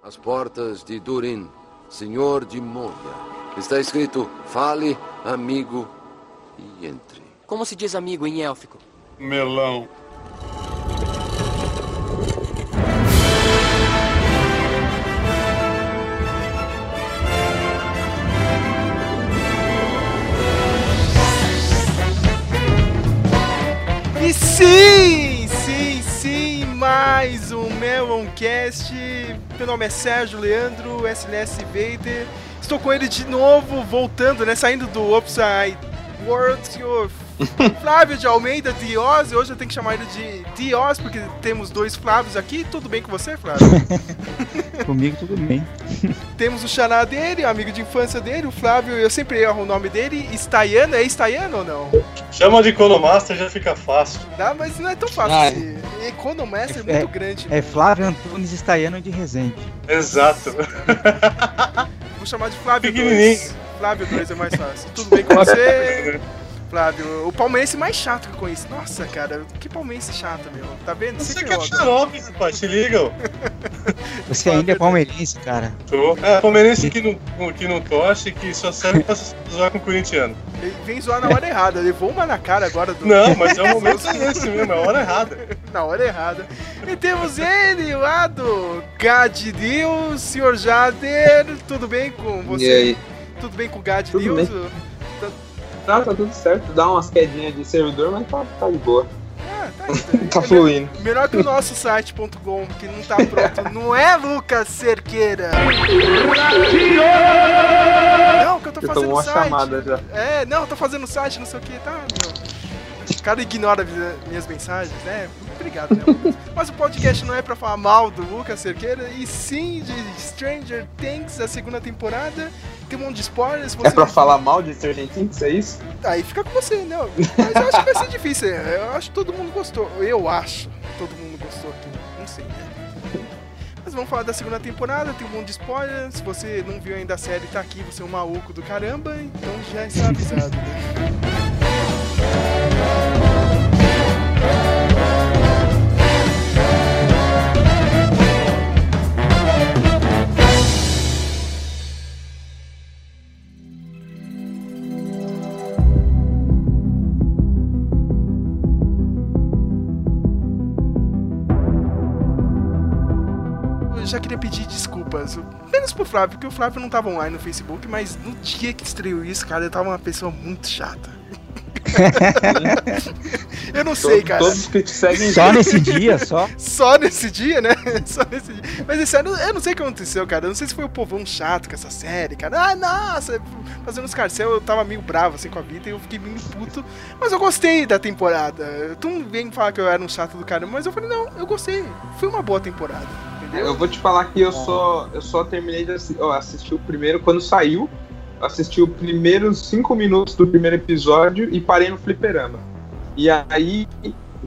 As portas de Durin, senhor de Moria. Está escrito: fale, amigo, e entre. Como se diz amigo em élfico? Melão. E sim, sim, sim, mais um Meloncast. Meu nome é Sérgio Leandro, SLS Vader. Estou com ele de novo, voltando, né? Saindo do Upside World, senhor Flávio de Almeida Dios. Hoje eu tenho que chamar ele de Dios, porque temos dois Flávios aqui. Tudo bem com você, Flávio? Comigo tudo bem. temos o xará dele, amigo de infância dele, o Flávio. Eu sempre erro o nome dele. Estaiano, é Estaiano ou não? Chama de Economaster já fica fácil. Dá, mas não é tão fácil. Ah, assim. Economaster é, muito grande. É Flávio Antunes Estaiano de Resende. Exato. Vou chamar de Flávio 2. Flávio 2 é mais fácil. Tudo bem com você? Flávio, o palmeirense mais chato que eu conheço. Nossa, cara, que palmeirense chato, meu. Tá vendo? Você que é xarope, rapaz, te ligam. Você ainda é palmeirense, cara. Tô. É, palmeirense que não, que não torce, que só serve pra zoar com o corintiano. Ele vem zoar na hora errada. Levou uma na cara agora do. Não, mas é o momento esse mesmo, é a hora errada. na hora errada. E temos ele lá do Gad News, senhor Jader. Tudo bem com você? E aí? Tudo bem com o Gad Tudo News? Tá, tá tudo certo. Dá umas quedinhas de servidor, mas tá, tá de boa. Ah, tá. Tá fluindo. Melhor que o nosso site.com, que não tá pronto. Não é, Lucas Cerqueira? Não, que eu tô Você fazendo tomou uma site. chamada já. É, não, eu tô fazendo site, não sei o que, tá, meu. O cara ignora minha- minhas mensagens, né? Obrigado, né, Lucas? Mas o podcast não é pra falar mal do Lucas Cerqueira, e sim de Stranger Things, a segunda temporada. Tem um monte de spoilers. É pra falar mal de Stranger Things, é isso? Aí fica com você, né? Mas eu acho que vai ser difícil. Eu acho que todo mundo gostou. Eu acho que todo mundo gostou aqui. Não sei, né? Mas vamos falar da segunda temporada, tem um monte de spoilers. Se você não viu ainda a série, tá aqui, você é um maluco do caramba, então já está avisado, né? já queria pedir desculpas, menos pro Flávio, porque o Flávio não tava online no Facebook, mas no dia que estreou isso, cara, eu tava uma pessoa muito chata. eu não sei, cara. Todos que te seguem Só nesse dia, só. Só nesse dia, né? Só nesse dia. Mas esse ano, eu não sei o que aconteceu, cara. Eu não sei se foi o povão chato com essa série, cara. Ah, nossa, fazendo os carcel, eu tava meio bravo assim com a vida e eu fiquei meio puto. Mas eu gostei da temporada. Tu não vem falar que eu era um chato do caramba, mas eu falei, não, eu gostei. Foi uma boa temporada, entendeu? Eu vou te falar que eu só, eu só terminei de assi ó, assistir o primeiro quando saiu. Assisti os primeiros cinco minutos do primeiro episódio e parei no fliperama. E aí,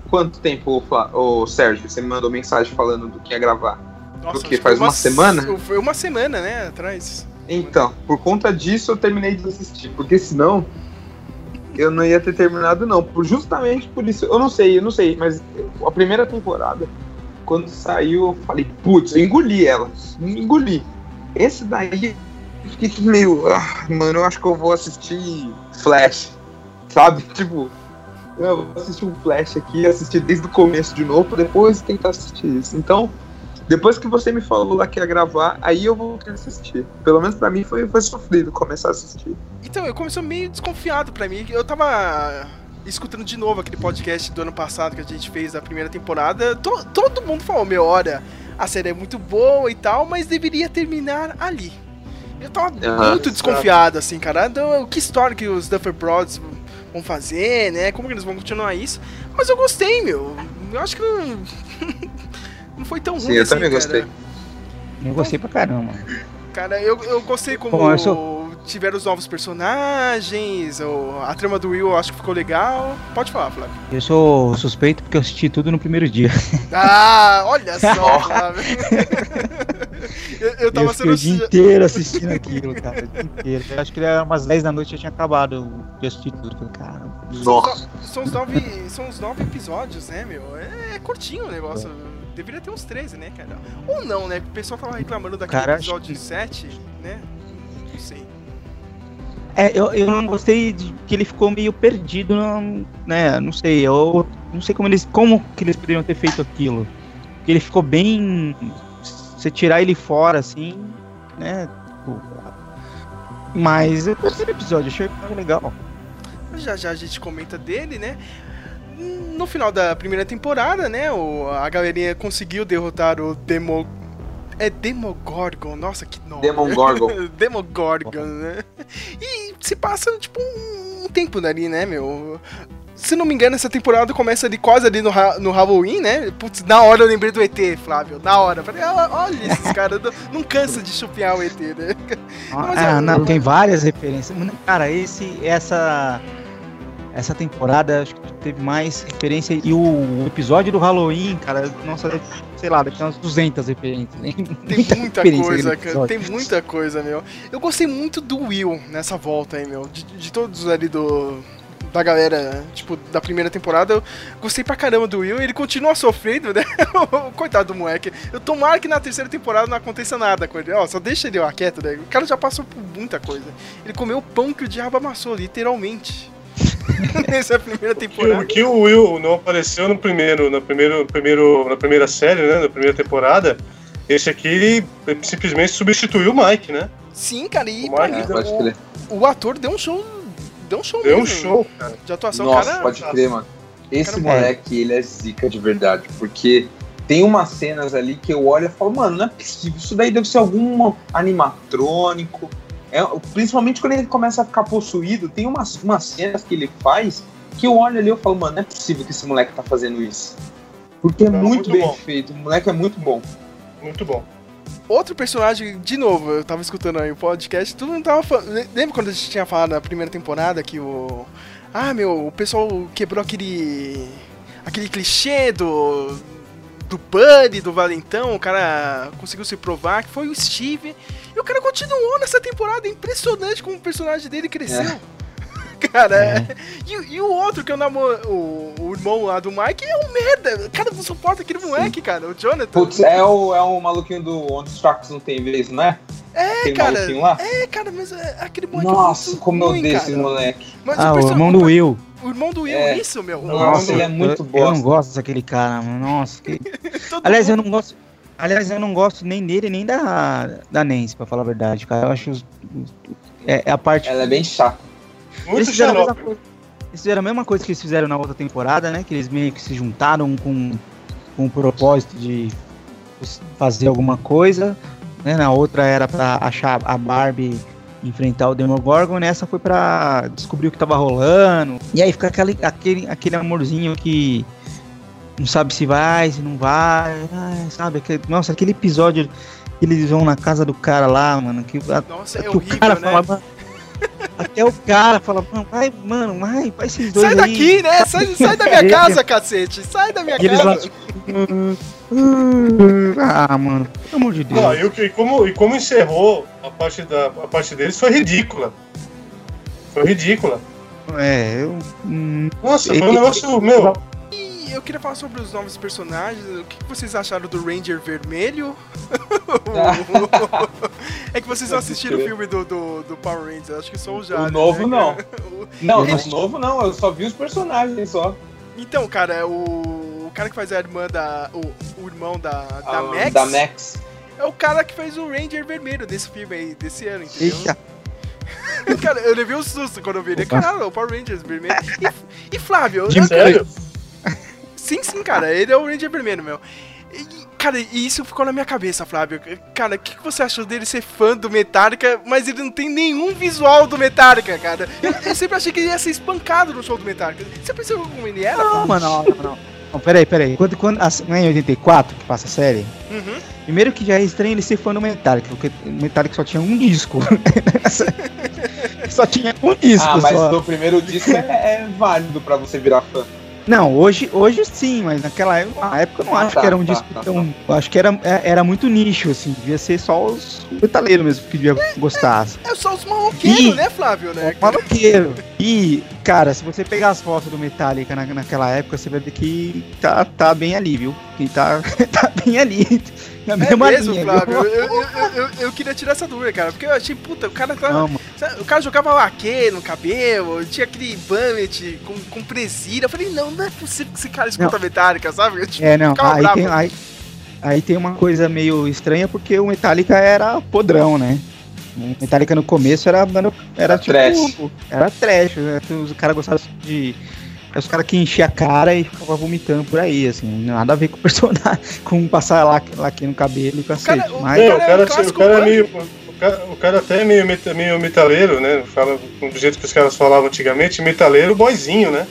quanto tempo, ô, Sérgio, você me mandou mensagem falando do que ia gravar? Nossa, o quê? acho que Faz foi uma semana? Foi uma semana, né, atrás. Então, por conta disso eu terminei de assistir, porque senão eu não ia ter terminado não, por justamente por isso. Eu não sei, eu não sei, mas a primeira temporada quando saiu eu falei, putz, eu engoli ela, engoli. Esse daí fiquei meio, ah, mano, eu acho que eu vou assistir Flash, sabe? Tipo, eu vou assistir um Flash aqui, assistir desde o começo de novo, depois tentar assistir isso. Então, depois que você me falou lá que ia gravar, aí eu vou querer assistir. Pelo menos pra mim foi, foi sofrido começar a assistir. Então, eu comecei meio desconfiado pra mim. Eu tava escutando de novo aquele podcast do ano passado que a gente fez da primeira temporada. To- todo mundo falou, meu, olha, a série é muito boa e tal, mas deveria terminar ali. Eu tava Aham. muito desconfiado, assim, cara. Então, que história que os Duffer Brothers vão fazer, né? Como que eles vão continuar isso? Mas eu gostei, meu. Eu acho que não, não foi tão ruim Sim, eu assim, também cara. gostei. Eu gostei pra caramba. Cara, eu, eu gostei como Bom, eu sou- tiveram os novos personagens, o- a trama do Will eu acho que ficou legal. Pode falar, Flávio. Eu sou suspeito porque eu assisti tudo no primeiro dia. Ah, olha só, Flávio. eu, eu Eu tava fiquei o dia sendo. inteiro assistindo aquilo, cara. O dia inteiro. Eu acho que era umas 10 da noite eu tinha acabado de assistir tudo. Falei, caramba. Nossa. São os, nove, são os nove episódios, né, meu? É, é curtinho o negócio. Deveria ter uns 13, né, cara? Ou não, né? O pessoal tava reclamando daquele Cara, episódio que- 7, né? Não sei. É, eu, eu não gostei de que ele ficou meio perdido, não, né? Não sei, eu não sei como eles, como que eles poderiam ter feito aquilo. Porque ele ficou bem, você tirar ele fora assim, né? tipo, Mas eu gostei do episódio, achei legal. Já já a gente comenta dele, né? No final da primeira temporada, né? O, a galerinha conseguiu derrotar o Demo. É Demogorgon, nossa que nome. Demogorgon. Demogorgon, né? E se passa, tipo, um tempo dali, né, meu? Se não me engano, essa temporada começa ali quase ali no, Ha- no Halloween, né? Putz, na hora eu lembrei do ET, Flávio. Na hora. Falei, ah, olha esses caras, não, não cansa de chupiar o ET, né? Mas Ah, eu- não, tem várias referências. Cara, esse, essa, essa temporada acho que teve mais referência. E o episódio do Halloween, cara, nossa, sei lá, deve ter umas 200 referências. Né? Tem muita referência coisa, cara. Tem muita coisa, meu. Eu gostei muito do Will nessa volta aí, meu. De, de todos ali do. Da galera, tipo, da primeira temporada, eu gostei pra caramba do Will. Ele continua sofrendo, né? Coitado do moleque. Eu tomara que na terceira temporada não aconteça nada com ele. Ó, só deixa ele lá quieto, né? O cara já passou por muita coisa. Ele comeu o pão que o diabo amassou, literalmente. Nessa primeira Que, temporada. o que o Will não apareceu no primeiro, no primeiro, primeiro, na primeira série, né? Na primeira temporada, esse aqui simplesmente substituiu o Mike, né? Sim, cara, e O Mike, É, pode crer. o, o ator deu um show. Deu um show Deu um mesmo. show, cara. De atuação, Nossa, cara. pode crer, mano. Esse Cara, moleque, ele é zica de verdade, porque tem umas cenas ali que eu olho e falo, mano, não é possível, isso daí deve ser algum animatrônico. É, principalmente quando ele começa a ficar possuído, tem umas, umas cenas que ele faz que eu olho ali e eu falo, mano, não é possível que esse moleque tá fazendo isso. Porque é Não, muito, muito bem bom. feito, o moleque é muito bom. Muito bom. Outro personagem, de novo, eu tava escutando aí o podcast, todo mundo tava falando. Lembra quando a gente tinha falado na primeira temporada que o. Ah, meu, o pessoal quebrou aquele. aquele clichê do. do Buddy, do Valentão, o cara conseguiu se provar que foi o Steve. E o cara continuou nessa temporada, é impressionante como o personagem dele cresceu. Cara, É. e, e o outro que eu namoro, o, o irmão lá do Mike é um merda. Cara, não suporta aquele moleque, cara, o Jonathan. Putz, é o, é o maluquinho do Onde os Fracos Não Tem Vez, não é? É, Aquele cara, maluquinho lá? É, cara, mas é, aquele moleque é Nossa, muito como eu ruim, odeio cara. esse moleque. Mas Ah, o perso- irmão do Will. O irmão do Will, É. isso, meu. Nossa, ele é muito eu, eu não gosto daquele cara, mano. Nossa. que- Aliás, eu não gosto. Aliás, eu não gosto nem dele nem da, da Nancy, pra falar a verdade, cara. Eu acho. os- os- É, é a parte. Ela é bem chata. Muito eles, fizeram a mesma xarope. coisa, eles fizeram a mesma coisa que eles fizeram na outra temporada, né? Que eles meio que se juntaram com, com o propósito de fazer alguma coisa. Né? Na outra era pra achar a Barbie enfrentar o Demogorgon, nessa foi pra descobrir o que tava rolando. E aí fica aquele, aquele, aquele amorzinho que não sabe se vai, se não vai. ai, sabe? Aquele- nossa, aquele episódio que eles vão na casa do cara lá, mano. Que, a- Nossa, é que o horrível, cara né? fala, mano. Até o cara fala, mano, vai, mano, vai, vai esses dois Sai aí. daqui, né? Sai, sai da minha casa, cacete. Sai da minha E eles lá, casa. tipo, ah, mano, pelo amor de Deus. Não, e, o que- e como, e como encerrou a parte, da, a parte deles foi ridícula. Foi ridícula. É, eu. hum, Nossa, foi um negócio, meu. E eu queria falar sobre os novos personagens. O que vocês acharam do Ranger Vermelho? é que vocês não assistiram o filme do, do, do Power Rangers, acho que só o Jade. novo, né? não. Não, Eu o novo não, eu só vi os personagens só. Então, cara, o, o cara que faz a irmã da. O, o irmão da, da Ah, Max. Da Max. É o cara que fez o Ranger Vermelho desse filme aí, desse ano, entendeu? Eita, cara, eu levei um susto quando eu vi ele. Caralho, o Power Rangers Vermelho. E, e Flávio, De eu- Sério? Sim, sim, cara, ele é o Ranger Vermelho, meu. E, cara, e isso ficou na minha cabeça, Flávio. Cara, o que, que você achou dele ser fã do Metallica, mas ele não tem nenhum visual do Metallica, cara? Eu, eu sempre achei que ele ia ser espancado no show do Metallica. Você percebeu como ele era? não, mano, não, não, não. Não, peraí, peraí. Quando, quando, assim, não é em 84 que passa a série? Uhum. Primeiro que já é estranho ele ser fã do Metallica, porque o Metallica só tinha um disco. só tinha um disco Ah, mas só. do primeiro disco é, é válido pra você virar fã. Não, hoje, hoje sim, mas naquela época, na época eu não Ah, acho tá, que era um tá, disco tá, tão. Eu acho que era, é- era muito nicho, assim. Devia ser só os metaleiros mesmo que devia gostar. É só os maloqueiros, né, Flávio, né? Maloqueiro. E cara, se você pegar as fotos do Metallica na, naquela época, você vai ver que tá, tá bem ali, viu? Que tá, tá bem ali. Na É mesma mesmo, linha, Flávio? Eu, eu, eu, eu- queria tirar essa dúvida, cara, porque eu achei, puta, o cara tava. Não, O cara jogava laque no cabelo, tinha aquele Bummet com, com. Eu falei, não, não é possível que esse cara escuta Metallica, sabe? Eu, tipo, É, não. Aí tem, aí, aí tem uma coisa meio estranha porque o Metallica era podrão, né? Metallica no começo era, mano, era tipo. Trash. Era trash. né? Os caras gostavam de. Os caras que enchiam a cara e ficavam vomitando por aí, assim. Nada a ver com o personagem, com passar laque, laque no cabelo e cacete. cara- o- Mas, É, cara o é cara, um clássico o cara é meio. O cara, o cara até é meio, meio metaleiro, né? Fala do jeito que os caras falavam antigamente, metaleiro boizinho, né?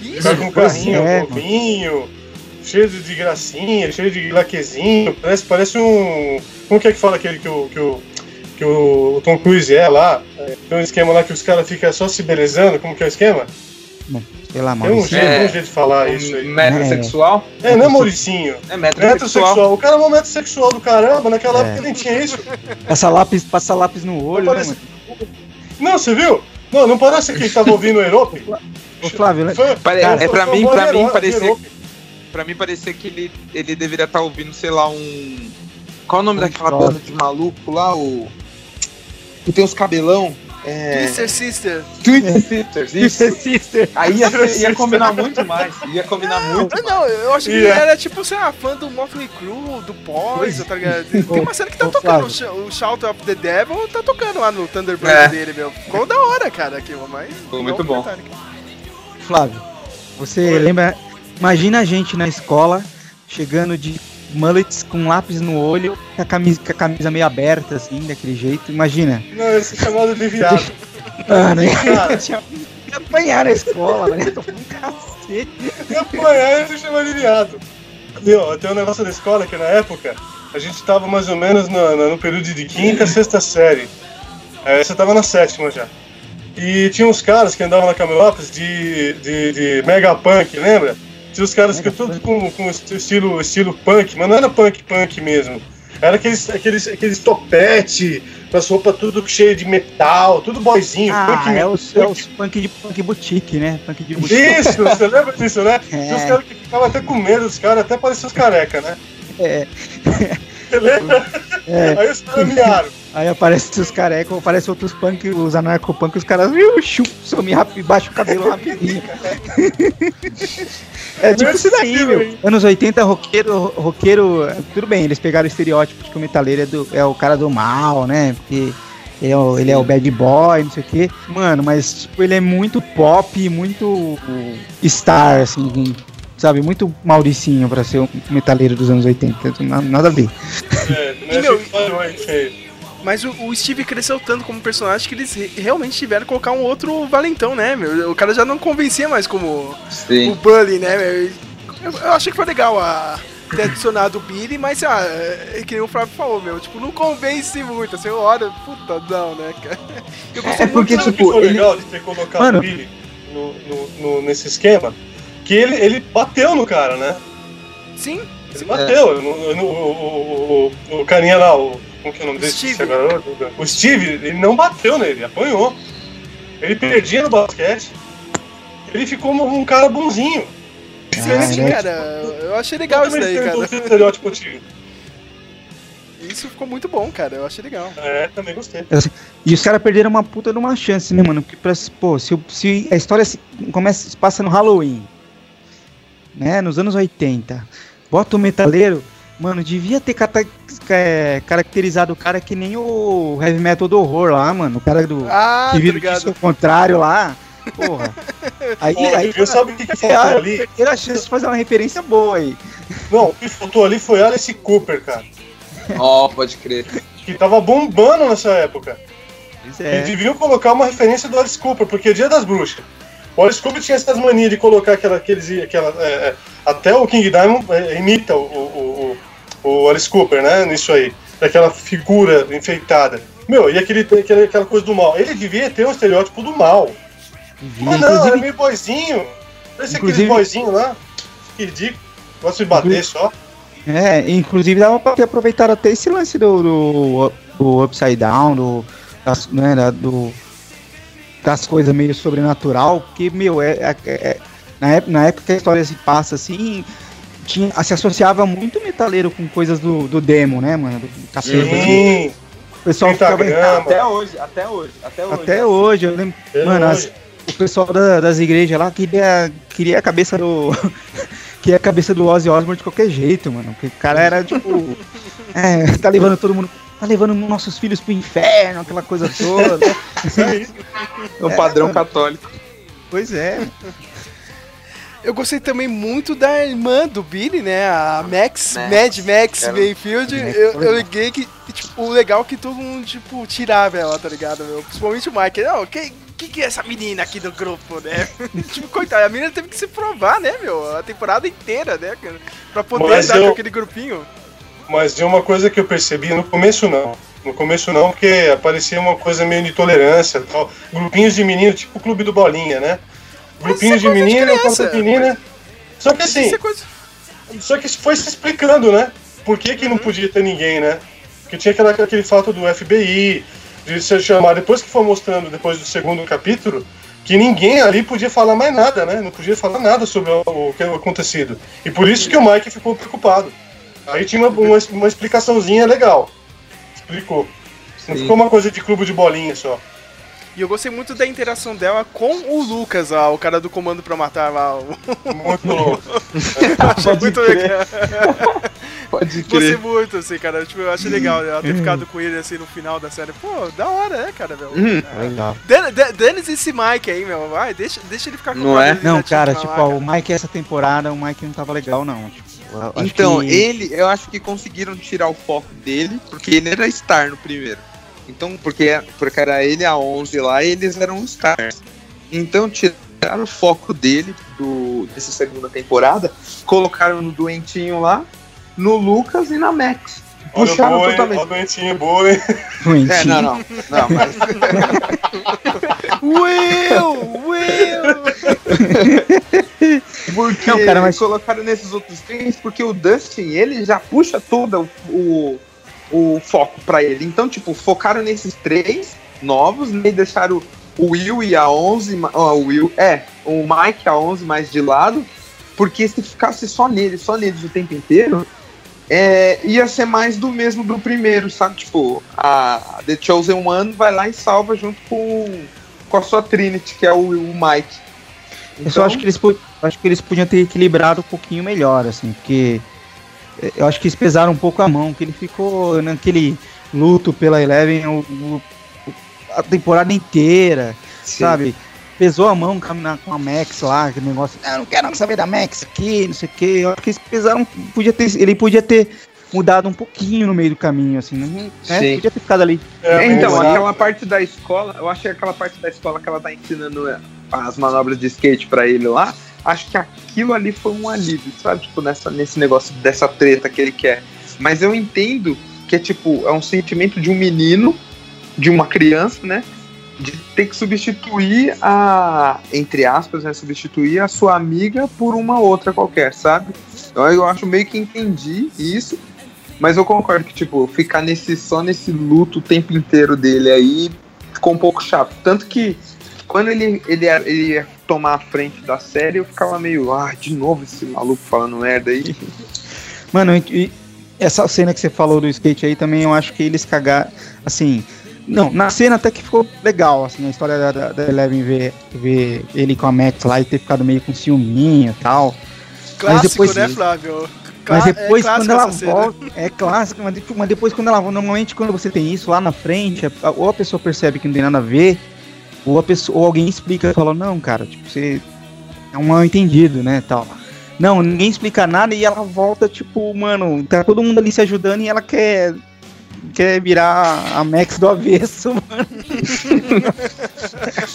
Isso, cara com um carrinho, é, novinho, cheio de gracinha, cheio de laquezinho. Parece, parece um. Como que é que fala aquele que o. Que o que o Tom Cruise é lá, É, tem um esquema lá que os caras ficam só se belezando, como que é o esquema? sei lá, Tem um É. tem um jeito de falar isso aí. Metrosexual? É, não é Mauricinho. É metrosexual. Metrosexual. O cara é um metrosexual do caramba, naquela É. época nem tinha isso. Passa lápis, passa lápis no olho, né, parece-? Não, você viu? Não, não parece que tava ouvindo o Erope? Ô, Flávio, né? Foi- Pare- Cara, é pra mim, pra mim parecia, Erope. pra mim parecia que ele, ele deveria estar ouvindo, sei lá, um. Qual é o nome Um daquela banda de maluco lá, o. Que tem os cabelão? É. Twister Sister. Twisted Sisters, isso. Sister, sister. Aí ia, ser- ia combinar muito mais. Ia combinar muito Ah, mais. não, eu acho que é. era tipo, sei lá, fã do Motley Crue, do Poison, tá ligado? Tem uma série que tá tocando, o Shout of the Devil tá tocando lá no Thunderbird É. dele, meu. Ficou da hora, cara, aquilo, mas. Ficou não muito bom. Flávio, você lembra? Imagina a gente na escola chegando de mullets com lápis no olho, com a camisa, com a camisa meio aberta, assim, daquele jeito. Imagina. Não, esse é chamado de viado. Mano, Cara. eu tinha que apanhar na escola, velho. Tô com um cacete. E apanhar ele chama de viado. Ó, tem um negócio da escola que na época a gente tava mais ou menos no, no- no período de quinta, sexta série. Aí você tava na sétima já. E tinha uns caras que andavam na Camelópolis de, de, de mega punk, lembra? Tinha os caras que tudo com, com esti- estilo, estilo punk, mas não era punk punk mesmo. Era aqueles, aqueles, aqueles topete, com as roupas tudo cheio de metal, tudo boyzinho, Ah, punk é os, é os punk de punk boutique, né? Punk de boutique. Isso, você lembra disso, né? É. Tinha os caras que ficavam até com medo, os caras até pareciam os careca, né? É. Você lembra? É. Aí os caras miaram. Aí aparece os carecas, aparece outros punk, os anarcopunk, os caras, viu, chup, some rápido, baixa o cabelo rapidinho. é tipo isso daí, meu. Anos 80, roqueiro, roqueiro, tudo bem, eles pegaram o estereótipo de que o metaleiro é, do- é o cara do mal, né? Porque ele é, o, ele é o bad boy, não sei o quê. Mano, mas tipo, ele é muito pop, muito star, assim, sabe? Muito mauricinho pra ser um metaleiro dos anos 80. na- Nada a ver. É, E, não meu, falhou aí, feio. Mas o, o Steve cresceu tanto como personagem que eles re- realmente tiveram que colocar um outro valentão, né, meu? O cara já não convencia mais como o Sim. Bully, né, meu? Eu, eu achei que foi legal a, ter adicionado o Billy, mas, ah, é que nem o Flávio falou, meu, tipo, não convence muito, assim, olha, puta, não, né, cara? Eu gostei É porque, muito o tipo, que foi ele- legal de ter colocado Mano. o Billy no, no- no- nesse esquema? Que ele, ele bateu no cara, né? Sim, Ele sim. bateu. No, no- o, o, o, o carinha lá, o. Como que é o nome dele? Steve. O Steve, ele não bateu nele, apanhou. Ele perdia no basquete. Ele ficou um, um cara bonzinho. Sim, né? cara, eu achei legal isso daí, cara. estereótipo antigo. Isso ficou muito bom, cara, eu achei legal. É, também gostei. E os caras perderam uma puta de uma chance, né, mano? Porque, pra, pô, se, se a história se, começa, se passa no Halloween, né, nos anos 80, bota o metaleiro, mano, devia ter cata- é, caracterizado o cara que nem o heavy metal do horror lá, mano. O cara do. Ah, que tá vira o contrário lá. Porra. Aí, Pô, aí viu, sabe o que, que é, faltou a, ali? primeira chance de fazer uma referência boa aí. Não, o que faltou ali foi Alice Cooper, cara. Ó, pode crer. Que tava bombando nessa época. Pois Eles é. deviam colocar uma referência do Alice Cooper, porque é Dia das Bruxas. O Alice Cooper tinha essas manias de colocar aquela, aqueles, aquela, é, é, até o King Diamond é, imita o, o, o, o Alice Cooper, né? Nisso aí, daquela figura enfeitada. Meu, e aquele, aquele, aquela coisa do mal. Ele devia ter um estereótipo do mal. Mas não, era Inclusive, meio boizinho. Parece Inclusive- boizinhos lá. Que ridículo. Gosta de bater só. É, inclusive dava pra ter aproveitado até esse lance do, do, do Upside Down, do, das- né, da- do das coisas meio sobrenatural, porque, meu, é, é- é- na, época, na época que a história se passa assim, tinha, se associava muito metaleiro com coisas do, do demo, né, mano? Do capeta. Sim, O pessoal ficava. Até hoje, até hoje, até hoje. Até hoje, eu lembro. até Mano, hoje. as- o pessoal da- das igrejas lá queria, queria a cabeça do. queria a cabeça do Ozzy Osbourne de qualquer jeito, mano. Porque o cara era tipo. é, tá levando todo mundo. Tá levando nossos filhos pro inferno, aquela coisa toda. É um padrão católico. pois é. Eu gostei também muito da irmã do Billy, né? A Max, Max. Mad Max Era- Mayfield. Eu, eu liguei que, tipo, o legal é que todo mundo, tipo, tirava ela, tá ligado? Meu? Principalmente o Mike. Não, quem, que, que é essa menina aqui do grupo, né? tipo, coitada, a menina teve que se provar, né, meu? A temporada inteira, né, cara? Pra poder Mas andar eu- com aquele grupinho. Mas de uma coisa que eu percebi, no começo não. No começo não, porque aparecia uma coisa meio de intolerância tal. Grupinhos de menino, tipo o clube do Bolinha, né? Grupinhos é de menina contra menina. Só que assim, é coisa... só que foi se explicando, né? Por que, que Uhum. não podia ter ninguém, né? Porque tinha aquela, aquele fato do FBI, de se chamar, depois que foi mostrando, depois do segundo capítulo, que ninguém ali podia falar mais nada, né? Não podia falar nada sobre o, o que acontecido. E por isso que o Mike ficou preocupado. Aí tinha uma, uma, uma explicaçãozinha legal. Explicou. Não Sim. ficou uma coisa de clube de bolinha só. E eu gostei muito da interação dela com o Lucas, lá, o cara do comando pra matar lá. o- Muito louco. Achei muito crer. legal. Pode Gostei crer. muito, assim, cara. Tipo, eu achei legal ela ter ficado com ele assim no final da série. Pô, da hora, né, cara, meu? Hum, Legal. Dan- Dan- Dane-se esse Mike aí, meu. Vai, deixa, deixa ele ficar com Não o é? Não, cara, tipo, lá, ó, o Mike essa temporada, o Mike não tava legal, não. Tipo, Então, que- ele, eu acho que conseguiram tirar o foco dele, porque ele era Star no primeiro. Então, porque, porque era ele a 11 lá e eles eram Stars. Então, tiraram o foco dele do, dessa segunda temporada, colocaram no doentinho lá, no Lucas e na Max. Olha Puxaram boa, hein? Olha totalmente. o doentinho boa, hein? É, não, não. Não, mas. Will! Will! Porque Não, cara, mas- colocaram nesses outros três, porque o Dustin, ele já puxa todo o, o foco pra ele. Então, tipo, focaram nesses três novos, né, e deixaram o Will e a 11, ma- ó, o Will, é, o Mike e a 11 mais de lado, porque se ficasse só neles, só neles o tempo inteiro, é, ia ser mais do mesmo do primeiro, sabe? Tipo, a The Chosen One vai lá e salva junto com, com a sua Trinity, que é o, o Mike. Eu só acho que, eles, acho que eles podiam ter equilibrado um pouquinho melhor, assim, porque eu acho que eles pesaram um pouco a mão, que ele ficou naquele luto pela Eleven o- o- a temporada inteira, Sim. sabe? Pesou a mão a, com a Max lá, aquele negócio, ah, não quero saber da Max aqui, não sei o que. Eu acho que eles pesaram, podia ter, ele podia ter mudado um pouquinho no meio do caminho, assim, né? Sim. Podia ter ficado ali. É, então, mas- aquela parte da escola, eu achei aquela parte da escola que ela tá ensinando é, as manobras de skate pra ele lá. Acho que aquilo ali foi um alívio, sabe? Tipo, nessa, nesse negócio dessa treta que ele quer. Mas eu entendo que é tipo, é um sentimento de um menino, de uma criança, né? De ter que substituir a, entre aspas, né? Substituir a sua amiga por uma outra qualquer, sabe? Então eu acho meio que entendi isso. Mas eu concordo que, tipo, ficar nesse, só nesse luto o tempo inteiro dele aí ficou um pouco chato. Tanto que quando ele, ele, ele tomar a frente da série, eu ficava meio, ah, de novo esse maluco falando merda aí. Mano, e- essa cena que você falou do skate aí também, eu acho que eles cagaram. Assim, não, na cena até que ficou legal, assim, a história da, da, da Eleven ver, ver ele com a Max lá e ter ficado meio com ciúminho e tal. Clássico, depois- né, Flávio? Mas Clá- depois, é clássico quando ela volta, é clássico, mas, depois- mas depois quando ela volta, normalmente quando você tem isso lá na frente, a- ou a pessoa percebe que não tem nada a ver, ou, a pessoa, ou alguém explica e fala, não, cara, tipo, você é um mal entendido, né, tal. Não, ninguém explica nada e ela volta, tipo, mano, tá todo mundo ali se ajudando e ela quer quer virar a Max do avesso, mano.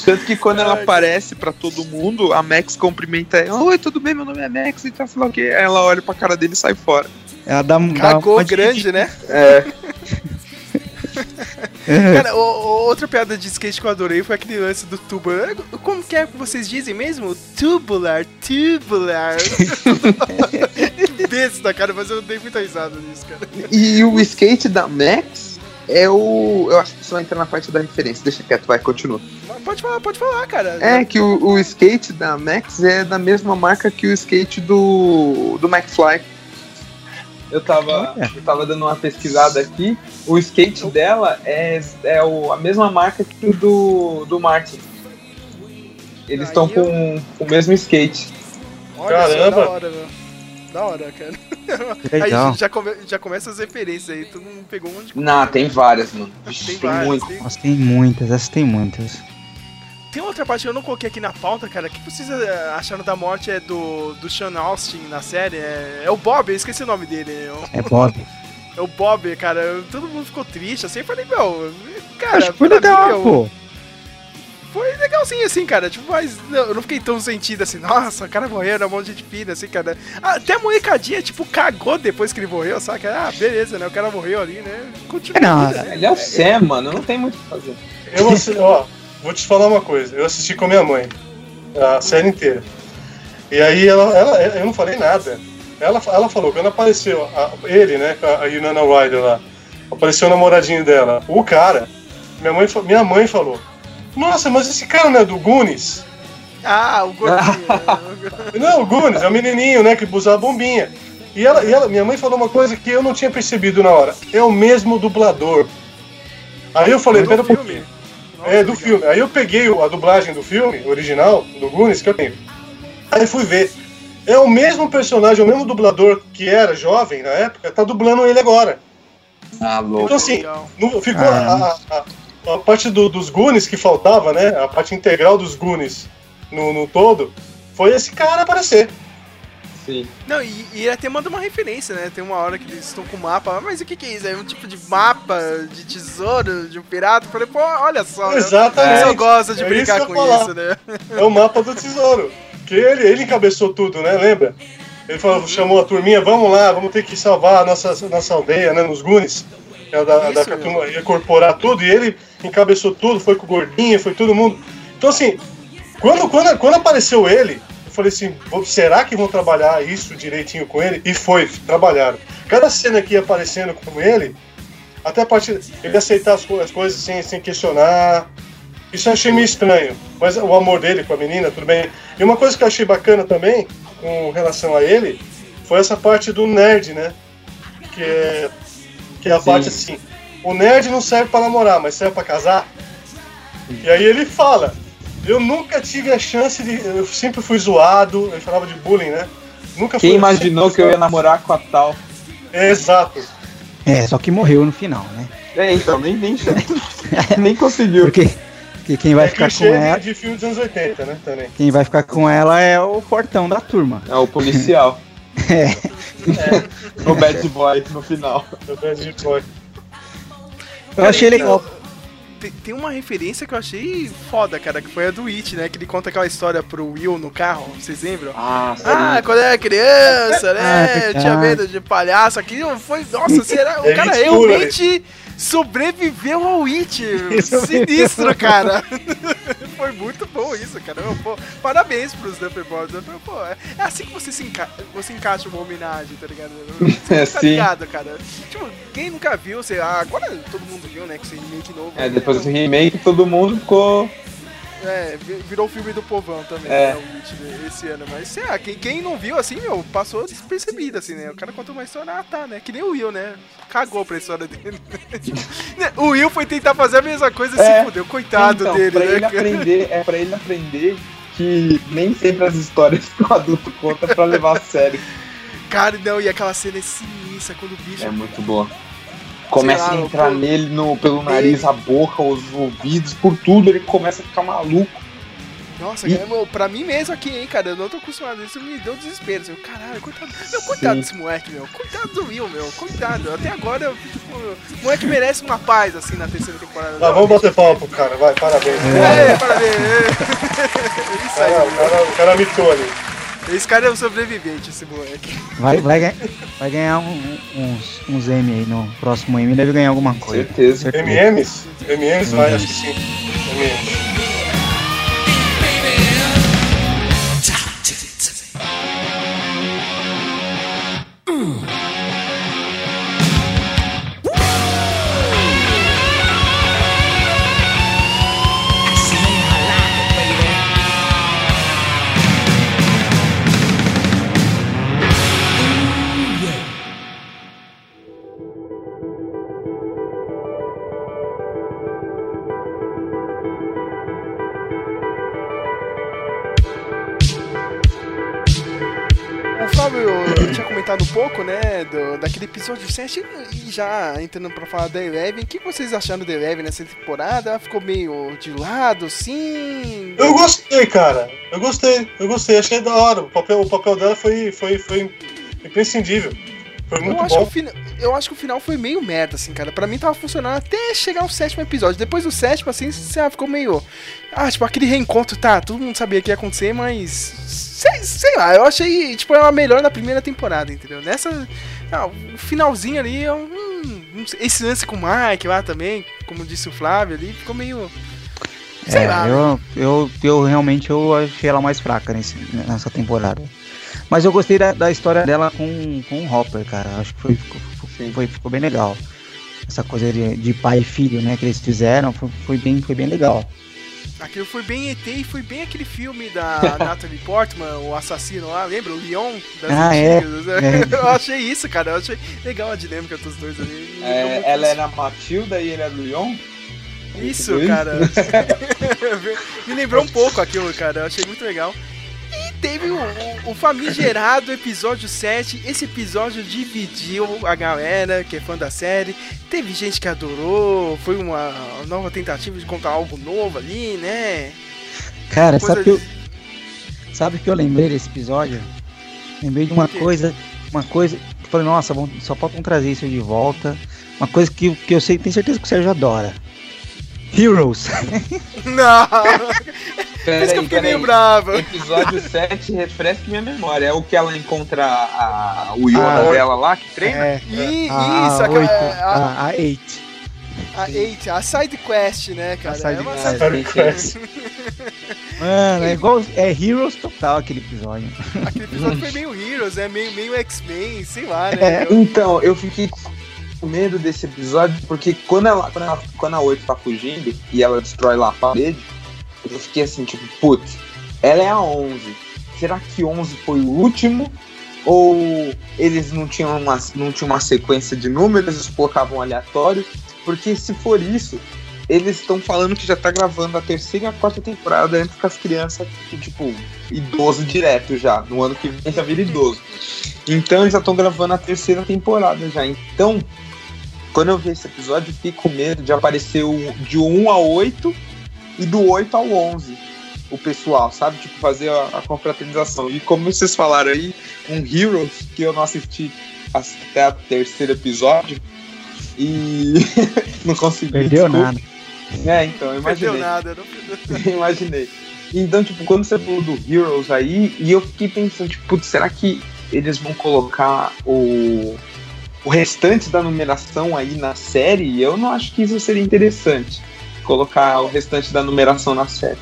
Tanto que quando ela aparece pra todo mundo, a Max cumprimenta ela. Oi, tudo bem? Meu nome é Max e tá sei lá o quê. Aí ela olha pra cara dele e sai fora. Ela dá, dá Cagou uma grande, né? É. Cara, o- o- outra piada de skate que eu adorei foi aquele lance do tubular. Como que é que vocês dizem mesmo? Tubular, tubular. que besta, cara, mas eu dei muita risada nisso, cara. E o skate da Max é o. Eu acho que isso vai entrar na parte da referência. Deixa quieto, vai, continua. Pode falar, pode falar, cara. É que o, o skate da Max é da mesma marca que o skate do, do McFly. Eu tava, Olha. eu tava dando uma pesquisada aqui. O skate dela é, é o, a mesma marca que o do, do Martin. Eles estão eu- com o mesmo skate. Olha Caramba. só, da hora, meu. Da hora, cara. Legal. Aí já, come, já começa as referências aí, todo mundo pegou um monte de coisa. Não, tem várias, mano. Vixe, Tem tem, várias. muito. Tem, Nossa, tem muitas, essas tem muitas. Tem outra parte que eu não coloquei aqui na pauta, cara. O que vocês eh, acharam da morte é do, do Sean Austin na série? É, é o Bob, eu esqueci o nome dele. É o, É Bob. é o Bob, cara. Todo mundo ficou triste, assim. Eu falei, meu, cara, Acho foi mim, legal, meu, pô. Foi legalzinho, assim, cara. Tipo, mas não, eu não fiquei tão sentido assim, nossa, o cara morreu na mão de gente fina, assim, cara. Ah, Até a molecadinha, tipo, cagou depois que ele morreu, saca? Ah, beleza, né? O cara morreu ali, né? Continua. Não, a vida, né? Ele é o Sam, mano. Não tem muito o que fazer. Eu, ó, vou te falar uma coisa. Eu assisti com a minha mãe a série inteira. E aí ela, ela eu não falei nada. Ela, ela falou, quando apareceu a- ele, né, a a Winona Ryder lá, apareceu o namoradinho dela, o cara, minha mãe, minha mãe falou, nossa, mas esse cara não é do Goonies? Ah, o gordinho. Não, o Goonies, é o menininho, né, que usava a bombinha. E ela, e ela, minha mãe falou uma coisa que eu não tinha percebido na hora. É o mesmo dublador. Aí eu falei, pera um pouquinho. É, do filme. Aí eu peguei a dublagem do filme, original, do Goonies, que eu tenho. Aí fui ver. É o mesmo personagem, o mesmo dublador que era jovem na época, tá dublando ele agora. Ah, louco. Então, assim, no- ficou Ah. a, a- a parte do- dos Goonies que faltava, né? A parte integral dos Goonies no, no todo, foi esse cara aparecer. Sim. Não, e, e até manda uma referência, né? Tem uma hora que eles estão com o mapa, mas o que, que é isso? É um tipo de mapa de tesouro de um pirata? Eu falei, pô, olha só. né? Exatamente. O pessoal gosta de É brincar isso com eu isso, né? É o mapa do tesouro. Que ele, ele encabeçou tudo, né? Lembra? Ele falou, chamou a turminha, vamos lá, vamos ter que salvar a nossa, nossa aldeia, né? Nos. Que é da, da Isso, que a turma ia incorporar tudo, e ele encabeçou tudo, foi com o gordinho, foi todo mundo. Então assim, quando, quando, quando apareceu ele, eu falei assim, "Pô, será que vão trabalhar isso direitinho com ele? E foi, trabalharam. Cada cena que ia aparecendo com ele, até a partir. Ele aceitar as, as coisas sem, sem questionar. Isso eu achei meio estranho. Mas o amor dele com a menina, tudo bem. E uma coisa que eu achei bacana também, com relação a ele, foi essa parte do nerd, né? Que é, que é a Sim. parte assim: o nerd não serve pra namorar, mas serve pra casar. E aí ele fala: eu nunca tive a chance de. Eu sempre fui zoado, ele falava de bullying, né? Nunca Quem fui- imaginou que eu ia namorar com a tal? É, exato. É, só que morreu no final, né? É, então, nem, nem, nem conseguiu. Porque, porque quem vai é ficar com ela, de filme dos anos 80, né? Também. quem vai ficar com ela é o fortão da turma. É o policial. É. o bad boy no final. Eu Bad Boy. Eu achei legal. Tem, uma referência que eu achei foda, cara, que foi a do It, né? Que ele conta aquela história pro Will no carro, vocês lembram? Ah, Ah, quando eu era criança, Ah, né? verdade. Tinha medo de palhaço. Aquilo foi. Nossa, será? O É cara mistura, realmente sobreviveu ao It. Isso Sinistro, cara. foi muito bom isso, cara. Pô, parabéns pros Dumperboys. Pô, é é assim que você, se enca você encaixa uma homenagem, tá ligado? É, tá sim. ligado, cara? Tipo, quem nunca viu, sei lá, agora todo mundo viu, né? Que esse remake novo. É, depois do remake todo mundo ficou. É, vi- virou o filme do povão também, É. né, Witch esse ano. Mas, sei lá, quem, quem não viu, assim, meu, passou despercebido, assim, né? O cara contou uma história, ah, tá, né? Que nem o Will, né? Cagou pra história dele. O Will foi tentar fazer a mesma coisa e É. se fudeu. Coitado então, dele, pra né? ele cara? aprender, é pra ele aprender que nem sempre as histórias que o adulto conta pra levar a sério. Cara, não, e aquela cena é sinistra quando o bicho. É muito boa. Começa lá, a entrar eu- nele no, pelo nariz, a boca, os ouvidos, por tudo, ele começa a ficar maluco. Nossa, E- cara, meu, pra mim mesmo aqui, hein, cara, eu não tô acostumado a isso, me deu desespero. Assim, caralho, coitado. Meu, coitado Sim. desse moleque, meu. Coitado do Will, meu. Coitado. Até agora, eu, tipo, o moleque merece uma paz, assim, na terceira temporada. Tá, vamos bater palma pro cara, vai, parabéns. É, parabéns. Isso Cara, aí. o, cara, o cara mitou ali. Esse cara é um sobrevivente, esse moleque. Vai, vai, ganhar- vai ganhar um- uns, uns M aí no próximo M, deve ganhar alguma coisa. Certeza. MMs? MMs vai, acho que sim. MMs. Do, episódio 7, e já entrando pra falar da Eleven, o que vocês acharam da Eleven nessa temporada? Ela ficou meio de lado, sim? Eu gostei, cara. Eu gostei, eu gostei, achei da hora. O papel, o papel dela foi, foi, foi imprescindível. Foi muito eu acho, bom. fina- eu acho que o final foi meio merda, assim, cara. Pra mim tava funcionando até chegar o sétimo episódio. Depois do sétimo, assim, você ficou meio. Ah, tipo, aquele reencontro, tá, todo mundo sabia que ia acontecer, mas. Sei, sei lá, eu achei, tipo, ela melhor na primeira temporada, entendeu? Nessa. Ah, o finalzinho ali, eu. Não sei, esse lance com o Mike lá também, como disse o Flávio ali, ficou meio. Sei É, lá. né? eu, eu, eu realmente eu achei ela mais fraca nesse, nessa temporada. Mas eu gostei da, da história dela com, com o Hopper, cara. Acho que foi, ficou, foi, ficou bem legal. Essa coisa de, de pai e filho, né, que eles fizeram, foi, foi, bem, foi bem legal. Aquilo foi bem ET e foi bem aquele filme da Natalie Portman, o assassino lá, lembra? O Leon das Ah, é. antigas, né? Eu achei isso, cara. Eu achei legal a dinâmica dos dois ali. É, ela era a Matilda e ele era o Leon? Isso, cara. Me lembrou um pouco aquilo, cara. Eu achei muito legal. Teve o, o, o famigerado episódio 7. Esse episódio dividiu a galera que é fã da série. Teve gente que adorou. Foi uma nova tentativa de contar algo novo ali, né? Cara, Coisa sabe que eu, de- sabe que eu lembrei desse episódio? Lembrei de uma coisa, uma coisa falei, nossa, vão- só faltam trazer isso de volta. Uma coisa que, que eu sei, tenho certeza que o Sérgio adora. Heroes. Não! Por isso que eu fiquei meio bravo. Episódio 7, refresca minha memória. É o que ela encontra a, o Yoda Ah, dela lá, que treina? É, E, a, isso, a, oito, a, a, a eight. a, eight, a side quest, né, cara? side é uma quest. side Cara, parece- Mano, é igual. É Heroes total aquele episódio. Aquele episódio foi meio Heroes, né? Meio, meio X-Men, sei lá, né? É. Eu- Então, eu fiquei com medo desse episódio, porque quando ela, quando ela, quando a 8 tá fugindo e ela destrói lá a parede, eu fiquei assim, tipo, putz, ela é a 11. Será que 11 foi o último? Ou eles não tinham uma, não tinham uma sequência de números, eles colocavam aleatório? Porque se for isso, eles estão falando que já tá gravando a terceira e a quarta temporada antes que as crianças, tipo, idoso direto já. No ano que vem já vira idoso. Então eles já estão gravando a terceira temporada já. Então, quando eu vi esse episódio, fiquei com medo de aparecer o, de 1 ao 8 e do 8 ao 11. O pessoal, sabe? Tipo, fazer a, a confraternização. E como vocês falaram aí, um Heroes, que eu não assisti até o terceiro episódio. E não consegui. Perdeu desculpa. nada. É, então, eu Não perdeu imaginei. nada, não perdeu Imaginei. Então, tipo, quando você falou do Heroes aí, e eu fiquei pensando, tipo, putz, será que eles vão colocar o, o restante da numeração aí na série? Eu não acho que isso seria interessante. Colocar o restante da numeração na série.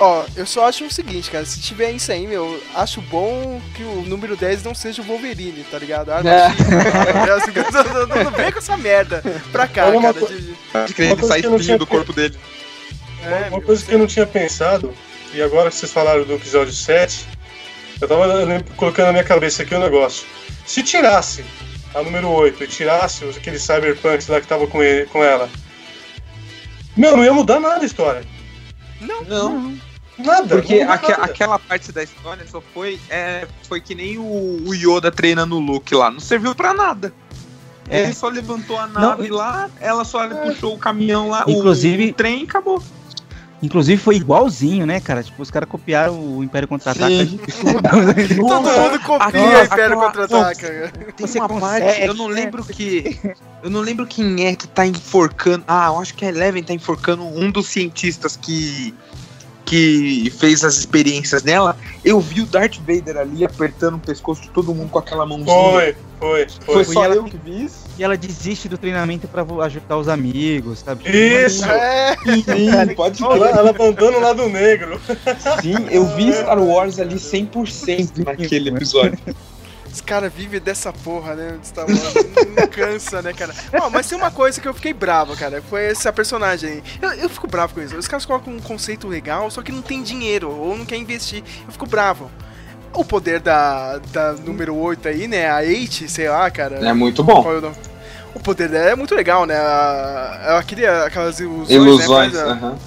Ó, eu só acho o seguinte, cara, se tiver isso aí, meu, acho bom que o número 10 não seja o Wolverine, tá ligado? Ah, É. não, assim, não, não, não vem com essa merda pra cá, uma cara. co- de- Acho que ele sai espinho do corpo dele. é, Uma, uma meu, coisa que eu não tinha pensado, e agora que vocês falaram do episódio 7, eu tava colocando na minha cabeça aqui um negócio. Se tirasse a número 8 e tirasse os- aqueles cyberpunks lá que tava com, ele, com ela, meu, não ia mudar nada a história. Não. Nada. Porque não aque- nada. aquela parte da história só foi. É, foi que nem o, o Yoda treinando o Luke lá. Não serviu pra nada. É. Ele só levantou a nave lá, ela só puxou o caminhão lá, o- Inclusive- o, trem e acabou. Inclusive foi igualzinho, né, cara? Tipo, os caras copiaram o Império Contra-Ataca. Todo mundo copia o Império Contra-Ataca. Tem Você uma consegue, parte, eu não né? lembro que. Eu não lembro quem é que tá enforcando. Ah, eu acho que a Eleven tá enforcando um dos cientistas que. Que fez as experiências nela. Eu vi o Darth Vader ali apertando o pescoço de todo mundo com aquela mãozinha. Foi, foi, Foi foi. só E ela- eu que vi isso? E ela desiste do treinamento pra ajudar os amigos, sabe? Isso! É, Sim, pode Ela, ela abandona o lado negro. Sim, eu vi Star Wars ali 100% naquele episódio. Os caras vivem dessa porra, né? Star Wars. Não cansa, né, cara? Ó, mas tem uma coisa que eu fiquei bravo, cara. Foi essa personagem. Eu, eu fico bravo com isso. Os caras colocam um conceito legal, só que não tem dinheiro ou não quer investir. Eu fico bravo. O poder da, da número 8 aí, né? A 8, sei lá, cara. É muito bom. É o poder dela é muito legal, né? A- Ela cria aquelas ilusões. Ilusões. Né? Mas, aham.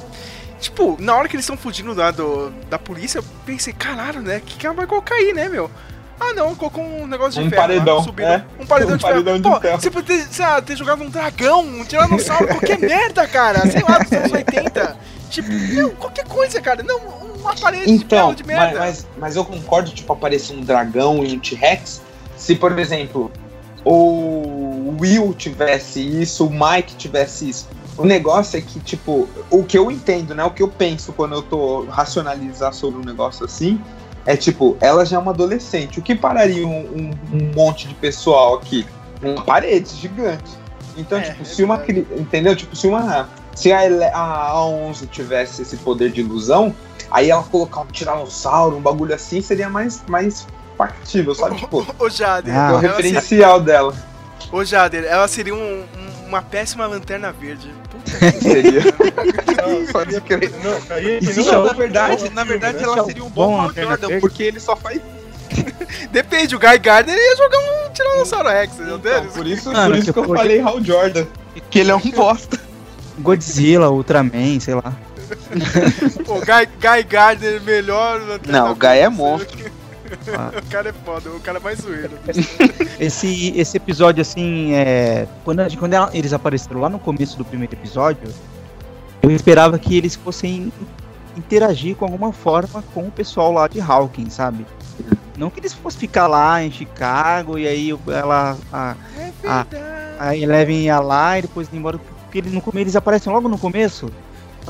Tipo, na hora que eles estão fugindo lá do, da polícia, eu pensei, caralho, né? O que, que ela vai colocar aí, né, meu? Ah, não, colocou um negócio de Um ferro. lá, paredão, subindo. é. Um paredão Um de ferro. paredão de Pô, ferro. você poderia sei lá, ter jogado um dragão, um tiranossauro, qualquer merda, cara. Sei lá, dos anos 80. Tipo, qualquer coisa, cara. Não, uma parede Então, de mas, ferro de merda. mas, mas eu concordo, tipo, aparecer um dragão e um T-Rex. Se, por exemplo, o Will tivesse isso, o Mike tivesse isso. O negócio é que, tipo, o que eu entendo, né? O que eu penso quando eu tô racionalizar sobre um negócio assim, é tipo, ela já é uma adolescente. O que pararia um, um- um monte de pessoal aqui? Uma parede gigante. Então, É, tipo, é se uma. verdade. Entendeu? Tipo, se uma. Se a, Ele- a A11 tivesse esse poder de ilusão, aí ela colocar um tiranossauro, um bagulho assim, seria mais, mais factível, sabe? Tipo, Ô, Jader, Ah. é o ela seria, referencial dela. ô, Jader, ela seria um- um- uma péssima lanterna verde. Seria. Não, Pode crer. não, aí- Existe não, na verdade, não, na verdade ela seria um bom Bom, Jordan, porque ele só faz. Depende, o Guy Gardner ia jogar um Tiranossauro Rex, entendeu? Então, por isso, Mano, por isso que eu porque- falei Hal Jordan. Que ele é um bosta. Godzilla, Ultraman, sei lá. Pô, Guy, Guy Gardner, melhor Não, o Guy é monstro. Ah. O cara é foda, o cara é mais zoeiro. Esse, esse episódio, assim, é. Quando, a- quando ela- eles apareceram lá no começo do primeiro episódio, eu esperava que eles fossem interagir com alguma forma com o pessoal lá de Hawking, sabe? Não que eles fossem ficar lá em Chicago e aí ela. A, É Ah. verdade. a Eleven ia lá e depois ia embora. Porque eles, no, eles aparecem logo no começo.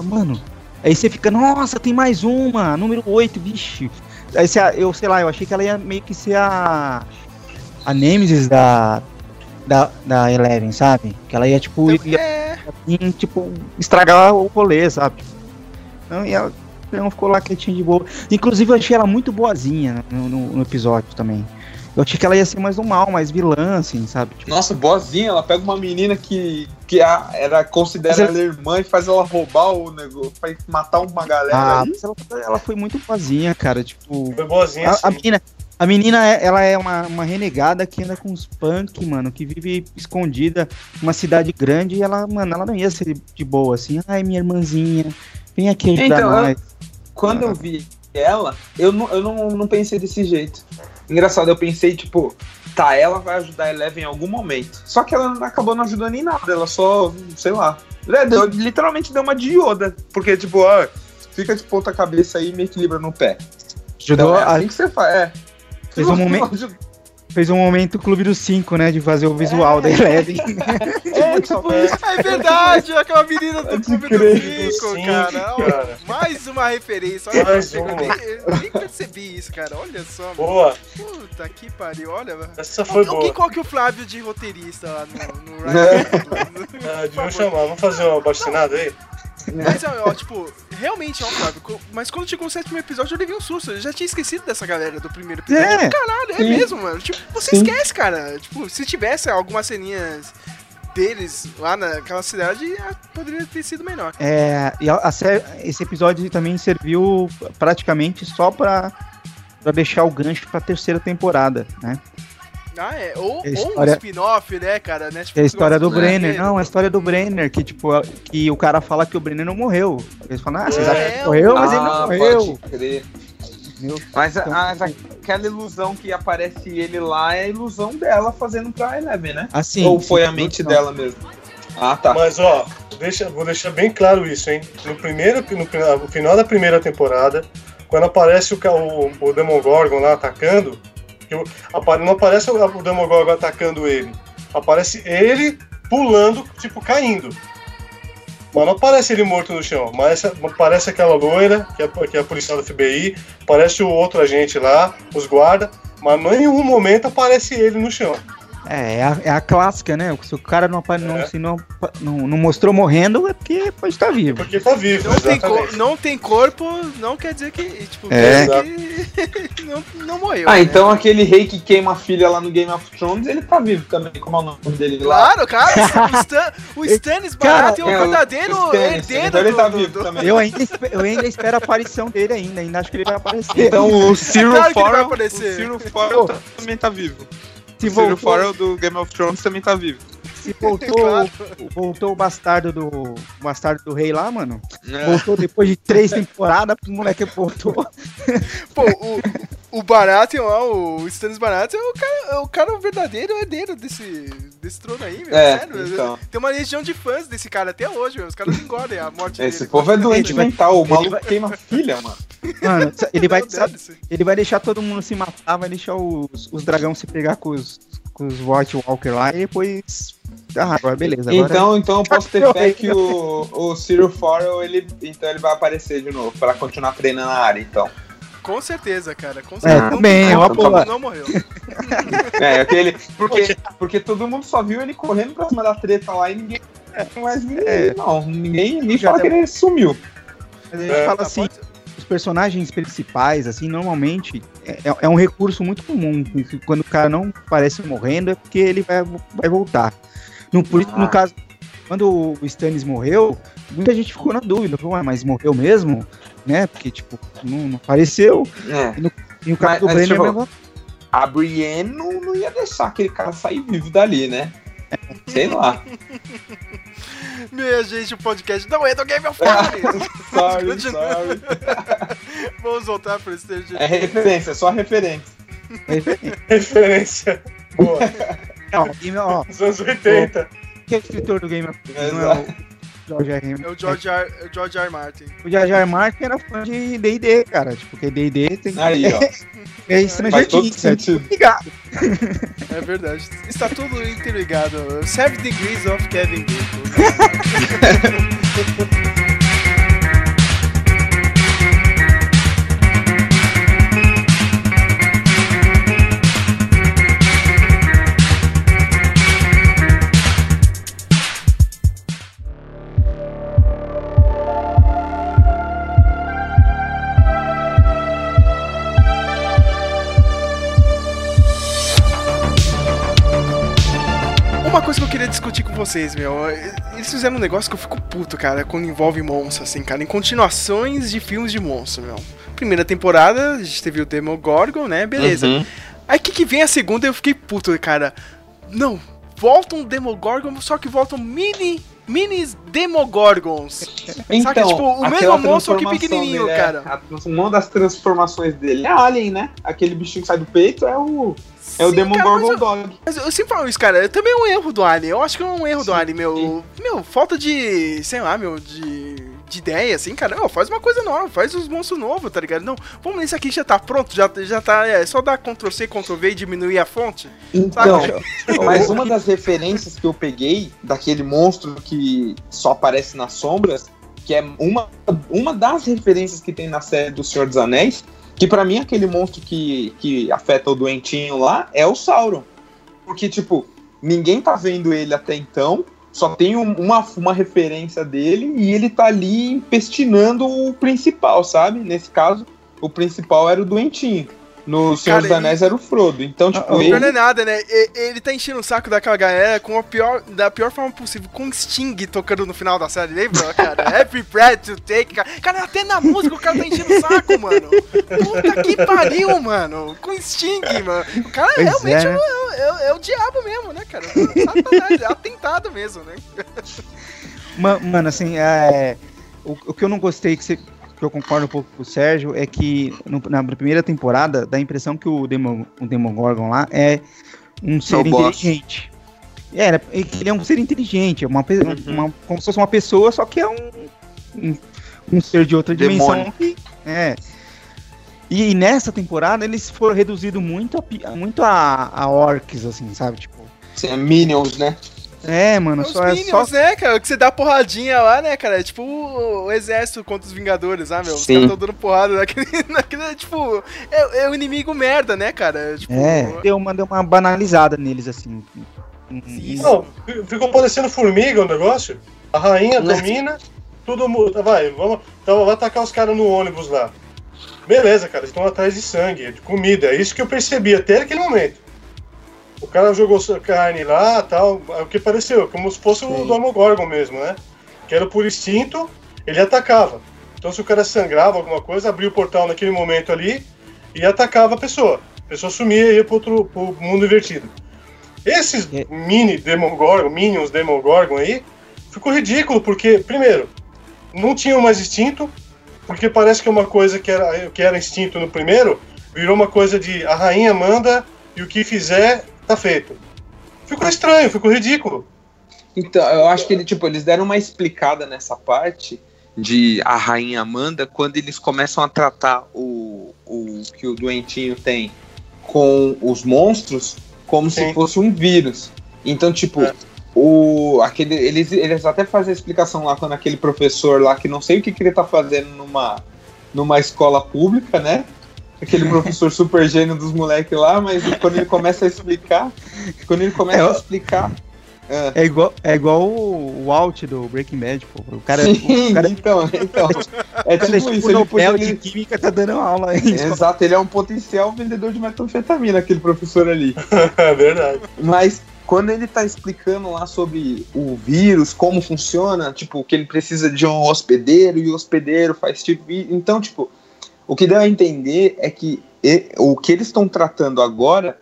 Mano. Aí você fica, nossa, tem mais uma, número 8, vixe. Aí você, eu sei lá, eu achei que ela ia meio que ser a. A Nemesis da. Da, da Eleven, sabe? Que ela ia, tipo, ia, É, ia, tipo, estragar o rolê, sabe? Não, e ela não ficou lá quietinha de boa. Inclusive, eu achei ela muito boazinha no, no- no episódio também. Eu achei que ela ia ser mais do mal, mais vilã, assim, sabe? Tipo, Nossa, boazinha, ela pega uma menina que, que a- era considera Mas ela irmã e faz ela roubar o negócio, faz matar uma galera Ah, ela, ela foi muito boazinha, cara. Tipo, Foi boazinha a, assim. a menina, a menina é, ela é uma, uma renegada que anda com os punk, mano, que vive escondida numa cidade grande e ela, mano, ela não ia ser de boa assim. Ai, minha irmãzinha, vem aqui ajudar Então, eu- nós. Quando eu vi ela, eu não, eu não, não pensei desse jeito. Engraçado, eu pensei, tipo, tá, ela vai ajudar a Eleven em algum momento. Só que ela acabou não ajudando em nada, ela só, sei lá. É, deu- literalmente deu uma de Yoda. Porque, tipo, ó, fica de ponta cabeça aí e me equilibra no pé. Ajudou, Então, é a- assim que você faz, é. Fez um momento- fez um momento Clube dos Cinco, né? De fazer o visual da Eleven. É, tipo, é verdade, aquela menina do Clube crer. do Cinco, Sim, cara. Cara. Mais uma referência. Olha, Mais eu, uma. nem, eu nem percebi isso, cara. Olha só, mano. Boa, Puta que pariu, olha. essa foi Alguém boa. coloque o Flávio de roteirista lá no, no É. Ryan. Ah, deviam chamar, vamos fazer uma bacinada aí? Mas, ó, tipo, realmente, ó, Flávio, mas quando chegou o sétimo episódio eu levei um susto. Eu já tinha esquecido dessa galera do primeiro episódio. É. Caralho, é Sim. mesmo, mano. Tipo, você Sim. esquece, cara. Tipo, se tivesse algumas ceninhas deles lá naquela cidade, poderia ter sido melhor. É, e a- a esse episódio também serviu praticamente só pra, pra deixar o gancho pra terceira temporada, né? Ah, é. Ou, É a ou um história- spin-off, né, cara? Netflix É a história do Brenner. Não, a história do Brenner, que tipo, que o cara fala que o Brenner não morreu. Eles falam, ah, vocês É, acham que morreu, mas ele não Ah, morreu. Pode crer. Mas, a- Então- mas aquela ilusão que aparece ele lá é a ilusão dela fazendo pra Eleven, né? Assim, Ou foi a mente não. dela mesmo? Ah, tá. Mas ó, deixa, vou deixar bem claro isso, hein? No primeiro, no, no final da primeira temporada, quando aparece o, o, o Demogorgon lá atacando, que o- apa- não aparece o, Demogorgon atacando ele, aparece ele pulando, tipo, caindo. Mas não aparece ele morto no chão, mas aparece aquela loira, que é, que é a policial do FBI, aparece o outro agente lá, os guardas, mas em nenhum momento aparece ele no chão. É, é a, é a clássica, né? Se o cara não, não, É. se não, não, não mostrou morrendo, é porque pode estar vivo. Porque tá vivo, Não tem, não tem corpo, não quer dizer que. Tipo, É. que não, não morreu. Ah, né? então aquele rei que queima a filha lá no Game of Thrones, ele tá vivo também. Como é o nome dele lá? Claro, cara, o, Stan, o Stannis Barato é um É, o- verdadeiro o Stannis, herdeiro então ele tá do- vivo do- também. Eu ainda, eu ainda espero a aparição dele ainda, ainda acho que ele vai aparecer. Então o Cyril Claro que ele vai Farrell, o. Cyril Farrell também tá vivo. Se O voltou, Farrell do Game of Thrones também tá vivo. se voltou, Claro. voltou o bastardo do o bastardo do rei lá, mano. É. Voltou depois de três temporadas, o moleque voltou. Pô, o, O Baratheon lá, o Stannis Baratheon, é o cara, é o cara verdadeiro herdeiro desse, desse trono aí, meu. É, sério. então. Tem uma legião de fãs desse cara até hoje, meu. Os caras engordem a morte Esse dele. povo é doente vai- mental. O maluco vai- queima filha, mano. Mano, ele vai, céu. ele vai deixar todo mundo se matar, vai deixar os, os dragões se pegar com os, com os White Walker lá e depois. Ah, agora beleza. Agora Então, então eu posso ter fé que o, o Cyril Farrell, ele, então ele vai aparecer de novo, pra continuar treinando a área, então. Com certeza, cara. Com É, certeza. também, não, uma não, não morreu. É, aquele. Porque, porque todo mundo só viu ele correndo pra cima da treta lá e ninguém. Mas ninguém, É. não, ninguém, fala que ele sumiu. a gente É, fala Tá, assim, pode- os personagens principais, assim, normalmente é, é um recurso muito comum. que Quando o cara não parece morrendo, é porque ele vai, vai voltar. No, por isso, Ah. no caso, quando o Stannis morreu, muita gente ficou na dúvida, falou, "Ué, mas morreu mesmo? Né? Porque, tipo, não, não apareceu. É. E o cara Mas- do Brenner tipo, mesmo. A Brienne não, não ia deixar aquele cara sair vivo dali, né? Sei lá. Minha gente, o podcast não é do Game of Thrones. sorry, sorry. Vamos voltar pra esse TG. É referência, só referência. Referência. Boa. Não, Game- ó, Dos anos 80. Quem é escritor do Game of Thrones? Não é o George R. É o George R. é o George R. Martin. O George R. Martin era fã de D&D, cara. Tipo, porque D&D tem Aí, ó. é Things, né? sentido. Ligado. É verdade. Está tudo interligado. Seven Degrees of Kevin Bacon. Uma coisa que eu queria discutir com vocês, meu. Eles fizeram um negócio que eu fico puto, cara, quando envolve monstro, assim, cara. Em continuações de filmes de monstro, meu. Primeira temporada, a gente teve o Demogorgon, né? Beleza. Uhum. Aí que que vem a segunda eu fiquei puto, cara. Não, volta um Demogorgon, só que voltam mini. Minis Demogorgons. Então, Saca, tipo, o mesmo monstro que pequenininho, dele, é, cara. uma das transformações dele é Alien, né? Aquele bichinho que sai do peito é o, é o Sim, Demon cara, mas Gorgon eu- Dog. Mas eu sempre falo isso, cara. É também um erro do Alien. Eu acho que é um erro do Alien, meu. Meu, falta de. sei lá, meu, de. De ideia, assim, cara. Ô, faz uma coisa nova, faz os monstros novos, tá ligado? Não, vamos nesse aqui já tá pronto, já, já tá. É só dar Ctrl C, Ctrl V e diminuir a fonte. Então, mas uma das referências que eu peguei daquele monstro que só aparece nas sombras, que é uma, uma das referências que tem na série do Senhor dos Anéis, que pra mim aquele monstro que, que afeta o doentinho lá é o Sauron. Porque, tipo, ninguém tá vendo ele até então, só tem um- uma, uma referência dele e ele tá ali empestinando o principal, sabe? Nesse caso, o principal era o doentinho. No Senhor Cara, dos Anéis era o Frodo. Então, tipo, ah, O ele... pior não é nada, né? Ele tá enchendo o saco daquela galera com a pior, da pior forma possível, com Sting tocando no final da série, lembra, cara? Happy Breath to Take, cara. Cara, até na música o cara tá enchendo o saco, mano. Puta que pariu, mano. Com Sting, mano. O cara Pois realmente é, é, o- é o- é o diabo mesmo, né, cara? Satanás, é atentado mesmo, né? Ma- Mano, assim, é, o, o que eu não gostei, que, você- que eu concordo um pouco com o Sérgio, é que no- na primeira temporada dá a impressão que o, Demo, o Demogorgon lá é um ser o boss. inteligente. É, é ele é um ser inteligente, é uma, Uhum. uma- como se fosse uma pessoa, só que é um, um, um ser de outra dimensão. Que- é. E, nessa temporada eles foram reduzidos muito a, muito a, a orcs, assim, sabe? Tipo, é Minions, né? É, mano, Os só é só Minions, né, cara? Que você dá porradinha lá, né, cara? É tipo o, exército contra os Vingadores, ah, meu? Os Sim. caras tão dando porrada naquele, naquele tipo... É, é o inimigo merda, né, cara? Tipo, É, deu uma, deu uma banalizada neles, assim. Isso. Não, ficou parecendo formiga o negócio. A rainha domina, tudo muda. Vai, vamos. Então vai atacar os caras no ônibus lá. Beleza, cara, eles estão atrás de sangue, de comida. É isso que eu percebi até aquele momento. O cara jogou sua carne lá tal. é O que pareceu, como se fosse o Sim. Demogorgon mesmo, né? Que era por instinto, ele atacava. Então se o cara sangrava alguma coisa, abria o portal naquele momento ali e atacava a pessoa. A pessoa sumia e ia pro, outro, pro mundo invertido. Esses É. mini Demogorgon, Minions Demogorgon aí, ficou ridículo, porque, primeiro, não tinham mais instinto, porque parece que é uma coisa que era, que era instinto no primeiro, virou uma coisa de a rainha manda e o que fizer tá feito. Ficou estranho, ficou ridículo. Então, eu acho que ele, tipo, eles deram uma explicada nessa parte de a rainha Amanda quando eles começam a tratar o, o que o doentinho tem com os monstros como Sim. se fosse um vírus. Então, tipo, É. o aquele eles, eles até fazem a explicação lá quando aquele professor lá que não sei o que, que ele tá fazendo numa numa escola pública, né? Aquele professor super gênio dos moleques lá, mas quando ele começa a explicar, quando ele começa É, a explicar, ah, É igual, é igual o, o Alt do Breaking Bad, pô. O cara, Sim, o cara, então, então. É o é tipo tipo isso, ele Nobel podia- de Química tá dando aula aí. Exato, ele é um potencial vendedor de metanfetamina, aquele professor ali. É verdade. Mas quando ele tá explicando lá sobre o vírus, como funciona, tipo, que ele precisa de um hospedeiro e o hospedeiro faz tipo. Então, tipo, o que deu a entender é que o que eles estão tratando agora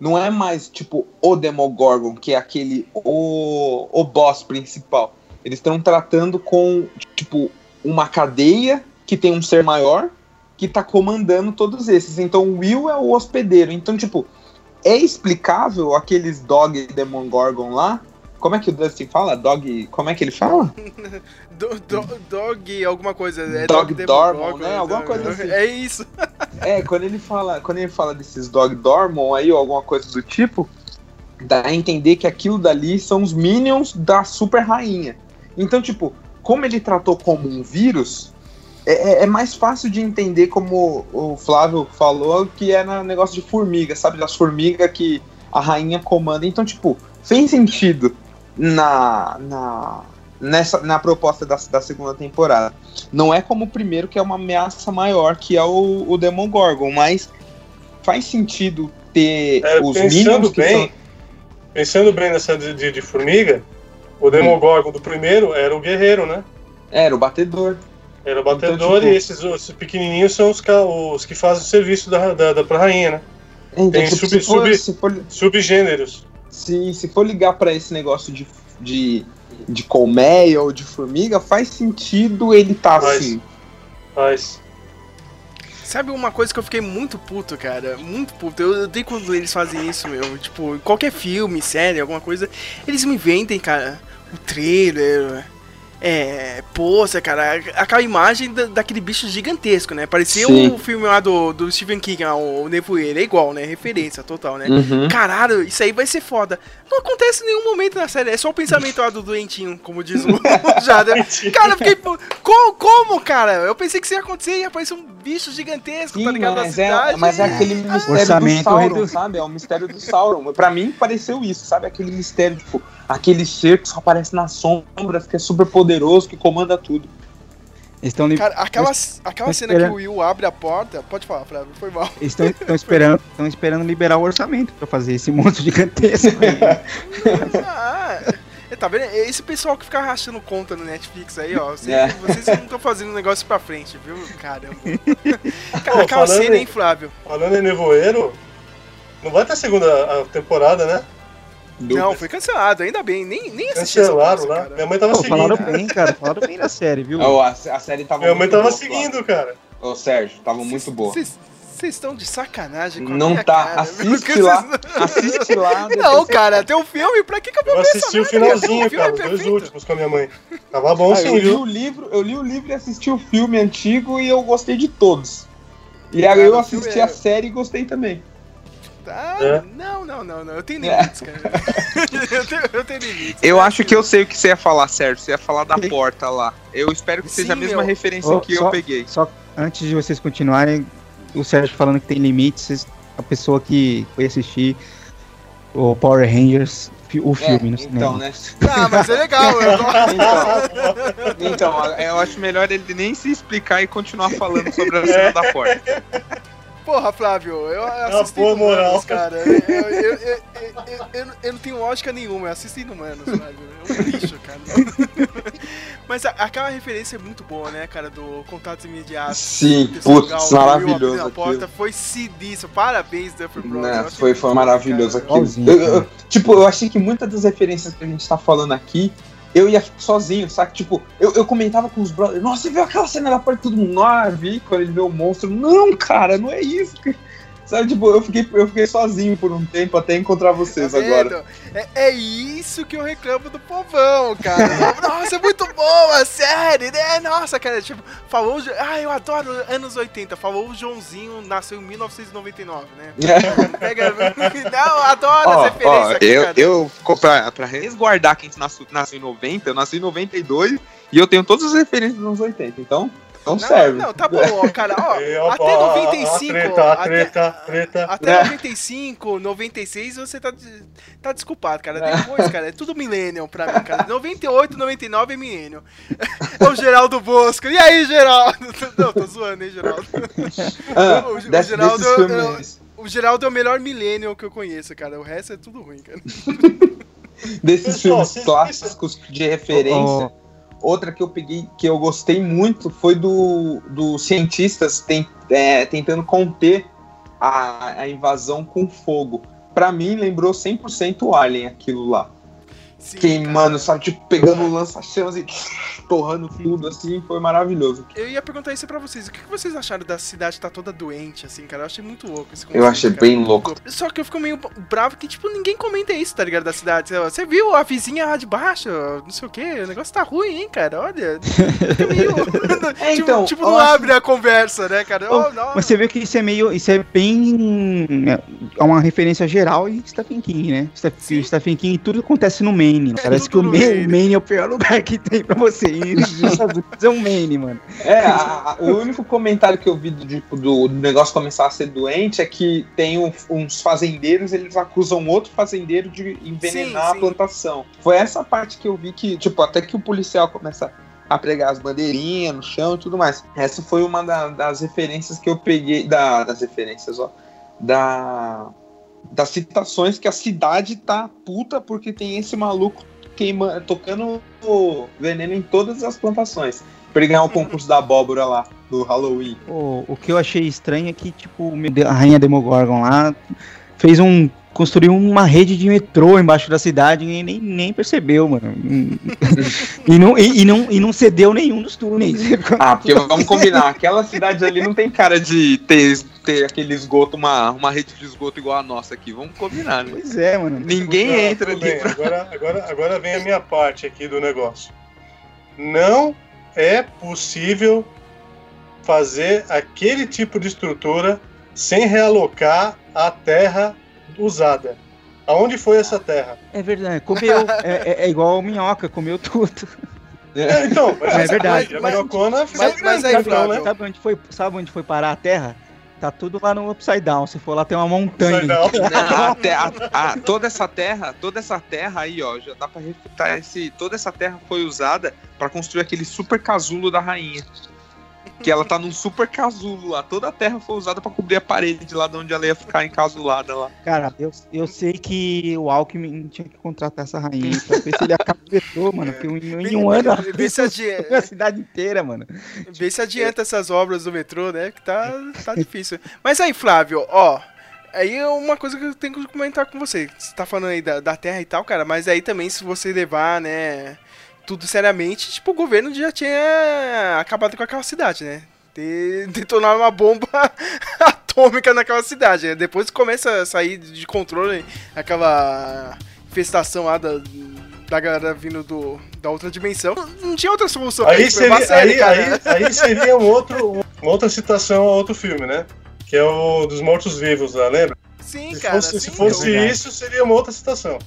não é mais, tipo, o Demogorgon, que é aquele. o, o boss principal. Eles estão tratando com, tipo, uma cadeia que tem um ser maior que tá comandando todos esses. Então o Will é o hospedeiro. Então, tipo, é explicável aqueles Dog Demogorgon lá? Como é que o Dustin fala? Dog. Como é que ele fala? Do- do- dog, alguma coisa. É Dog Demogorgon, Dormon, né? Alguma coisa assim. É isso. É, quando ele fala, quando ele fala desses Dog Dormon aí, ou alguma coisa do tipo, dá a entender que aquilo dali são os Minions da Super Rainha. Então, tipo, como ele tratou como um vírus, é, é- é mais fácil de entender como o Flávio falou, que é no negócio de formiga, sabe? Das formigas que a rainha comanda. Então, tipo, fez sentido na, na, nessa, na proposta da, da segunda temporada. Não é como o primeiro, que é uma ameaça maior, que é o, o Demogorgon, mas faz sentido ter É, os pensando bem, são... pensando bem nessa de, de- de formiga, o Demogorgon do primeiro era o guerreiro, né? Era o batedor. Era o batedor Então, tipo- e esses, esses pequenininhos são os, os que fazem o serviço da, da, da pra rainha, né? Então, Tem tipo, sub- se, for, sub- se, for, Subgêneros. Se, se for ligar pra esse negócio de, de, de colmeia ou de formiga, faz sentido ele tá Faz. assim. Mas Sabe uma coisa que eu fiquei muito puto, cara? Muito puto. Eu, eu odeio quando eles fazem isso, meu. Tipo, em qualquer filme, série, alguma coisa, eles me vendem, cara, o trailer. É, poça, cara, aquela imagem da- daquele bicho gigantesco, né? Parecia Sim. o filme lá do, do Stephen King, lá, o Nevoeiro, é igual, né? Referência total, né? Uhum. Caralho, isso aí vai ser foda. Não acontece em nenhum momento na série, é só o pensamento lá do doentinho, como diz o Jader. Cara, eu fiquei. Como, como, cara? Eu pensei que isso ia acontecer e aparecer um bicho gigantesco, Sim, tá ligado? Na mas é, cidade. mas é aquele mistério do Orçamento Sauron, reduzido. sabe? É o mistério do Sauron. Pra mim pareceu isso, sabe? Aquele mistério, tipo, aquele ser que só aparece nas sombras, que é super poderoso, que comanda tudo. Eles estão Cara, aquela, aquela cena que esperando. o Will abre a porta. Pode falar, Flávio, foi mal. esperando, tão esperando liberar o orçamento pra fazer esse monstro gigantesco. aí. Ah, é, tá vendo? Esse pessoal que fica rachando conta no Netflix aí, ó. Vocês, É. vocês não estão fazendo o negócio pra frente, viu? Caramba. Cara, Pô, aquela falando cena, em- hein, Flávio? falando em Nevoeiro, não vai ter segunda a temporada, né? Não, foi cancelado, ainda bem. Nem, nem assisti essa Cancelaram lá. cara. Minha mãe tava Pô, falaram seguindo. bem, cara. Falaram bem da série, viu? Ó, a, a série tava Minha mãe tava boa, seguindo, cara. Flávio. Ô, Sérgio, tava muito boa. Vocês estão de sacanagem com a Não minha tá. cara, viu? Assiste lá. vocês- Assiste lá. Não, cara, tem um filme, pra que que eu vou Eu assisti o cara? finalzinho, filme cara, é os dois últimos com a minha mãe. Tava bom Ah, sim, eu li viu? o livro, eu li o livro e assisti o filme antigo e eu gostei de todos. E aí Cara, eu assisti é- a série e gostei também. Ah, É. Não, não, não, não. Eu tenho É. limites, cara. eu, tenho, eu tenho limites. Eu né? acho que eu sei o que você ia falar, Sérgio. Você ia falar da porta lá. Eu espero que seja a Sim, mesma meu. referência Ô, que só- eu peguei. Só antes de vocês continuarem, o Sérgio falando que tem limites, vocês- a pessoa que foi assistir o Power Rangers, o filme no cinema. então, né? Ah, mas é legal. Eu tô... Então, então, eu acho melhor ele nem se explicar e continuar falando sobre a cena da porta. Porra, Flávio, eu assisto moral. Inumanos, cara. Eu, eu, eu, eu, eu- eu não- tenho lógica nenhuma, eu assisto Inumanos, Flávio. É um lixo, cara. Mas a- aquela referência é muito boa, né, cara, do Contatos Imediatos. Sim, putz, maravilhoso porta, foi sinistro. Parabéns, Duffer Bros. Né, foi, foi maravilhoso aquilo. Tipo, eu achei que muitas das referências que a gente tá falando aqui, eu ia tipo, sozinho, sabe? Tipo, eu, eu comentava com os brothers, nossa, você viu aquela cena da porta todo mundo? Ah, vi, quando ele vê o monstro. Não, cara, não é isso. Sabe, tipo, eu fiquei, eu fiquei sozinho por um tempo até encontrar vocês Tá agora. É, é isso que eu reclamo do povão, cara. Nossa, é muito boa a série, né? Nossa, cara, tipo, falou. Ah, eu adoro anos 80. Falou o Joãozinho, nasceu em 1999, né? Pega. Não, eu adoro Ó, as referências ó, aqui, eu, cara. eu, pra, pra resguardar quem nasceu, nasceu em 90, eu nasci em 92 e eu tenho todas as referências dos anos 80, então, então Não, serve. não, tá bom, ó, cara, ó. Até ó, ó, 95. A treta, a até- treta, a treta. Até É. 95, 96 você tá, tá desculpado, cara. Depois, cara, é tudo millennial pra mim, cara. 98, 99 é millennial. É o Geraldo Bosco. E aí, Geraldo? Não, tô zoando, hein, Geraldo. Ah, o, o Geraldo, é- filmes, o Geraldo é o melhor millennial que eu conheço, cara. O resto é tudo ruim, cara. desses Pessoal, filmes clássicos de referência, outra que eu peguei, que eu gostei muito, foi do dos cientistas ten- é, tentando conter a, a invasão com fogo. Pra mim, lembrou 100% o Alien aquilo lá. Sim, Queimando, sabe? Tipo, pegando o lança-chamas e torrando tudo, assim, foi maravilhoso. Eu ia perguntar isso pra vocês. O que vocês acharam da cidade estar toda doente, assim, cara? Eu achei muito louco esse Eu conceito, achei cara. bem louco. Só que eu fico meio bravo que, tipo, ninguém comenta isso, tá ligado? Da cidade. Você viu a vizinha lá de baixo? Não sei o que. O negócio tá ruim, hein, cara? Olha. Fica meio... É, tipo, então, tipo, eu não acho- abre a conversa, né, cara? Oh, não. Mas você vê que isso é meio. Isso é bem. É uma referência geral em Stephen King, né? Steph- Sim. Stephen King, tudo acontece no Maine. É Parece que o Maine, Maine. é o pior lugar que tem pra você ir. nos Estados Unidos É um Maine, mano. É, a- a- o único comentário que eu vi do, tipo, do, do negócio começar a ser doente é que tem um- uns fazendeiros, eles acusam outro fazendeiro de envenenar Sim, a sim. plantação. Foi essa parte que eu vi que, tipo, até que o policial começa a pregar as bandeirinhas no chão e tudo mais. Essa foi uma da- das referências que eu peguei, da- das referências, ó, da, das citações que a cidade tá puta porque tem esse maluco queima, tocando veneno em todas as plantações. Pra ele ganhar o concurso da abóbora lá, do Halloween. O, o que eu achei estranho é que, tipo, a rainha Demogorgon lá fez um. Construiu uma rede de metrô embaixo da cidade e nem, nem percebeu, mano. e, não, e, e não, e não cedeu nenhum dos túneis. Ah, porque vamos combinar, aquela cidade ali não tem cara de ter, ter aquele esgoto, uma, uma rede de esgoto igual a nossa aqui. Vamos combinar, né? pois é, mano. Ninguém Não, entra ali pra... Agora, agora, agora vem a minha parte aqui do negócio. Não é possível fazer aquele tipo de estrutura sem realocar a terra usada. Aonde foi essa terra? É verdade, comeu. É, é- é igual minhoca, comeu tudo. É, então, mas É verdade. A minhocona Mas- mas aí, então, Flávio, né? Sabe onde foi, sabe onde foi parar a terra? Tá tudo lá no Upside Down. Se for lá, tem uma montanha. Não, a te- a- a- toda essa terra, toda essa terra aí, ó, já dá pra refutar esse. Toda essa terra foi usada pra construir aquele super casulo da rainha. Que ela tá num super casulo lá. Toda a terra foi usada pra cobrir a parede de lá de onde ela ia ficar encasulada lá. Cara, eu, eu sei que o Alckmin tinha que contratar essa rainha pra ver se ele acabetou, mano. Porque em, em um ano Vê se, adi... a cidade inteira, mano. Vê se adianta essas obras do metrô, né? Que tá, tá difícil. Mas aí, Flávio, ó. Aí é uma coisa que eu tenho que comentar com você. Você tá falando aí da, da terra e tal, cara, mas aí também se você levar, né, tudo seriamente, tipo, o governo já tinha acabado com aquela cidade, né? De, detonar uma bomba atômica naquela cidade. Né? Depois começa a sair de controle aquela infestação lá da, da galera vindo do, da outra dimensão. Não, tinha outra solução. Aí seria, série, aí, cara. aí, aí seria um outro, uma outra citação a outro filme, né? Que é o dos mortos-vivos lá, lembra? Sim, Se cara. fosse, se sim, fosse é isso, seria uma outra citação.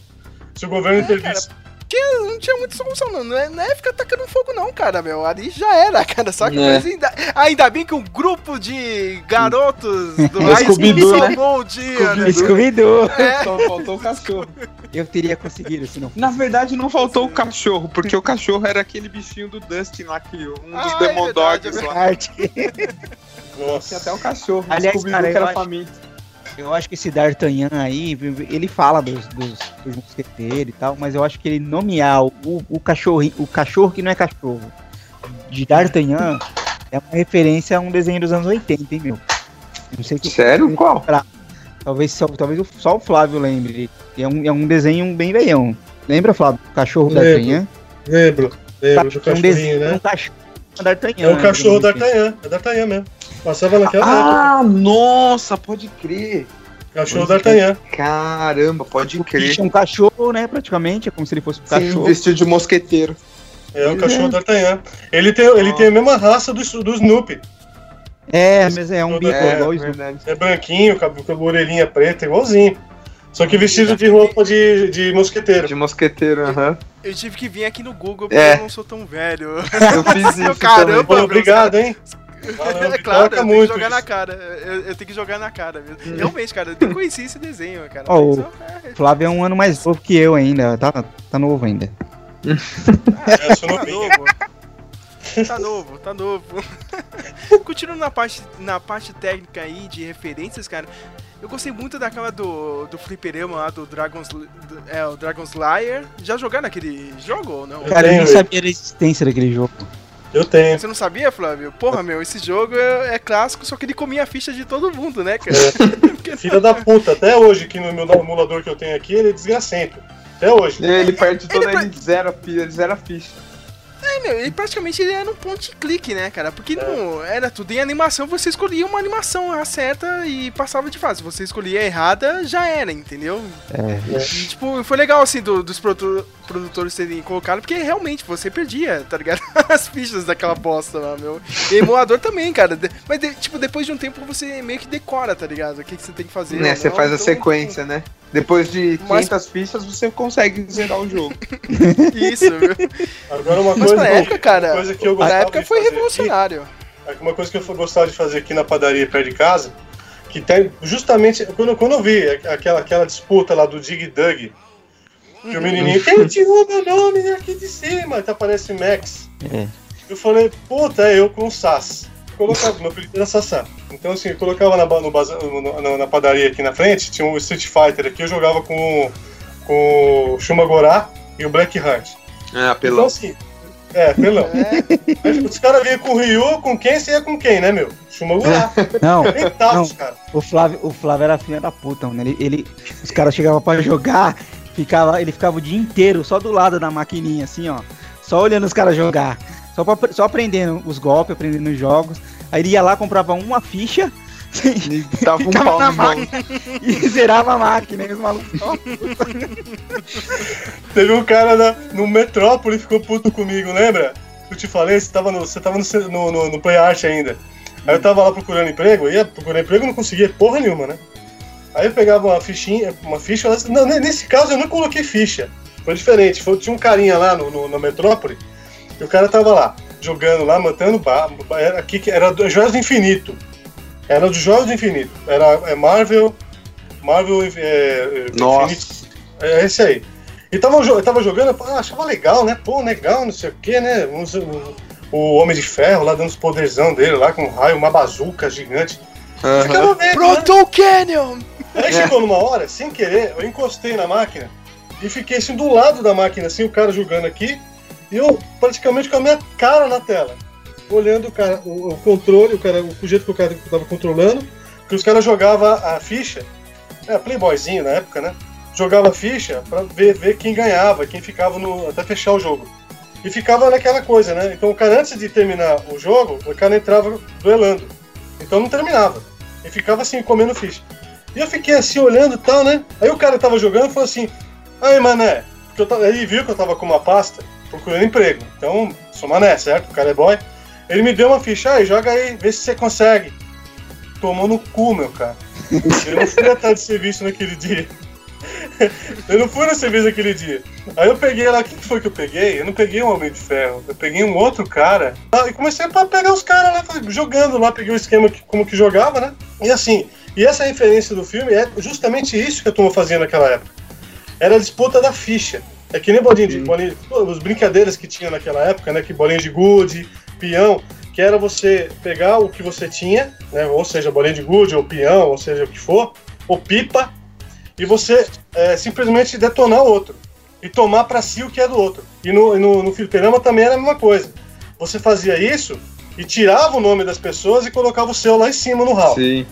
Se o governo É, intervisse. Não tinha muita solução, não. Não é, não é ficar tacando fogo, não, cara, meu. Ali já era, cara, saca? É. Mas ainda, ainda bem que um grupo de garotos do É Scooby-Doo, né? salvou o dia, né? Scooby-Doo. É. Só faltou o cachorro. Eu teria conseguido, se não Na verdade, não faltou o cachorro, porque o cachorro era aquele bichinho do Dustin lá, que um dos Ah, é Demon verdade, Dogs é lá. arte. Tinha Nossa. até o cachorro. Aliás, cara, que eu era acho- faminto. Eu acho que esse D'Artagnan aí, ele fala dos, dos, dos mosqueteiros e tal, mas eu acho que ele nomear o, o, cachorro, o cachorro que não é cachorro de D'Artagnan é uma referência a um desenho dos anos 80, hein, meu? Não sei que Sério? Qual? Talvez só, talvez o- só o Flávio lembre. É um, é um desenho bem veião. Lembra, Flávio? O cachorro Lembro. D'Artagnan? Lembro, lembro É um desenho, cachorrinho, é um né? cachorro D'Artagnan. É o né, cachorro assim. D'Artagnan, é D'Artagnan mesmo. Passava naquela época. Ah, nossa, pode crer. É o show do D'Artagnan. Caramba, pode crer. Bicho é um cachorro, né? Praticamente, é como se ele fosse um Sim, cachorro. vestido de mosqueteiro. É o cachorro D'Artagnan. Ele tem, ele tem a mesma raça do, do Snoopy. É, mas é um bico É, igual isso. verdade. É branquinho, com a, com a orelhinha preta, igualzinho. Só que vestido de roupa de, de mosqueteiro. De mosqueteiro, aham. Eu tive que vir aqui no Google porque É. eu não sou tão velho. Eu fiz isso Caramba, Pô, meu, obrigado, hein? Valeu, é claro, eu tenho que jogar na cara. Eu, eu tenho que jogar na cara mesmo. Realmente, cara, eu nem conheci esse desenho, cara. Mas, o- é, Flávio é um ano mais novo que eu ainda. Tá, tá novo ainda. É, sou Tá novo. Tá novo, tá novo. Continuando na parte, na parte técnica aí de referências, cara, eu gostei muito daquela do, do fliperama lá do Dragon's, do- é, o Dragon's Lair. Já jogaram aquele jogo ou não? Eu Cara, eu nem sabia da existência daquele jogo. Eu tenho. Você não sabia, Flávio? Porra, meu, esse jogo é, é clássico, só que ele comia a ficha de todo mundo, né, cara? Porque- Filha da puta, até hoje, que no meu emulador que eu tenho aqui, ele é desgracento. Até hoje. Ele perde toda, Ele- ele zera ele zera a ficha. É, meu, ele praticamente ele era um ponte clique, né, cara? Porque não era tudo em animação, você escolhia uma animação a certa e passava de fase. Se você escolhia a errada, já era, entendeu? É. E, tipo, foi legal, assim, do- dos produ- produtores terem colocado, porque realmente você perdia, tá ligado? As fichas daquela bosta lá, meu. E emulador também, cara. De- Mas, de- tipo, depois de um tempo você meio que decora, tá ligado? O que, que você tem que fazer. Né, ou você não, faz a então, sequência, né? Depois de Mas- 500 fichas, você consegue zerar o jogo. Isso, viu? Agora uma Mas coisa, que- época, cara, coisa que eu Na época foi fazer aqui- revolucionário. Uma coisa que eu gostava de fazer aqui na padaria perto de casa, que tem justamente quando, quando eu vi aquela, aquela disputa lá do Dig Dug, que o menininho, quem tirou meu nome aqui de cima? Então aparece Max. É. Eu falei, puta, é eu com o Sass. Colocava, meu apelido era Sassá. Então, assim, eu colocava na, no baza- no- na, na padaria aqui na frente, tinha um Street Fighter aqui, eu jogava com, com o Shumagorá e o Black Heart. Ah, Então, assim, é, pelão. É, Aí, Os caras vinham com o Ryu, com quem você ia com quem, né, meu? Shumagorá. Não, Taos, cara. o Flávio, o Flávio era filha da puta, mano. Ele, ele- os caras chegavam pra jogar, ficava, ele ficava o dia inteiro só do lado da maquininha, assim, ó. Só olhando os caras jogar. Só, pra- só aprendendo os golpes, aprendendo os jogos. Aí ele ia lá, comprava uma ficha E tava um pau na máquina e zerava a máquina. E os malucos Teve um cara na, no Metrópole ficou puto comigo, lembra? Eu te falei, você tava no, você tava no, no, no, no Play Art ainda. Aí eu tava lá procurando emprego, ia procurar emprego e não conseguia porra nenhuma, né? Aí eu pegava uma fichinha, uma ficha, não, ne- nesse caso eu não coloquei ficha. Foi diferente, foi, tinha um carinha lá no, no, no Metrópole, e o cara tava lá, jogando lá, matando ba- ba- era, aqui, que era do Jogos do Infinito. Era dos Jogos do Infinito. Era é Marvel. Marvel é, é, Infinito Nossa. é esse aí. E tava, eu tava jogando, eu ah, achava legal, né? Pô, legal, não sei o que, né? O, o Homem de Ferro lá dando os poderzão dele lá com um raio, uma bazuca gigante. Ficava vendo, né? Proto Canyon! Aí chegou numa hora, sem querer, eu encostei na máquina e fiquei assim do lado da máquina, assim, o cara jogando aqui, eu praticamente com a minha cara na tela. Olhando o cara, o, o controle, o, cara, o jeito que o cara tava controlando, que os caras jogavam a ficha, é, playboyzinho na época, né? Jogava a ficha pra ver, ver quem ganhava, quem ficava no. até fechar o jogo. E ficava naquela coisa, né? Então o cara, antes de terminar o jogo, o cara entrava duelando. Então não terminava. E ficava assim, comendo ficha. E eu fiquei assim, olhando e tal, né? Aí o cara tava jogando e falou assim: Aí, mané. Porque eu ele viu que eu tava com uma pasta procurando emprego. Então, sou mané, certo? O cara é boy. Ele me deu uma ficha, aí, joga aí, vê se você consegue. Tomou no cu, meu cara. Eu não fui atrás de serviço naquele dia. Eu não fui no serviço naquele dia. Aí eu peguei lá, o que foi que eu peguei? Eu não peguei um Homem de Ferro, eu peguei um outro cara. Ah, E comecei a pegar os caras lá, jogando lá, peguei o esquema que, como que jogava, né? E assim, e essa referência do filme é justamente isso que a turma fazia naquela época. Era a disputa da ficha. É que nem bolinha de. Bolinha, de- pô, os brincadeiras que tinha naquela época, né? Que bolinha de gude, peão, que era você pegar o que você tinha, né? Ou seja, bolinha de gude, ou peão, ou seja o que for, ou pipa, e você é, simplesmente detonar o outro. E tomar pra si o que é do outro. E no, no, no fliperama também era a mesma coisa. Você fazia isso e tirava o nome das pessoas e colocava o seu lá em cima no hall. Sim.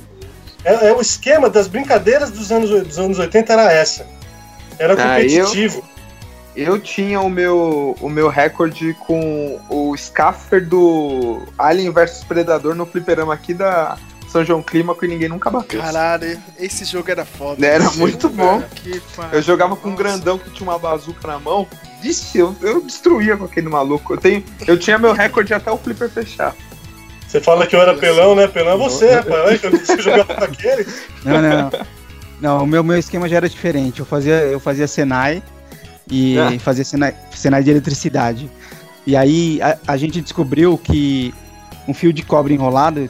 É, é o esquema das brincadeiras dos anos, dos anos 80 era essa. Era Ah, eu- competitivo. Eu tinha o meu, o meu recorde com o Scaffer do Alien vs Predador no fliperama aqui da São João Clímaco e ninguém nunca bateu. Caralho, esse jogo era foda. Era Esse muito jogo, bom. cara. Eu jogava com um grandão que tinha uma bazuca na mão. Vixe, eu, eu destruía com aquele maluco. Eu, tenho, eu tinha meu recorde até o flipper fechar. Você fala que eu era pelão, né? Pelão é você, rapaz. Que você jogava com aquele. Não, não, não. Não, o meu, meu esquema já era diferente. Eu fazia, eu fazia Senai e Ah. fazia Senai, Senai de eletricidade. E aí a, a gente descobriu que um fio de cobre enrolado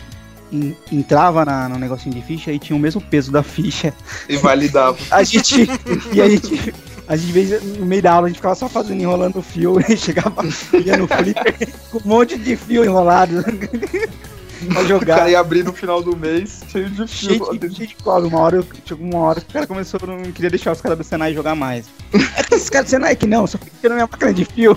en- entrava na, no negocinho de ficha e tinha o mesmo peso da ficha. E validava. A gente. e a gente. A gente, no meio da aula, a gente ficava só fazendo, enrolando o fio, e chegava, ia no flipper com um monte de fio enrolado pra O jogar. cara ia abrir no final do mês, cheio de Cheio fio. de, cheio de cobre. Uma hora, eu- chegou uma hora que o cara começou a não queria deixar os caras do Senai jogar mais. É que esses caras do Senai que não, só fica tirando minha máquina de fio.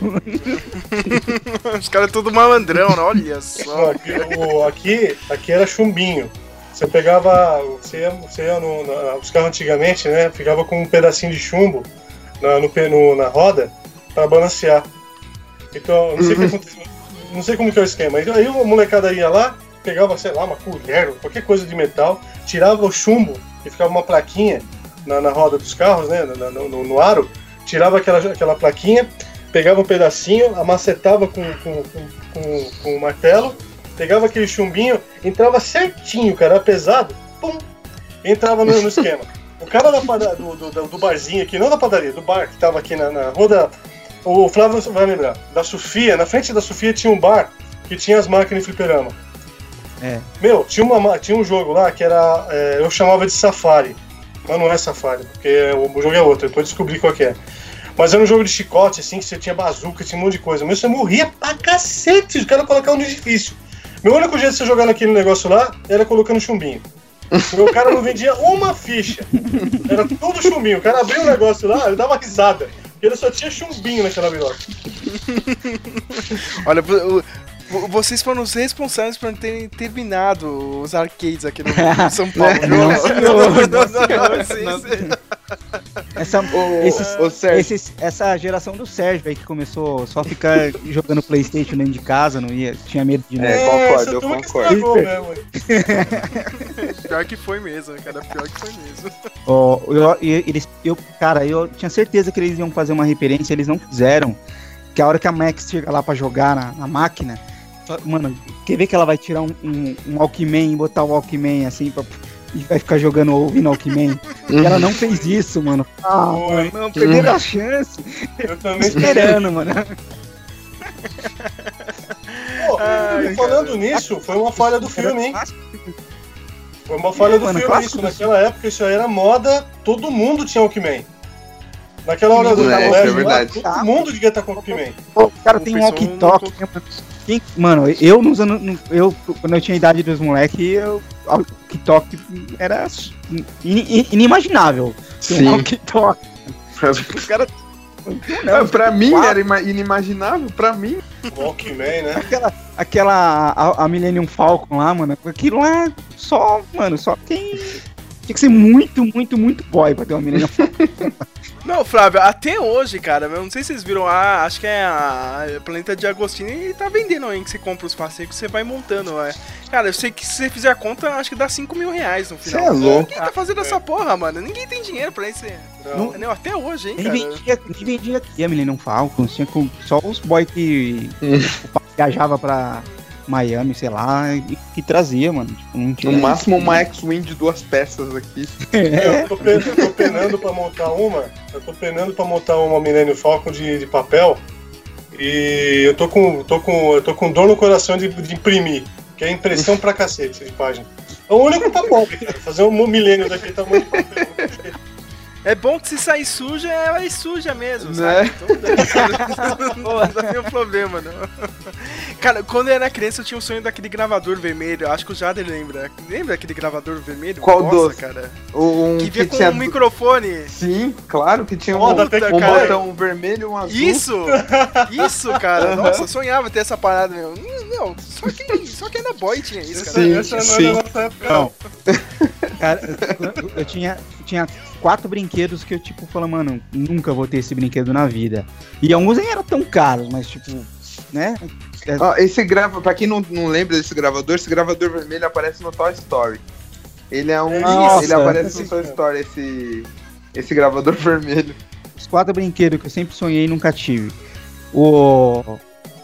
Os caras tudo malandrão, né? Olha só. aqui, o- aqui, aqui era chumbinho. Você pegava. Você ia, você ia no, na, os carros antigamente, né? Ficava com um pedacinho de chumbo na, no, no- na roda para balancear. Então, não sei, o que não sei como que é o esquema. Aí a molecada ia lá, pegava, sei lá, uma colher, qualquer coisa de metal, tirava o chumbo e ficava uma plaquinha na, na roda dos carros, né? no, no- no aro, tirava aquela, aquela plaquinha, pegava um pedacinho, amacetava com, com, com, com, o martelo, pegava aquele chumbinho, entrava certinho, cara, pesado, pum, entrava no, no esquema. O cara da do, do, do barzinho aqui, não da padaria, do bar que tava aqui na, na rua da. O Flávio vai lembrar. Da Sofia, na frente da Sofia tinha um bar que tinha as máquinas de fliperama. É. Meu, tinha, uma, ma- tinha um jogo lá que era. é, eu chamava de Safari. Mas não é Safari, porque o jogo é outro, depois descobri qual que é. Mas era um jogo de chicote, assim, que você tinha bazuca, tinha um monte de coisa. Mas você morria pra cacete, os caras colocavam no difícil. Meu único jeito de você jogar naquele negócio lá era colocando chumbinho. O cara não vendia uma ficha. Era tudo chumbinho. O cara abria o negócio lá, ele dava risada. Porque ele só tinha chumbinho naquela viroca. Olha, vocês foram os responsáveis por não terem terminado os arcades aqui no São Paulo. Não, não, não, não, sim. Essa, esses, esses- essa geração do Sérgio aí que começou só a ficar jogando Playstation dentro de casa, não ia, tinha medo de É, nada. concordo, essa eu concordo. Pior que foi mesmo, cara. Pior que foi mesmo. Ó, eu, eles, eu, cara, eu tinha certeza que eles iam fazer uma referência, eles não fizeram. Que a hora que a Max chega lá pra jogar na, na máquina, mano, quer ver que ela vai tirar um, um, um Walkman e botar o Walkman assim pra, e vai ficar jogando ouvindo Walkman? E ela não fez isso, mano. Ah, mano, não, perderam a chance. Eu também. Esperando, mano. Pô, Ai, falando nisso, foi uma falha do filme, hein? Foi uma falha do Mano, filme clássico isso. Naquela época isso aí era moda, todo mundo tinha Walkman. Naquela hora do É, colégio é lá, verdade. todo mundo devia estar com Walkman. Pô, o cara tem um walkie-talkie. Quem- Mano, eu nos anos. no- Eu, quando eu tinha a idade dos moleques, eu. Walkie-talkie era in- in- inimaginável. Ter um Sim. walkie-talkie. Os caras. Ah, pra mim quatro. era ima- inimaginável, pra mim. Walkman, né? Aquela, aquela a, a Millennium Falcon lá, mano, aquilo lá só, mano, só quem tinha que ser muito, muito, muito boy pra ter uma Millennium Falcon. Não, Flávio, até hoje, cara, eu não sei se vocês viram, ah, acho que é a Planeta de Agostinho e tá vendendo aí que você compra os passeios que você vai montando, é. Cara, eu sei que se você fizer a conta, acho que dá 5 mil reais no final. Cê é louco. Quem tá fazendo essa porra, mano? Ninguém tem dinheiro pra isso. Não. Entendeu? Até hoje, hein, Nem cara. vendia, nem vendia aqui a Millennium Falcon, tinha com, só os boy que viajava pra Miami, sei lá, e que trazia, mano. Tipo, não tinha No máximo uma X-Wing de duas peças aqui. É, Eu tô, pe- eu tô penando pra montar uma. Eu tô penando pra montar uma Millennium Falcon de, de papel. E eu tô com, tô com, eu tô com dor no coração de, de imprimir. Que é impressão pra cacete de página. É o único tá bom, cara. Fazer um milênio daquele tamanho de papel. É bom que se sair suja, ela é suja mesmo, Né? sabe? Então, não dá nenhum problema, não. Cara, quando eu era criança, eu tinha um sonho daquele gravador vermelho. Acho que o Jader lembra. Lembra aquele gravador vermelho? Qual Nossa, doce? cara. Um Que vinha com tinha um microfone. Sim, claro que tinha um, Ó, da um Tectoy. botão vermelho, um azul. Isso! Isso, cara. Nossa, eu sonhava ter essa parada, meu. Hum, Não, só quem, só quem era boy tinha isso, cara. Sim, Essa não é sim. época, não. Cara, eu, eu tinha, tinha quatro brinquedos que eu, tipo, falo, mano, nunca vou ter esse brinquedo na vida. E alguns nem eram tão caros, mas, tipo, né? Ó, esse grava, pra quem não, não lembra desse gravador, esse gravador vermelho aparece no Toy Story. Ele é um. Nossa, ele aparece no Toy cara. Story, esse. Esse gravador vermelho. Os quatro brinquedos que eu sempre sonhei e nunca tive. O.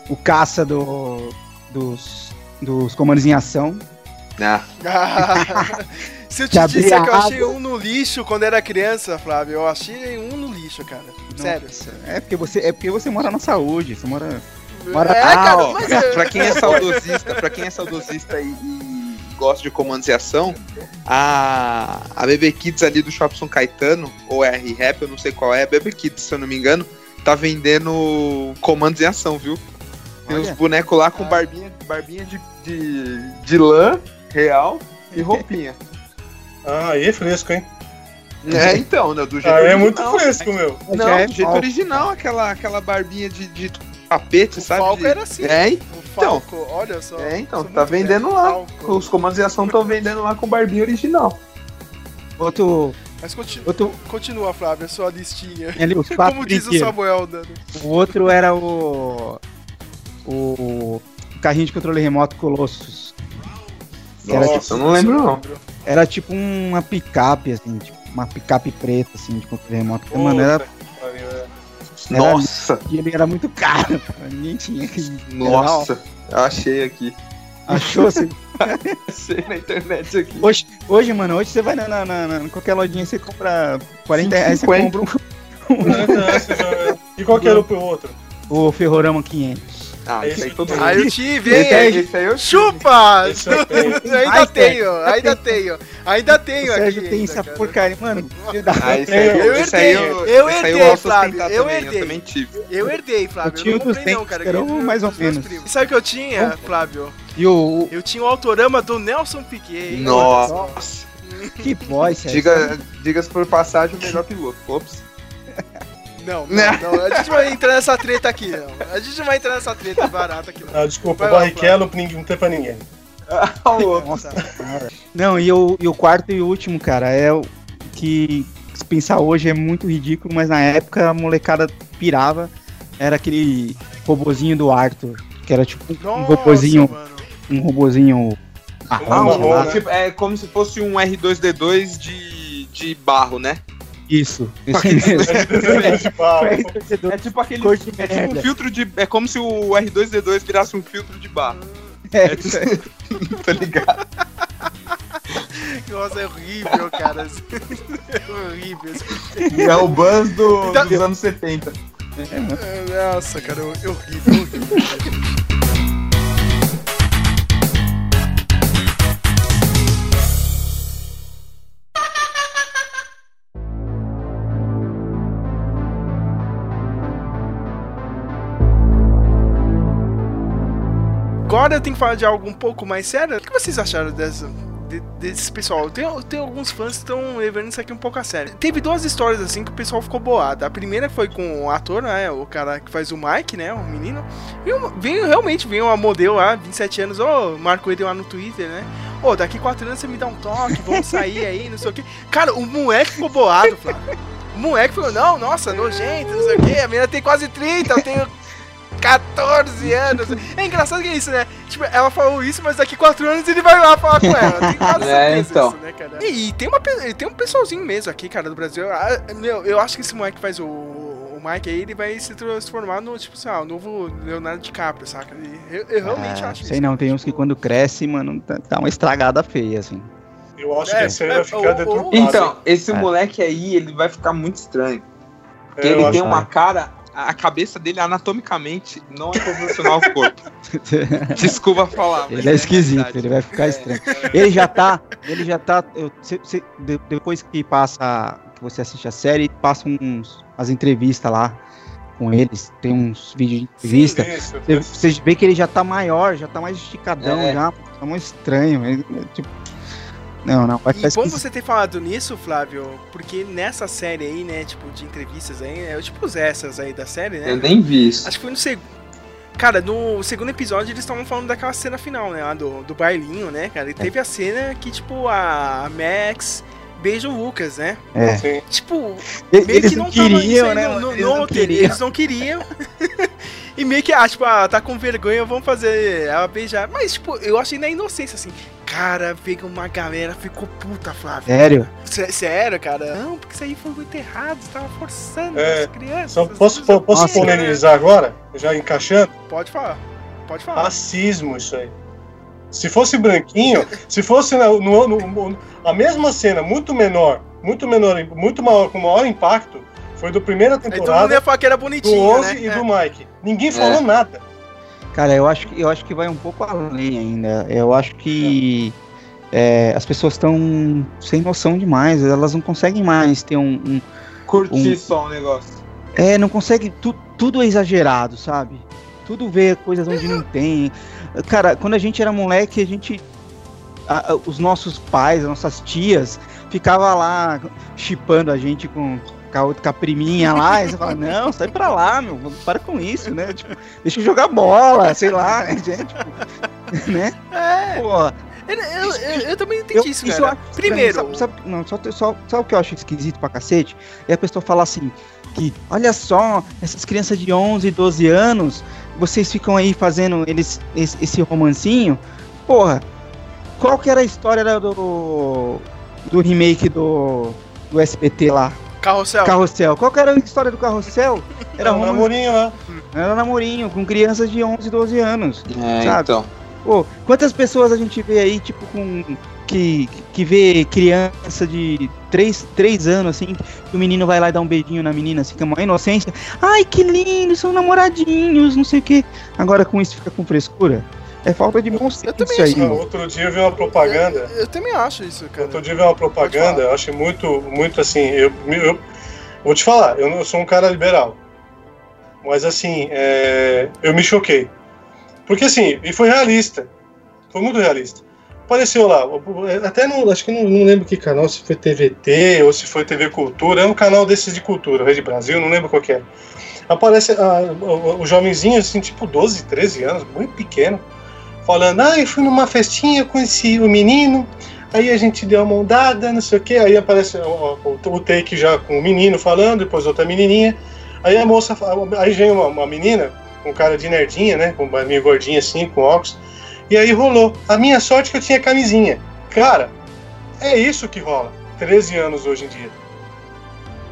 O caça do. Dos. Dos comandos em ação. Ah, Se eu te Que abria disser que eu a achei um no lixo quando era criança, Flávio, eu achei um no lixo, cara. Sério. Nossa, É porque você, é porque você mora na saúde. Você mora. Mora- É, Ah, cara, ó, mas pra quem é saudosista, pra quem é saudosista e, e gosta de comandos e ação, a, a BB Kids ali do Shopping São Caetano, ou R-Rap, eu não sei qual é, BB Kids, se eu não me engano, tá vendendo comandos em ação, viu? Tem Olha. uns bonecos lá com barbinha, barbinha de, de, de lã real e roupinha. Ah, aí é fresco, hein? é, então, né? Do jeito Ah, é original. muito fresco, meu. Não, Já é do jeito original, aquela, aquela barbinha de, de tapete, O sabe? Falco de- era assim. É, O Falco, olha só. É, então, tá vendendo velho. lá. Falco. Os comandos de ação estão vendendo lá com barbinha original. Outro. Mas continua, Outro. continua, Flávio, a sua listinha. Ali, os quatro Como diz o. Samuel, Dano. O outro era o. O. o carrinho de controle remoto Colossus. Que era, Nossa, tipo, eu não lembro, não. era tipo uma picape, assim, tipo, uma picape preta, assim, de controle remoto. Porque, mano, era, Puta. Era- Nossa, e ele era muito caro, cara. Ninguém tinha. nossa. Eu achei aqui. Achou assim? Achei na internet aqui. Hoje, hoje, mano, hoje você vai na, na, na- na- em qualquer lojinha, você compra 40 reais, você 50. compra um, é. E qual que era o outro? o Ferrorama 500. Ah, esse aí todo mundo. Ah, eu tive, Esse aí, hein? esse aí eu Chupa! Esse eu tenho. ainda Ai, tenho, Sérgio, ainda tenho. Ainda tenho Sérgio aqui. tem ainda, essa cara. porcaria, mano. Ah, esse aí, Eu aí herdei, eu, eu aí herdei, Flávio, eu também, herdei. Eu também tive. Eu herdei, Flávio. Eu tinha não comprei não, cara. era um mais ou menos. primos. Sabe o que eu tinha, Flávio? E o. Eu tinha o autorama do Nelson Piquet. hein? Nossa. que boy, Sérgio. Diga, diga-se por passagem, o melhor piloto. Ops. Não, não, Né? não, a gente vai entrar nessa treta aqui, não. A gente não vai entrar nessa treta barata aqui, não. Ah, desculpa, Vai Barrichello ninguém- não tem pra ninguém. Nossa senhora. Não, e o, e o quarto e último, cara, é o que, se pensar hoje, é muito ridículo, mas na época a molecada pirava. Era aquele robozinho do Arthur, que era tipo um Nossa, robozinho, mano. um robozinho marrom, Ah, lá. né? tipo, é como se fosse um R2D2 de, de barro, né? Isso. É tipo aquele. Cor de É tipo um filtro de. É como se o R2D2 virasse um filtro de barro. É, isso aí. tá ligado? Nossa, é horrível, cara. É horrível. esse- É o Buzz do- Então- dos anos 70. Nossa, cara, é horrível, horrível. Agora eu tenho que falar de algo um pouco mais sério. O que vocês acharam dessa, de- desse pessoal? Tem, tem alguns fãs que estão levando isso aqui um pouco a sério. Teve duas histórias assim que o pessoal ficou boado. A primeira foi com o ator, né? O cara que faz o Mike, né? O menino. Veio, veio realmente, veio uma modelo lá, 27 anos, ô, marcou ele lá no Twitter, né? Ô, daqui quatro anos você me dá um toque, vamos sair aí, não sei o quê. Cara, o moleque ficou boado, Flávio. O moleque falou, não, nossa, nojento, não sei o quê. A menina tem quase 30, eu tenho 14 anos. É engraçado que é isso, né? Tipo, ela falou isso, mas daqui 4 anos ele vai lá falar com ela. Tem quase É, então. isso, né, cara? E, e tem, uma, tem um pessoalzinho mesmo aqui, cara, do Brasil. Ah, meu, eu acho que esse moleque que faz o, o Mike aí, ele vai se transformar no, tipo, sei lá, o novo Leonardo DiCaprio, saca? Eu, eu realmente Ah, acho sei isso. não, tem uns que quando cresce, mano, tá, tá uma estragada feia, assim. Eu acho É, que esse aí é, vai ficar deturpado. Então, esse É. moleque aí, ele vai ficar muito estranho. Porque É, eu ele tem uma vai. cara. A cabeça dele, anatomicamente, não é proporcional ao corpo. Desculpa falar. mas Ele é esquisito, verdade. ele vai ficar estranho. Ele já tá, ele já tá, eu, cê- cê- de- depois que passa, que você assiste a série, passa uns, as entrevistas lá com eles, tem uns vídeos de entrevista. Você, você vê que ele já tá maior, já tá mais esticadão, É. já. Tá muito estranho. ele- é, tipo. Não, não, vai E bom você ter falado nisso, Flávio, porque nessa série aí, né, tipo, de entrevistas aí, é tipo essas aí da série, né? Eu nem vi isso. Acho que foi no segundo. Cara, no segundo episódio eles estavam falando daquela cena final, né? Lá do, do bailinho, né, cara? E teve a cena que, tipo, a Max beija o Lucas, né? É. Sim. Tipo, Eles meio que não não tava isso queriam, aí né? no, no, Eles no não queriam. Eles não queriam. e meio que, ah, tipo, ah, tá com vergonha, vamos fazer ela beijar. Mas, tipo, eu achei na inocência, assim. Cara, veio uma galera, ficou puta, Flávio. Sério? Sé- Sério, cara? Não, porque isso aí foi muito errado, você tava forçando É, as crianças. Só posso, po- posso Nossa. polemizar agora? Já encaixando? Pode falar. Pode falar. Racismo isso aí. Se fosse branquinho, se fosse no, no- no- a mesma cena, muito menor, muito menor, muito maior, com maior impacto, foi do primeira Aí todo mundo temporada ia falar que era do bonitinho, 11 né? e É. do Mike. Ninguém falou nada. Cara, eu acho que eu acho que vai um pouco além ainda. Eu acho que é, as pessoas estão sem noção demais. Elas não conseguem mais ter um, um- Curtir Um- só o negócio. é, não consegue. Tu, tudo é exagerado, sabe? Tudo vê coisas onde não tem. Cara, quando a gente era moleque, a gente a- a- os nossos pais, as nossas tias, ficava lá chipando a gente com, com, a, outra- com a priminha lá, e você fala, não, sai pra lá, meu, para com isso, né? Tipo, deixa eu jogar bola, sei lá, né, gente? Tipo, né? É, Pô, eu, eu, eu, eu também não eu, entendi isso, cara. acho Primeiro, Sabe, sabe- não, só, só, sabe o que eu acho esquisito pra cacete? É a pessoa falar assim, que olha só, essas crianças de 11, 12 anos, vocês ficam aí fazendo eles, esse, esse romancinho. Porra, qual que era a história do, do remake do, do SBT lá? Carrossel. Carrossel. Qual que era a história do Carrossel? Era um namorinho lá. era namorinho com crianças de 11, 12 anos. É, Sabe? então. Pô, quantas pessoas a gente vê aí, tipo, com. Que, que vê criança de 3, três anos, assim, que o menino vai lá e dá um beijinho na menina, assim, com uma inocência. Ai, que lindo, são namoradinhos, não sei o quê. Agora com isso fica com frescura. É falta de bom senso também isso aí. acho. Outro dia eu vi uma propaganda. Eu, eu também acho isso, cara. Outro dia eu vi uma propaganda, eu achei muito, muito assim. Eu, eu vou te falar, eu, não- sou um cara liberal. Mas assim, é, eu me choquei. Porque assim, e foi realista. Foi muito realista. Apareceu lá, até não, acho que não, não lembro que canal, se foi TVT ou se foi TV Cultura, é um canal desses de cultura, Rede Brasil, não lembro qual que é. Aparece ah, o, o jovenzinho, assim, tipo 12, 13 anos, muito pequeno, falando, ah, eu fui numa festinha, conheci o menino, aí a gente deu uma mão dada, não sei o que, aí aparece o, o, o take já com o menino falando, depois outra menininha, aí a moça, aí vem uma, uma menina, com cara de nerdinha, né, com meio gordinha assim, com óculos, e aí rolou. A minha sorte é que eu tinha camisinha. Cara, é isso que rola. 13 anos hoje em dia.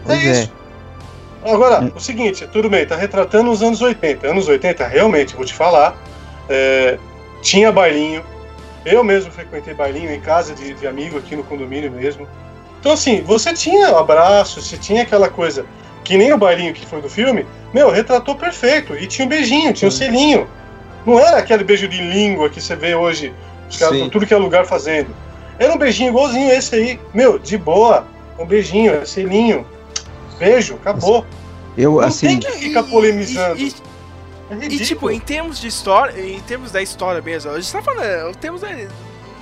É é. isso. Agora, o seguinte, tudo bem, tá retratando os anos 80. Anos 80, realmente, vou te falar, é, tinha bailinho. Eu mesmo frequentei bailinho em casa de, de amigo aqui no condomínio mesmo. Então, assim, você tinha abraço, você tinha aquela coisa que nem o bailinho que foi do filme, meu, retratou perfeito. E tinha um beijinho, tinha um selinho. Não era aquele beijo de língua que você vê hoje, os caras tudo que é lugar fazendo. Era um beijinho igualzinho esse aí. Meu, de boa. Um beijinho, é selinho. Beijo, acabou. Eu, Não assim, tem que ficar polemizando. E, e- É e, tipo, em termos de história, em termos da história mesmo, a gente tá falando, é, em termos da,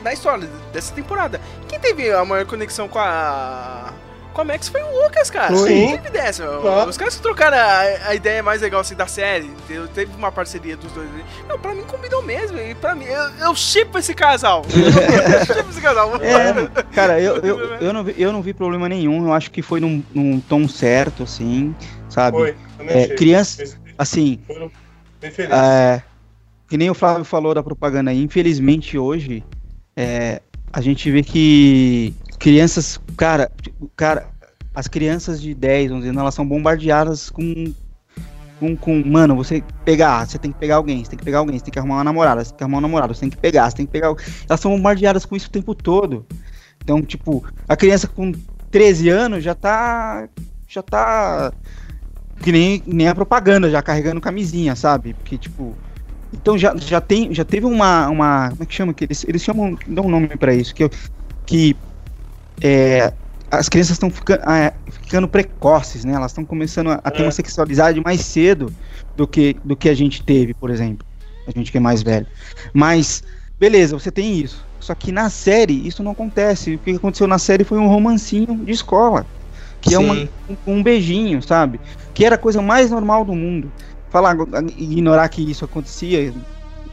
da história dessa temporada, quem teve a maior conexão com a. Com a Max foi o Lucas, cara. Foi. Não teve dessa. Claro. Os caras que trocaram a, a ideia mais legal assim, da série, teve uma parceria dos dois. Não, pra mim combinou mesmo. E pra mim, eu, eu shippo esse casal. Eu shippo esse casal. É, cara, eu, eu, eu, não vi, eu não vi problema nenhum. Eu acho que foi num, num tom certo, assim, sabe? Foi, É, criança, assim, felizes. É, que nem o Flávio falou da propaganda infelizmente hoje é, a gente vê que crianças, cara, cara, as crianças de 10, 11 anos, elas são bombardeadas com, com, com, mano, você pegar, você tem que pegar alguém, você tem que pegar alguém, você tem que arrumar uma namorada, você tem que arrumar um namorado, você tem que pegar, você tem que pegar, elas são bombardeadas com isso o tempo todo. Então, tipo, a criança com 13 anos já tá, já tá que nem, nem a propaganda, já carregando camisinha, sabe? Porque, tipo. Então já, já, tem, já teve uma, uma. Como é que chama? Que eles, eles chamam. Dão um nome pra isso. Que, que é, as crianças estão ficando, ah, ficando precoces, né? Elas estão começando a, a ter É. uma sexualidade mais cedo do que, do que a gente teve, por exemplo. A gente que é mais velho. Mas, beleza, você tem isso. Só que na série, isso não acontece. O que aconteceu na série foi um romancinho de escola. Que é uma, Sim. um, um beijinho, sabe? Que era a coisa mais normal do mundo. falar, ignorar que isso acontecia,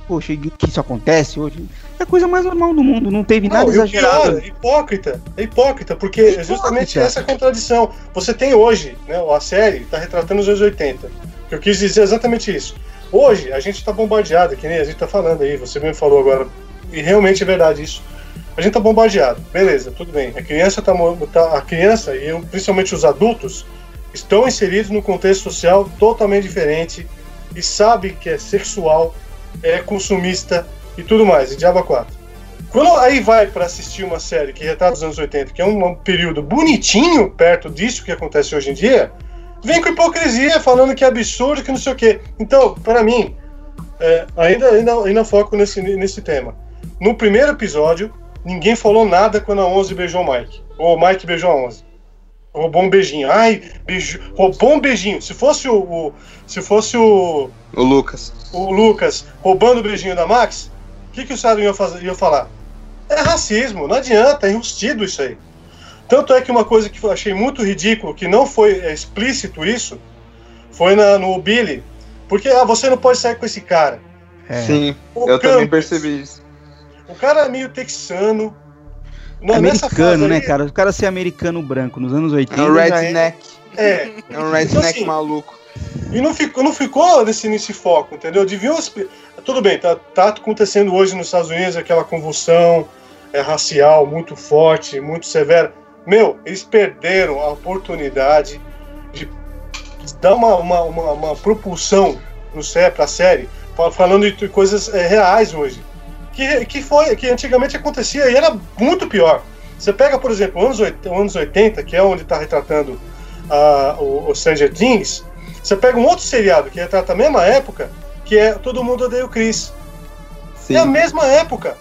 poxa, que isso acontece hoje, é a coisa mais normal do mundo, não teve nada Não, e o exagerado. pior, é hipócrita. É hipócrita, porque é Hipócrita. justamente essa contradição. Você tem hoje, né, a série está retratando os anos 80. Que eu quis dizer exatamente isso. Hoje, a gente está bombardeado, que nem a gente está falando aí, você mesmo falou agora, e realmente é verdade isso. A gente tá bombardeado, beleza, tudo bem. A criança tá, tá- a criança e eu, principalmente os adultos estão inseridos num contexto social totalmente diferente e sabe que é sexual, é consumista e tudo mais, e diabo 4. Quando aí vai para assistir uma série que retrata os anos 80, que é um período bonitinho perto disso que acontece hoje em dia, vem com hipocrisia falando que é absurdo, que não sei o quê. Então, para mim, é, ainda, ainda, ainda foco nesse, nesse tema. No primeiro episódio, ninguém falou nada quando a 11 beijou o Mike. Ou o Mike beijou a 11. Roubou um beijinho. Ai, beijo, roubou um beijinho. Se fosse o, o- se fosse o, O Lucas. o Lucas roubando o beijinho da Max, o que, que o Estado ia, fazer, ia falar? É racismo, não adianta, é enrustido isso aí. Tanto é que uma coisa que eu achei muito ridículo, que não foi é, explícito isso, foi na, no Billy. Porque ah, você não pode sair com esse cara. É. Sim, O eu também Campos, percebi isso. O cara é meio texano. Não, americano, né, aí, cara? O cara ser americano branco nos anos 80. É um é- redneck. É, É um redneck assim, maluco. E não ficou, não ficou nesse, nesse foco, entendeu? Deviam. Tudo bem, tá, tá acontecendo hoje nos Estados Unidos aquela convulsão é, racial muito forte, muito severa. Meu, eles perderam a oportunidade de dar uma, uma, uma, uma propulsão no sé, pra série, fa- falando de coisas é, reais hoje. Que, que foi, que antigamente acontecia e era muito pior. Você pega, por exemplo, anos 80, anos 80 que é onde está retratando o, o Stranger Things, você pega um outro seriado que retrata a mesma época, que é Todo Mundo Odeia o Chris. Sim. É a mesma época.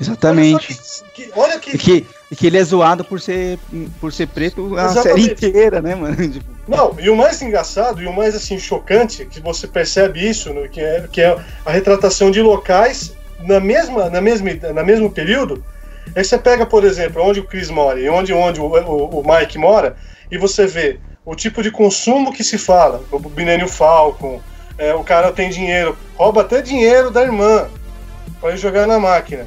Exatamente. Olha, que, que- olha que. E que, que ele é zoado por ser, por ser preto a Exatamente. série inteira, né, mano? Tipo, Não, e o mais engraçado e o mais assim chocante, que você percebe isso, no, que, é, que é a retratação de locais na mesma, na mesma, na mesmo período. Aí você pega, por exemplo, onde o Chris mora e onde, onde o, o, o Mike mora, e você vê o tipo de consumo que se fala. O Millennium Falcon, é, o cara tem dinheiro, rouba até dinheiro da irmã para ir jogar na máquina.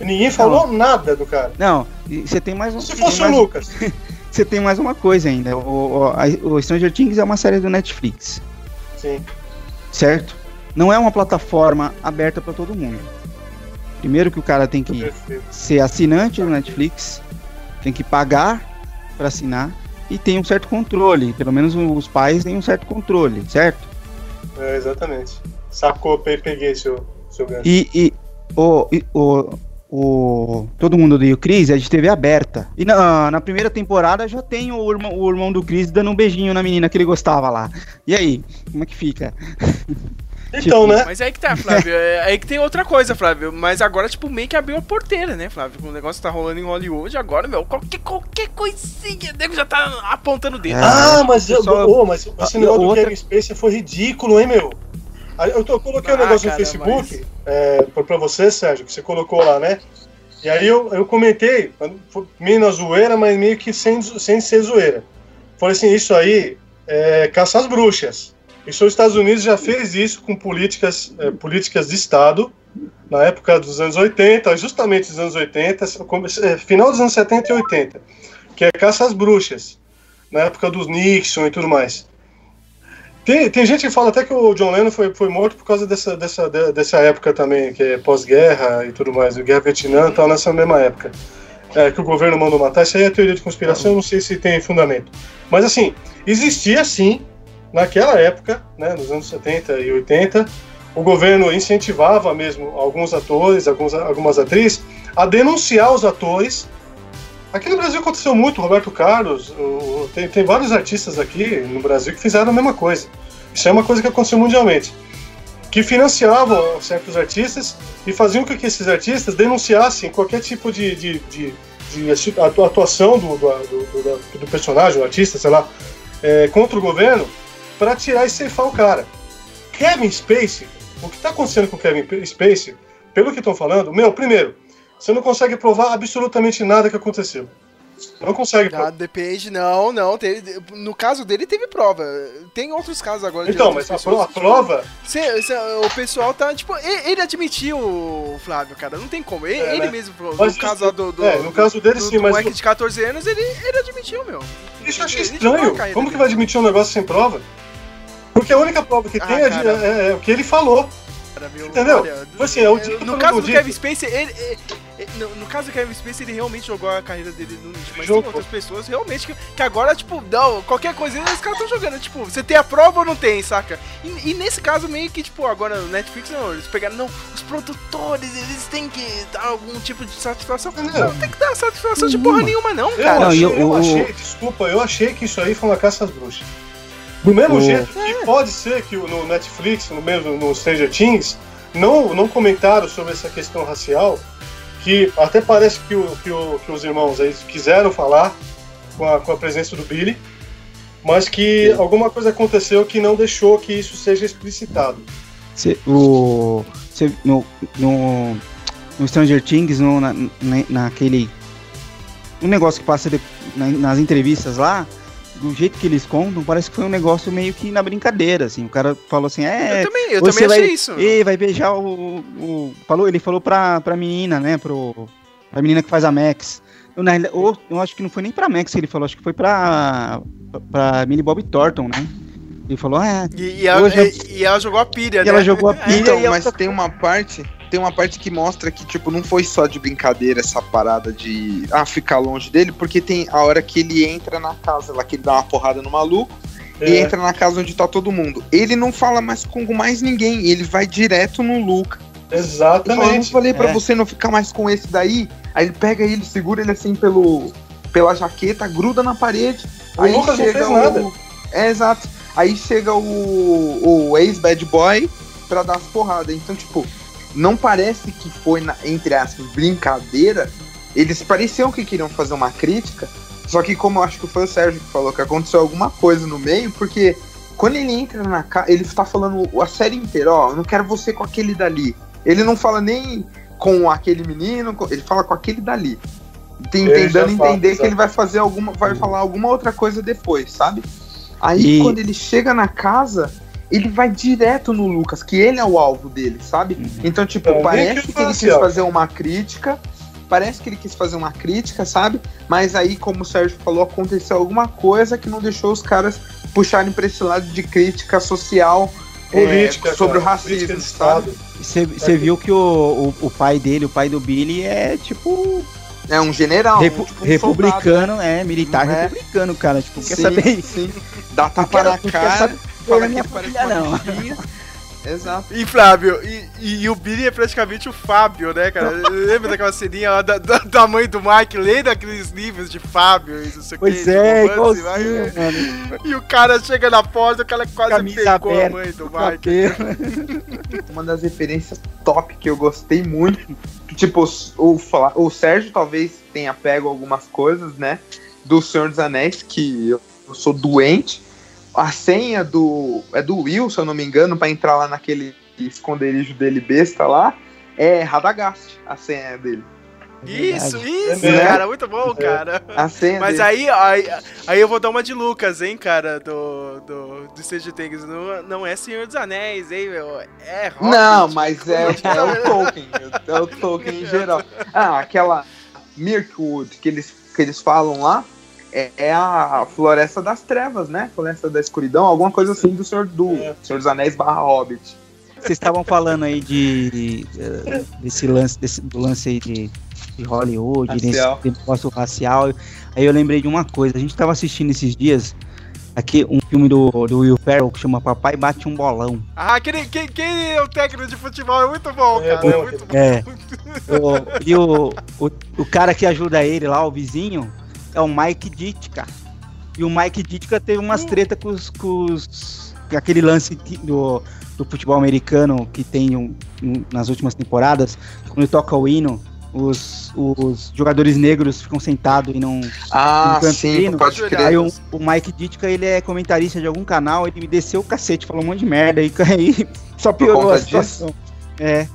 E ninguém falou nada do cara. Não, você tem mais um. Se fosse o mais- Lucas. Você tem mais uma coisa ainda. O, o, a- o Stranger Things é uma série do Netflix, Sim. certo? Não é uma plataforma aberta para todo mundo. Primeiro que o cara tem que ser assinante do Netflix, tem que pagar para assinar e tem um certo controle. Pelo menos os pais têm um certo controle, certo? É, exatamente. Sacou, pe- peguei seu, seu gancho. E, e o, e- o, o todo mundo odeia o Chris é de TV aberta. E na, na primeira temporada já tem o irmão, o irmão do Chris dando um beijinho na menina que ele gostava lá. E aí, como é que fica? Então, tipo, né? Mas aí que tá, Flávio. É aí que tem outra coisa, Flávio. Mas agora, tipo, meio que abriu a porteira, né, Flávio? O negócio tá rolando em Hollywood agora, meu. Qualquer, qualquer coisinha, o nego já tá apontando o dedo. É. Ah, mas, eu, Só- ô, mas esse Ah, negócio do outra- Kevin Spacey foi ridículo, hein, meu? Aí Eu, tô, eu coloquei um Ah, negócio cara, no Facebook mas- é, pra- pra você, Sérgio, que você colocou lá, né? E aí eu, eu comentei, meio na zoeira, mas meio que sem, sem ser zoeira. Falei assim, isso aí é caça às bruxas. Isso os Estados Unidos já fez isso com políticas, é, políticas de Estado, na época dos anos 80, justamente dos anos 80, come- é, final dos anos 70 e 80, que é caça às bruxas, na época dos Nixon e tudo mais. Tem, tem gente que fala até que o John Lennon foi, foi morto por causa dessa, dessa, de- dessa época também, que é pós-guerra e tudo mais, Guerra Vietnã e tal, nessa mesma época. É, que o governo mandou matar. Isso aí é teoria de conspiração, não sei se tem fundamento. Mas assim, existia sim, naquela época, né, nos anos 70 e 80, o governo incentivava mesmo alguns atores, alguns, algumas atrizes, a denunciar os atores. Aqui no Brasil aconteceu muito, Roberto Carlos, o- tem, tem vários artistas aqui no Brasil que fizeram a mesma coisa. Isso é uma coisa que aconteceu mundialmente. Que financiavam certos artistas e faziam com que esses artistas denunciassem qualquer tipo de, de, de, de atu- atuação do, do, do, do- personagem, artista, sei lá, é, contra o governo para tirar e ceifar o cara. Kevin Spacey, o que está acontecendo com o Kevin Spacey, pelo que estão falando, meu, primeiro, você não consegue provar absolutamente nada que aconteceu. Não consegue. Ah, depende, não, não. Teve, no caso dele teve prova. Tem outros casos agora Então, mas a, pessoas a prova. cê- cê- o pessoal tá, tipo, e- ele admitiu, Flávio, cara, não tem como. Ele, É, ele né? mesmo. Mas no caso lá do, do, é, no caso dele do, sim, do mas moleque o- de 14 anos, ele, ele admitiu, meu. Isso eu achei Ele estranho. Como que vai admitir um negócio sem prova? Porque a única prova que Ah, tem é, de- é- é o que ele falou. Entendeu? olha, Tipo assim, é o dito no pelo caso do dito. Kevin Spacey, ele, ele- ele- no, no caso do Kevin Spacey, ele realmente jogou a carreira dele no lixo. Mas Jogou. tem outras pessoas realmente que, que agora, tipo, não, qualquer coisa, os caras estão jogando. Tipo, você tem a prova ou não tem, saca? E, e nesse caso, meio que, tipo, agora no Netflix, não, eles pegaram, não, os produtores, eles têm que dar algum tipo de satisfação. Entendeu? Não tem que dar satisfação de porra nenhuma, não, Eu, cara. Não, achei, eu, o- o- achei, desculpa, eu achei que isso aí foi uma caça às bruxas. Do mesmo O- jeito que pode ser que o- no Netflix, no mesmo no Stranger Things, não, não comentaram sobre essa questão racial, que até parece que, o, que, o- que os irmãos aí quiseram falar com a, com a presença do Billy, mas que alguma coisa aconteceu que não deixou que isso seja explicitado. Cê- o, cê- no, no, no Stranger Things, no, na, na- naquele. Um negócio que passa de- na- nas entrevistas lá, do jeito que eles contam, parece que foi um negócio meio que na brincadeira, assim. O cara falou assim, é. eu também, eu você também vai, achei isso. E vai beijar o, o- falou, ele falou pra, pra menina, né, pro pra menina que faz a Max. Eu, na ou, eu acho que não foi nem pra Max que ele falou, acho que foi pra pra Millie Bob Thornton, né? Ele falou, ah, E, e ela, Hoje eu- e, e ela jogou a pilha, e né? ela jogou a pilha Então, e mas tem uma parte, tem uma parte que mostra que, tipo, não foi só de brincadeira essa parada de ah, ficar longe dele, porque tem a hora que ele entra na casa lá, que ele dá uma porrada no maluco e É, entra na casa onde tá todo mundo. Ele não fala mais com mais ninguém, ele vai direto no Luca. Fala, eu não exatamente. falei pra É. você não ficar mais com esse daí. Aí ele pega ele, segura ele assim pelo, pela jaqueta, gruda na parede. O aí Lucas não chega fez o... nada. É, exato. Aí chega o, o ex-bad boy pra dar as porradas. Então, tipo, não parece que foi, na- entre aspas, brincadeira. Eles pareciam que queriam fazer uma crítica. Só que, como eu acho que foi o Sérgio que falou, que aconteceu alguma coisa no meio, porque quando ele entra na casa, ele tá falando a série inteira, ó, eu não quero você com aquele dali. Ele não fala nem com aquele menino, com- ele fala com aquele dali. Tentando fala, entender que ele vai fazer alguma. vai falar alguma outra coisa depois, sabe? Aí E- quando ele chega na casa, ele vai direto no Lucas, que ele é o alvo dele, sabe? Então, tipo, Então, parece que que ele quis facial. fazer uma crítica. Parece que ele quis fazer uma crítica, sabe? Mas aí, como o Sérgio falou, aconteceu alguma coisa que não deixou os caras puxarem pra esse lado de crítica social é, Política, sobre cara, o racismo, sabe? Estado. Você viu que o, o, o pai dele, o pai do Billy, é tipo É um general, repu- tipo um republicano, é militar É. republicano, cara. Tipo, soldado. quer saber? Sim, sim. Dá tapa na cara, saber fala que família, uma. Exato. E Flávio, e, e- e o Billy é praticamente o Fábio, né, cara? Lembra daquela ceninha lá da, da, da mãe do Mike, lendo aqueles livros de Fábio e não sei o Pois que. é, romance, igualzinho, mano. E o cara chega na porta, o cara quase Camisa pegou a aberta, mãe do o Mike. Uma das referências top que eu gostei muito. que, Tipo, o, Fla- o Sérgio talvez tenha pego algumas coisas, né? Do Senhor dos Anéis, que eu, eu sou doente. A senha do. É do Will, se eu não me engano, pra entrar lá naquele esconderijo dele besta lá. É Radagast, a senha dele. Isso, Verdade. isso, É cara, muito bom, cara. A senha Mas dele. aí, aí, aí eu vou dar uma de Lucas, hein, cara, do, do, do Stranger Things. Não, não é Senhor dos Anéis, hein, meu? É Hobbit. Não, mas é, é o Tolkien. É o Tolkien em geral. Ah, aquela Mirkwood que eles, que eles falam lá é, é a Floresta das Trevas, né? Floresta da Escuridão, alguma coisa assim do Senhor, do É. Senhor dos Anéis barra Hobbit. Vocês estavam falando aí de, eh, desse lance, desse do lance aí de, de Hollywood, Racial. desse negócio racial. Aí eu lembrei de uma coisa. A gente tava assistindo esses dias aqui um filme do, do Will Ferrell que chama Papai Bate um Bolão. Ah, aquele, quem, quem é o técnico de futebol? É muito bom, É, cara. É, muito bom. É. O- e o, o, o cara que ajuda ele lá, o vizinho, é o Mike Ditka. E o Mike Ditka teve umas treta com os. Com os aquele lance do, do futebol americano que tem um- um- nas últimas temporadas, quando toca o hino, os, os jogadores negros ficam sentados e não. Ah, sim, hino, pode Aí crer. Aí o, o Mike Ditka, ele é comentarista de algum canal, ele me desceu o cacete, falou um monte de merda aí, aí só piorou a situação. É.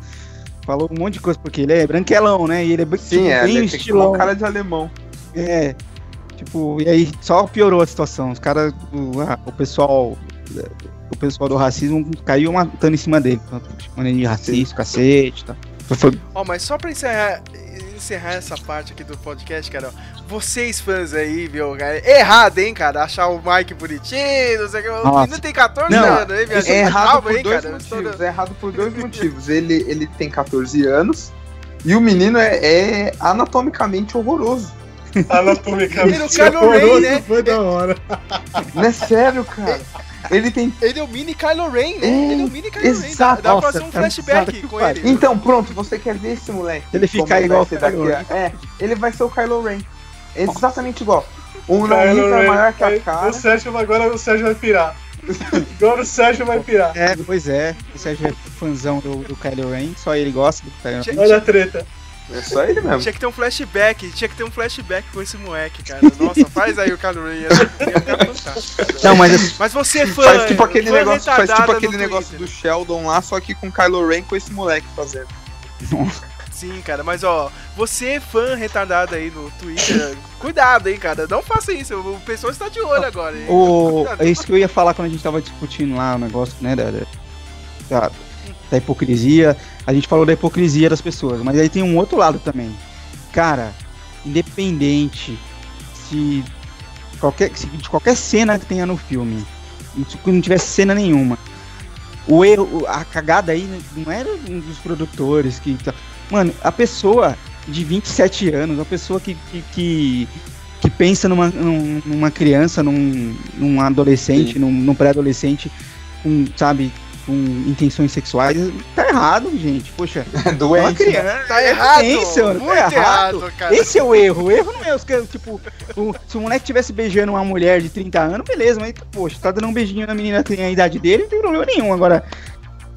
Falou um monte de coisa, porque ele é branquelão, né? E ele é Sim, tipo, é, bem ele estilão. um cara de alemão. É. Tipo, e aí só piorou a situação. Os caras, o, o pessoal. O pessoal do racismo caiu matando em cima dele. Chamando ele de racista, cacete e tal. Foi, Ó, mas só pra encerrar, encerrar essa parte aqui do podcast, cara, vocês fãs aí, viu, cara, errado, hein, cara, achar o Mike bonitinho, não sei o que, o menino tem 14 Não, anos, hein, É errado calma por dois cara, motivos. É errado por dois motivos. Ele, ele tem 14 anos e o menino é, é anatomicamente horroroso. Anatomicamente. Ele é o Kylo Ren, né? Foi da hora. Não é sério, cara. Ele tem. Ele é o mini Kylo Ren, né? É, Ele é o mini Kylo Ren. Dá, exato. dá pra fazer um tá flashback com ele. Então, pronto, você quer ver esse moleque? Ele ficar vai igual Kylo daqui É, ele vai ser o Kylo Ren. Exatamente igual. O Kylo nariz é Ren. maior que a Aí, cara. O Sérgio, agora o Sérgio vai pirar. Agora o Sérgio vai pirar. É, pois é. O Sérgio é fãzão do, do Kylo Ren, só ele gosta do Kylo Ren. Olha a treta. É só ele mesmo. Tinha que ter um flashback, tinha que ter um flashback com esse moleque, cara. Nossa, faz aí o Kylo Ren, fantástico. Não, mas assim, Mas você é fã, Faz tipo aquele fã negócio, faz tipo aquele negócio do Sheldon lá, só que com Kylo Ren com esse moleque fazendo. Sim, cara, mas ó, você é fã retardado aí no Twitter, cuidado, hein, cara. Não faça isso, o pessoal está de olho agora, hein. o, Cuidado. é isso que eu ia falar quando a gente tava discutindo lá o negócio, né, da, da, da hipocrisia. A gente falou da hipocrisia das pessoas, mas aí tem um outro lado também. Cara, independente se qualquer, se de qualquer cena que tenha no filme, se não tivesse cena nenhuma, o erro, a cagada aí não era um dos produtores que. tá- Mano, a pessoa de 27 anos, a pessoa que, que, que, que pensa numa, num- numa criança, num, num adolescente, Sim. num, num pré-adolescente, com, sabe, com intenções sexuais, tá errado, gente. Poxa, é uma né? criança. Tá é errado, doença, tá muito errado. errado, cara. Esse é o erro. O erro não é os caras, tipo, o- se o moleque tivesse beijando uma mulher de 30 anos, beleza, mas, poxa, tá dando um beijinho na menina que tem a idade dele, não tem problema nenhum. Agora,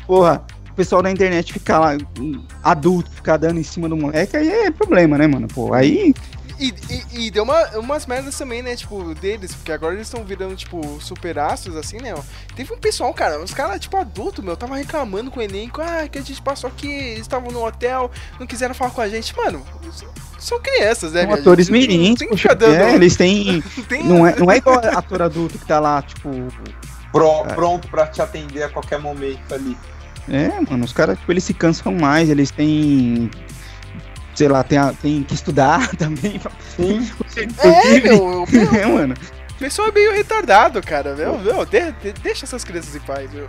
porra, o pessoal da internet ficar lá, um adulto, ficar dando em cima do moleque, aí é problema, né, mano? Pô, aí. E, e, e deu uma, umas merdas também, né, tipo, deles, porque agora eles estão virando, tipo, super astros, assim, né. Teve um pessoal, cara, os caras, tipo, adulto, meu, tava reclamando com o elenco, ah, que a gente passou aqui, eles estavam no hotel, não quiseram falar com a gente. Mano, são crianças, né, São atores que poxa, dando- é, eles têm. não tem- Não é, não é igual ator adulto que tá lá, tipo. Pro- pronto pra te atender a qualquer momento ali. É, mano, os caras, tipo, eles se cansam mais, eles têm. Sei lá, tem, a- tem que estudar também. Sim. É, meu, o É, mano. pessoal é meio retardado, cara, meu, meu, de- de- deixa essas crianças em paz, viu.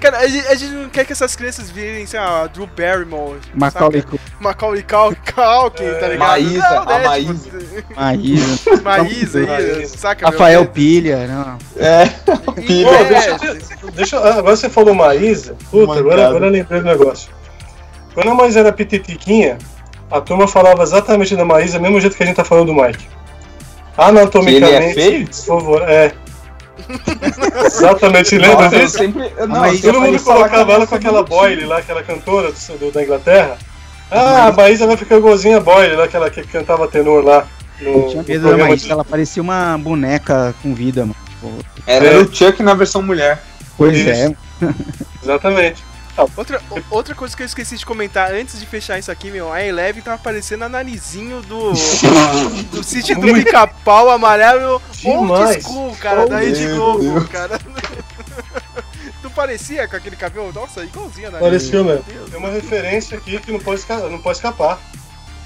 cara, a gente, a gente não quer que essas crianças virem, sei lá, Drew Barrymore, Macaulay saca? Macaulay Cal- Culkin, tá ligado? Maísa, Não, né, a Maísa. tipo, Maísa. Maísa aí, Maísa. saca? meu? Rafael Pilha, não. É. E- Pilha. Pô, é, deixa, deixa, ah, agora você falou Maísa. Puta, agora, agora eu lembrei do negócio. Quando a Maísa era pititiquinha, a turma falava exatamente da Maísa, do mesmo jeito que a gente tá falando do Mike. Anatomicamente. Que ele é feio? desfavor- É. exatamente, lembra Nossa, eu disso? sempre. Não, Todo mundo colocava que ela com aquela Boyle lá, aquela cantora do, do- da Inglaterra. Ah, a Maísa vai ficar igualzinha a Boyle, lá, aquela que cantava tenor lá. No, Eu tinha medo da Maísa, de- ela parecia uma boneca com vida, mano. Tipo, Era É. o Chuck na versão mulher. Pois Isso. é. Exatamente. Outra, outra coisa que eu esqueci de comentar antes de fechar isso aqui, meu, a Eleven tava parecendo a narizinho do, do sítio do pica-pau amarelo old school, cara, Oh, da Globo, Deus. cara. Tu parecia com aquele cabelo? Nossa, igualzinho a nariz. Parecia Deus, Tem uma referência aqui que não pode, esca- não pode escapar.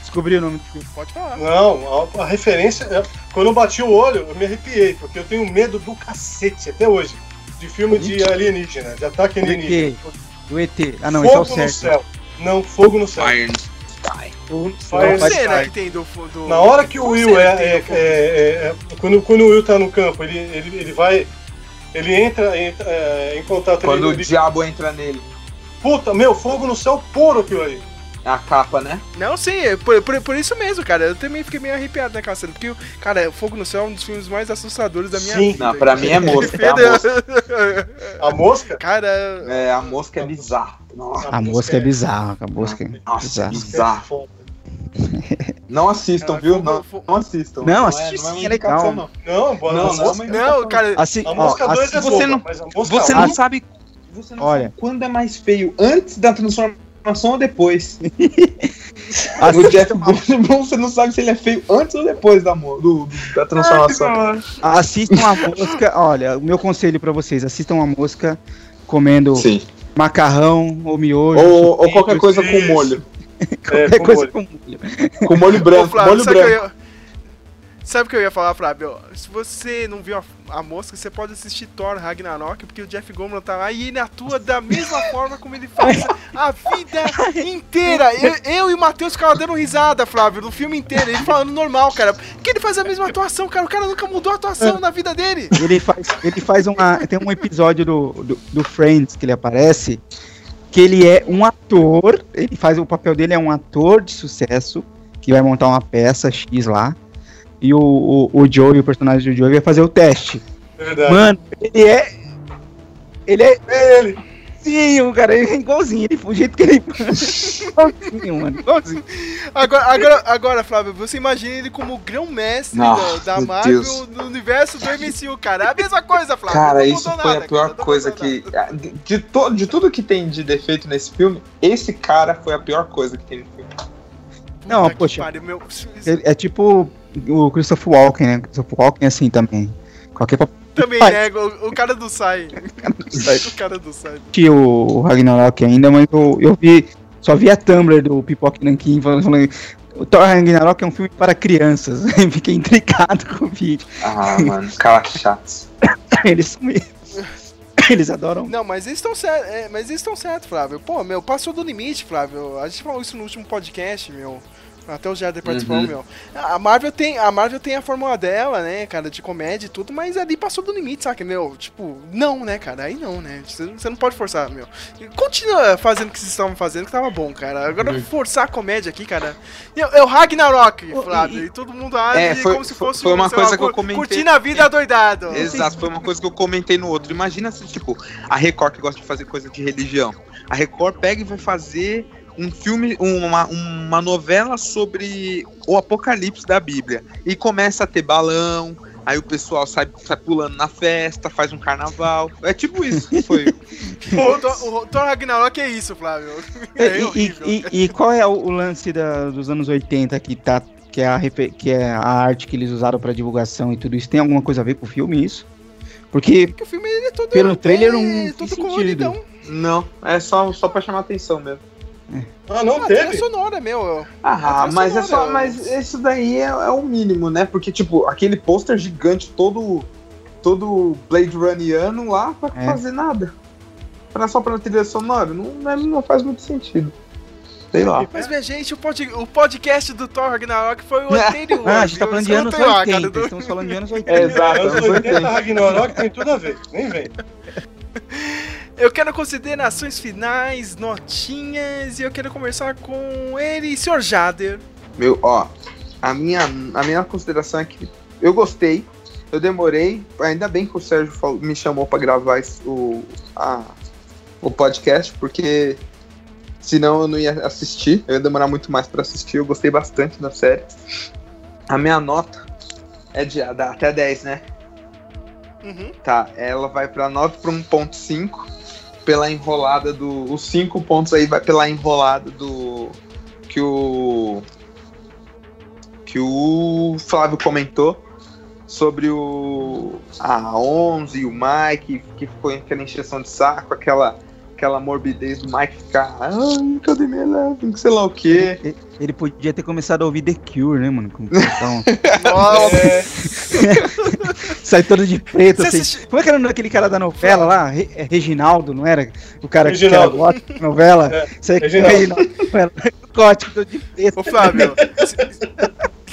Descobri o nome do filme. Pode falar. Não, a, a referência. é- Quando eu bati o olho, eu me arrepiei, porque eu tenho medo do cacete até hoje. De filme de alienígena, de ataque Do alienígena. ET. Do ET. Ah, não, esse é o fogo no certo. céu. Não, fogo no céu. O- Fire Fire cena Fire. que tem do... do Na hora que o Will é. é- fogo? é- é- é- quando, quando o Will tá no campo, ele, ele, ele vai. Ele entra, entra, é, em contato Quando o ele, ele- diabo entra nele. Puta, meu, fogo no céu puro aquilo aí. É a capa, né? Não, sim, é por, por, por isso mesmo, cara. Eu também fiquei meio arrepiado naquela cena. Porque, cara, Fogo no Céu é um dos filmes mais assustadores da minha Sim. vida. Não, pra mim é mosca. É a mosca. A mosca? Cara, É, a mosca é bizarra. Nossa, A mosca é bizarra, a mosca é nossa, bizarra. bizarro. Não assistam, Cara, viu? Não, não assistam. Não, é- assiste não é sim, é legal. não. Não, boa, Não, não, mosca. mas- não, cara. Assim, A ó, mosca 2 é assim, você boa, não- mas a mosca Você não sabe. Você não Olha. sabe quando é mais feio, antes da transformação ou depois. O Jeff Goldblum, você não sabe se ele é feio antes ou depois da, do, da transformação. Assistam a mosca. Olha, o meu conselho pra vocês: assistam a mosca comendo Sim. macarrão ou miojo. Ou, ou qualquer coisa com molho. É, qualquer com coisa molho. com molho. Com molho Ô, branco. Flávio, molho branco. Sabe o que eu ia falar, Flávio? Se você não viu a, a mosca, você pode assistir Thor Ragnarok, porque o Jeff Goldblum tá lá e ele atua da mesma forma como ele faz a vida inteira. Eu, eu e o Matheus ficavam dando risada, Flávio, no filme inteiro. Ele falando normal, cara. Porque ele faz a mesma atuação, cara. O cara nunca mudou a atuação na vida dele. Ele faz, ele faz uma. Tem um episódio do, do, do Friends que ele aparece. Que ele é um ator. Ele faz o papel dele é um ator de sucesso. Que vai montar uma peça X lá. E o, o, o Joey, o personagem do Joey, vai fazer o teste. Verdade. Mano, ele é. Ele é É ele. igualzinho, cara. Ele é igualzinho. Ele, o jeito que ele. igualzinho, mano. Igualzinho. Agora, agora, agora, Flávio, você imagina ele como grão-mestre Nossa, da, da meu Marvel Deus. no universo do MCU, cara. É a mesma coisa, Flávio. Cara, não isso foi nada, a pior cara, coisa que. nada. De, de, to- de tudo que tem de defeito nesse filme, esse cara foi a pior coisa que tem no filme. Não, Puta poxa. pariu, meu. Ele- É tipo o Christopher Walken, né? Christopher Walken é assim também. Qualquer papel. Também, Pai. né? O, o cara do sai. o cara do sai. assisti o Ragnarok ainda, mas eu, eu vi. Só vi a Tumblr do Pipoque Nankin falando. falando o Thor Ragnarok é um filme para crianças. Fiquei intrigado com o vídeo. Ah, mano, cara chato. Eles são mesmo. Eles adoram. Não, mas eles estão certos, é, mas eles estão certos, Flávio. Pô, meu, passou do limite, Flávio. A gente falou isso no último podcast, meu. Até o Jader participou, Uhum. meu. A Marvel tem a Marvel tem a fórmula dela, né, cara, de comédia e tudo, mas ali passou do limite, saca, meu? Tipo, não, né, cara? Aí não, né? Você não pode forçar, meu. Continua fazendo o que vocês estavam fazendo, que tava bom, cara. Agora Uhum. forçar a comédia aqui, cara. É, é o Ragnarok, Flávio. e- E, todo mundo age É, foi- como se foi- fosse foi uma coisa lá, que eu comentei. Curtindo a vida doidado. Exato, foi uma coisa que eu comentei no outro. Imagina se, tipo, a Record que gosta de fazer coisa de religião. A Record pega e vai fazer um filme, uma, uma novela sobre o apocalipse da Bíblia. E começa a ter balão, aí o pessoal sai, sai pulando na festa, faz um carnaval. É tipo isso que foi. O Thor, o Thor Ragnarok é isso, Flávio. É E, e- horrível. e- e qual é o, lance da- dos anos 80 que tá. Que é, a, que é a arte que eles usaram pra divulgação e tudo isso. Tem alguma coisa a ver com o filme, isso? Porque Porque o filme ele é todo. Pelo trailer não é, tem todo sentido. coloridão. Não, é só, só pra chamar atenção mesmo. Ah, não Ah, teve? sonora, meu. Ah, mas é só. sonora. Mas isso daí é, é o mínimo, né? Porque, tipo, aquele pôster gigante, todo. Todo Blade Runniano lá pra É. fazer nada. Pra só pra trilha sonora. Não, não, não faz muito sentido. Sei lá. Mas, minha gente, o, pod, o podcast do Thor Ragnarok foi o anterior. Ah, a gente tá falando de anos tem lá, 80. cara, do- Estamos falando de anos É, 80. exato, Anos anos 80 80. Ragnarok tem tudo a ver. Nem vem. Eu quero considerações finais, notinhas, e eu quero conversar com ele, Sr. Jader. Meu, ó. A minha, a minha consideração é que eu gostei. Eu demorei. Ainda bem que o Sérgio falou- me chamou pra gravar o, a- o podcast, porque senão eu não ia assistir. Eu ia demorar muito mais pra assistir. Eu gostei bastante da série. A minha nota é de até 10, né? Uhum. Tá, ela vai pra 9 pra 1.5 pela enrolada do. Os 5 pontos aí vai pela enrolada do. Que o. Que o Flávio comentou sobre o. A 11 e o Mike, que ficou aquela encheção de saco, aquela. Aquela morbidez do Mike ficar. Ai, cadê minha Eleven? Sei lá o quê. Ele- podia ter começado a ouvir The Cure, né, mano? Com- Então, Nossa, É, sai todo de preto, Você assim. assistiu- Como é que era o nome daquele cara da novela lá? Re- é Reginaldo, não era? O cara Reginaldo. que era gótico da novela? É, Reginaldo. Reginaldo. Gótico, todo de preto. Ô Flávio,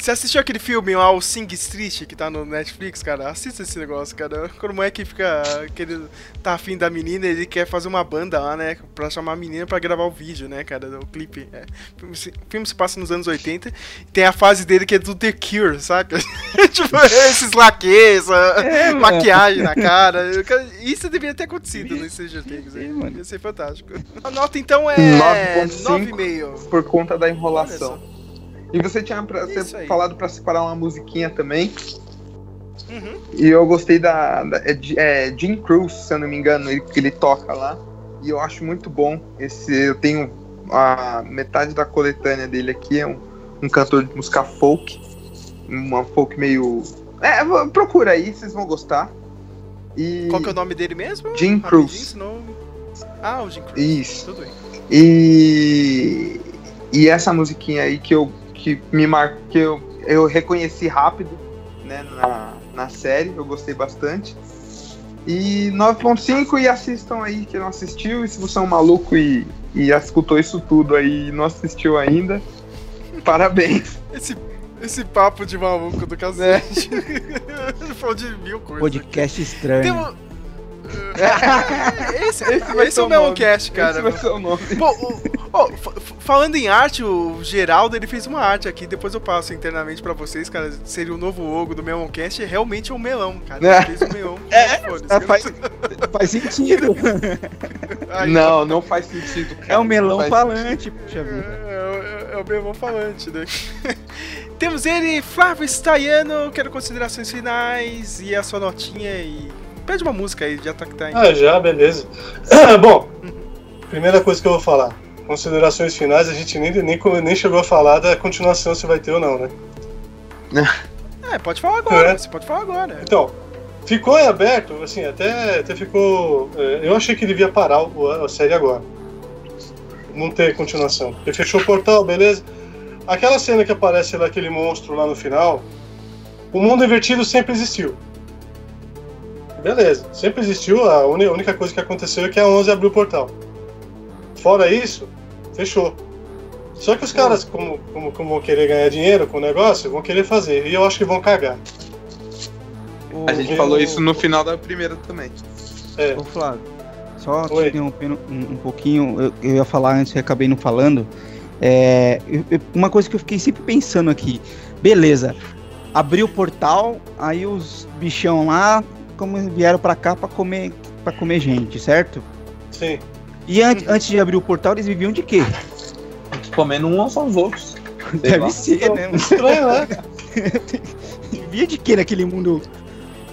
você assistiu aquele filme lá, o Sing Street, que tá no Netflix, cara? Assista esse negócio, cara. Quando o moleque fica. Que ele tá afim da menina, ele quer fazer uma banda lá, né? Pra chamar a menina pra gravar o vídeo, né, cara? O clipe. É. O filme se- passa nos anos 80. e Tem a fase dele que é do The Cure, saca? tipo, esses laques, mano. maquiagem na cara. Isso deveria ter acontecido no Stranger Things. Sim, hein? mano. Ia ser fantástico. A nota então é 9.5. 9,5. Por conta da Olha enrolação. E você tinha pra, Isso você falado pra separar uma musiquinha também. Uhum. E eu gostei da. da é, é Jim Cruz, se eu não me engano, ele, que ele toca lá. E eu acho muito bom. Esse, eu tenho a metade da coletânea dele aqui é um, um cantor de música folk. Uma folk meio. É, procura aí, vocês vão gostar. E. Qual que é o nome dele mesmo? Jim Cruz. Ah, o Jim Cruz. Isso. Tudo bem. E. E essa musiquinha aí que eu. Que me marcou. que eu, eu reconheci rápido, né, na, na série, eu gostei bastante. E 9.5 e assistam aí que não assistiu, e se você é um maluco e, e escutou isso tudo aí e não assistiu ainda, parabéns. Esse, esse papo de maluco do cacete. Ele falou de mil coisas. Podcast estranho. Esse, Esse vai esse ser é o o meu nome. cast, cara. Esse vai ser o nome. Pô, o- ó, fa- fa- falando em arte, o Geraldo ele fez uma arte aqui, depois eu passo internamente pra vocês, cara. Seria o novo logo do Meloncast, é realmente um melão, cara. É. Ele fez um melão. É. Ah, faz, faz sentido. Aí, Não, não faz sentido. cara. É um melão falante, puxa vida. É, é- é o melão falante, né? Temos ele, Flávio Staiano, quero considerações finais e a sua notinha e. Pede uma música aí, já tá que tá aí. Ah, já, beleza. Bom, primeira coisa que eu vou falar. Considerações finais, a gente nem, nem, nem chegou a falar da continuação se vai ter ou não, né? É, pode falar agora, É. você pode falar agora. Então, ficou em aberto, assim, até, até ficou. é, Eu achei que devia parar a série agora. Não ter continuação. Porque fechou o portal, beleza? Aquela cena que aparece lá, aquele monstro lá no final, o mundo invertido sempre existiu. Beleza, sempre existiu, a única coisa que aconteceu é que a 11 abriu o portal. Fora isso, fechou. Só que os caras, como, como, como vão querer ganhar dinheiro com o negócio, vão querer fazer. E eu acho que vão cagar. A gente Eu- falou isso no final da primeira também. É. Ô Flávio, só te Oi. interrompendo um, um pouquinho, eu, eu ia falar antes e acabei não falando. É, eu- uma coisa que eu fiquei sempre pensando aqui, beleza, abriu o portal, aí os bichão lá como vieram pra cá pra comer, pra comer gente, certo? Sim. E an- antes de abrir o portal, eles viviam de quê? Comendo uns aos outros. Deve lá. ser, né? Estranho, né? Vivia de quê naquele mundo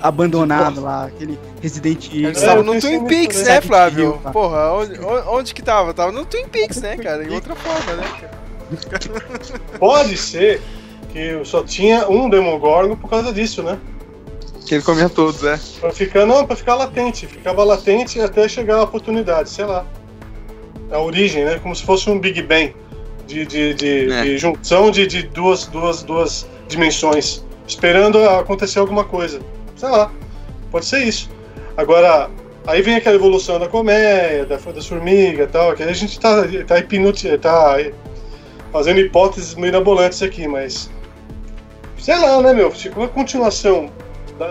abandonado lá, aquele Resident Evil. Eles estavam eu no Twin Peaks, né, Flávio? Porra, onde, onde que tava? Tava no Twin Peaks, né, cara? Em outra forma, né? cara? Pode ser que só tinha um Demogorgon por causa disso, né? Que ele comia todos, é. Pra ficar, não, pra ficar latente. Ficava latente até chegar a oportunidade, sei lá. A origem, né? Como se fosse um Big Bang. De, de, de, É. de junção de, de duas, duas, duas dimensões. Esperando acontecer alguma coisa. Sei lá. Pode ser isso. Agora, aí vem aquela evolução da colmeia, da, das formigas e tal. Que aí a gente tá, tá, hipnoti, tá fazendo hipóteses mirabolantes aqui, mas. Sei lá, né, meu? Se com a continuação da-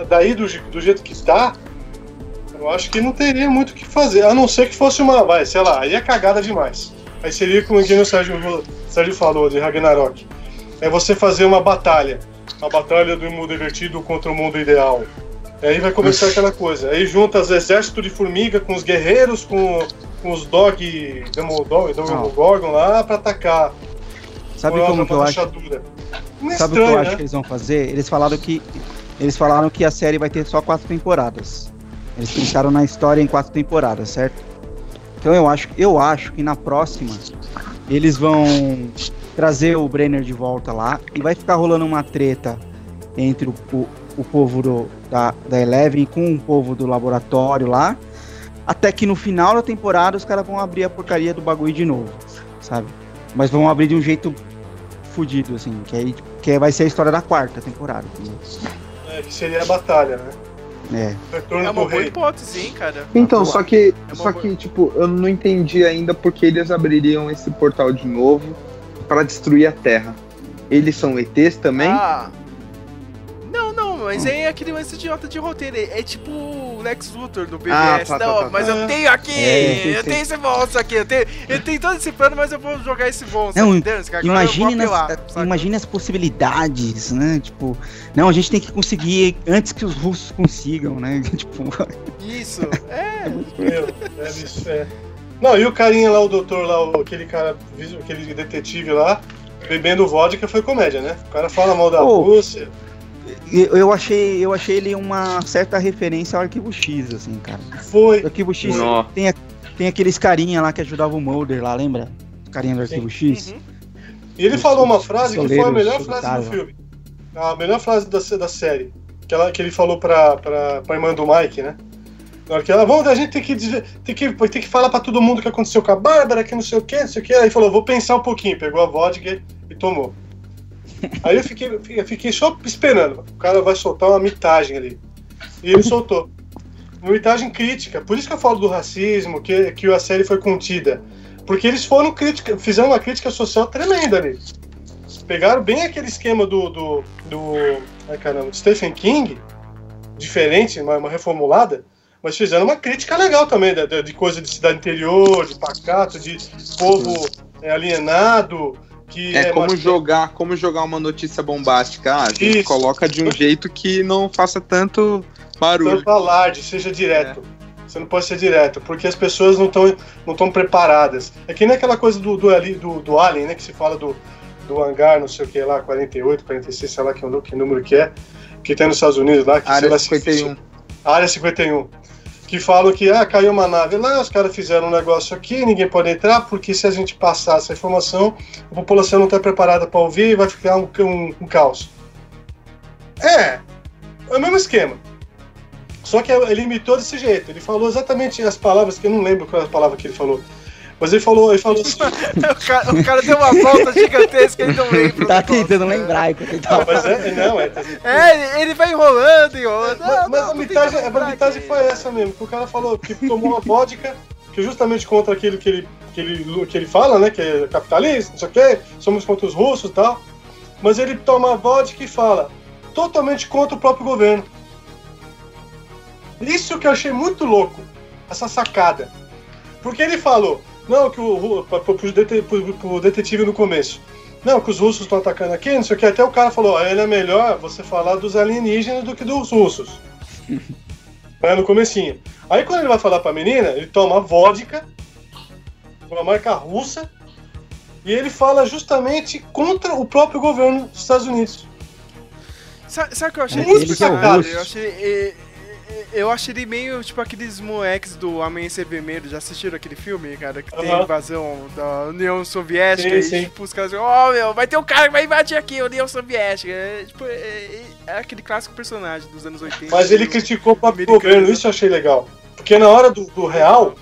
daí do, do jeito que está, eu acho que não teria muito o que fazer. A não ser que fosse uma, vai, sei lá, aí é cagada demais. Aí seria como o Sérgio, o Sérgio falou de Ragnarok. É você fazer uma batalha. A batalha do mundo invertido contra o mundo ideal. Aí vai começar aquela coisa. Aí junta os exércitos de formiga com os guerreiros, com, com os dog, Demogorgon lá pra atacar. Sabe como que eu acho? é Sabe o que eu acho né? que eles vão fazer? Eles falaram que eles falaram que a série vai ter só quatro temporadas. Eles pensaram na história em quatro temporadas, certo? Então eu acho, eu acho que na próxima eles vão trazer o Brenner de volta lá e vai ficar rolando uma treta entre o, o, o povo do, da, da Eleven com o povo do laboratório lá. Até que no final da temporada os caras vão abrir a porcaria do bagulho de novo, sabe? Mas vão abrir de um jeito fudido, assim, que aí que vai ser a história da quarta temporada. entendeu? É, que seria a batalha, né? É. É do uma boa rei. hipótese, hein, cara? Então, só que, É só boa- que, tipo, eu não entendi ainda porque eles abririam esse portal de novo pra destruir a Terra. Eles são ETs também? Ah. Mas é aquele lance idiota de roteiro. É, é tipo o Lex Luthor do BBS. Ah, tá, tá, não, tá, mas tá. eu tenho aqui, É, eu tenho esse monstro aqui, eu tenho, eu tenho todo esse plano, mas eu vou jogar esse monstro. Não, Imagine, nas- apelar, imagine as possibilidades, né? Tipo, não, a gente tem que conseguir antes que os russos consigam, né? tipo, Isso, é. Meu, deve ser. Não, e o carinha lá, o doutor lá, aquele cara, aquele detetive lá, bebendo vodka foi comédia, né? O cara fala mal da Ô. Rússia. Eu, achei, eu achei ele uma certa referência ao Arquivo X, assim, cara. Foi. O Arquivo X tem, a- tem aqueles carinha lá que ajudavam o Mulder lá, lembra? carinha do Arquivo X. Uhum. E ele falou uma frase que foi a melhor frase do filme. A melhor frase da, da série. Que, ela, que ele falou pra, pra, pra irmã do Mike, né? Na hora que ela, vamos, a gente tem que, dizer- tem que, tem que falar pra todo mundo o que aconteceu com a Bárbara, que não sei o que, não sei o que. Aí falou, vou pensar um pouquinho. Pegou a vodka e tomou. Aí eu fiquei, eu fiquei só esperando. O cara vai soltar uma mitagem ali. E ele soltou. Uma mitagem crítica. Por isso que eu falo do racismo, que, que a série foi contida. Porque eles foram crítica, fizeram uma crítica social tremenda ali. Pegaram bem aquele esquema do. do, do ai caramba, Stephen King, diferente, uma, uma reformulada, mas fizeram uma crítica legal também, da- de, coisa de cidade interior, de pacato, de povo é, alienado. Que É como mais- jogar, como jogar uma notícia bombástica. Ah, a gente Isso. coloca de um jeito que não faça tanto barulho. tanto alarde, seja direto. Você não pode ser direto, porque as pessoas não estão não tão preparadas. É que nem aquela coisa do, do, do, do Alien, né? Que se fala do, do hangar, não sei o que lá, 48, 46, sei lá que, que número que é, que tem nos Estados Unidos lá, que Área lá, se- 51. Área 51. Que falam que ah, caiu uma nave lá, os caras fizeram um negócio aqui, ninguém pode entrar, porque se a gente passar essa informação, a população não está preparada para ouvir e vai ficar um, um, um caos. É, é o mesmo esquema. Só que ele imitou desse jeito. Ele falou exatamente as palavras, que eu não lembro qual é a palavra que ele falou. Mas ele falou, ele falou assim. o, cara, o cara deu uma volta gigantesca e não lembra. Tá tentando lembrar Não, mas é, não, é. É, ele- ele vai enrolando, enrolando. Mas, Não, mas não, a mitagem, a mitagem foi essa mesmo, que o cara falou que tomou uma vodka, que justamente contra aquilo que ele, que ele, que ele fala, né? Que é capitalista, não sei o quê, somos contra os russos e tal. Mas ele toma a vodka e fala totalmente contra o próprio governo. Isso que eu achei muito louco, essa sacada. Porque ele falou, não, que o pro, pro dete- pro- pro detetive no começo. Não, que os russos estão atacando aqui, não sei o que. Até o cara falou, ó, ele é melhor você falar dos alienígenas do que dos russos. Né, no comecinho. Aí quando ele vai falar pra menina, ele toma vodka, uma marca russa, e ele fala justamente contra o próprio governo dos Estados Unidos. Sabe, sabe o que eu achei Muito que é. Eu achei. Eu achei ele meio tipo aqueles moleques do Amanhecer Vermelho. Já assistiram aquele filme, cara? Que tem invasão da União Soviética Sim, e sim. tipo, os caras dizem, ó meu, vai ter um cara que vai invadir aqui a União Soviética. É, tipo, é, é aquele clássico personagem dos anos 80. Mas ele criticou o próprio governo, isso eu achei legal. Porque na hora do, do real,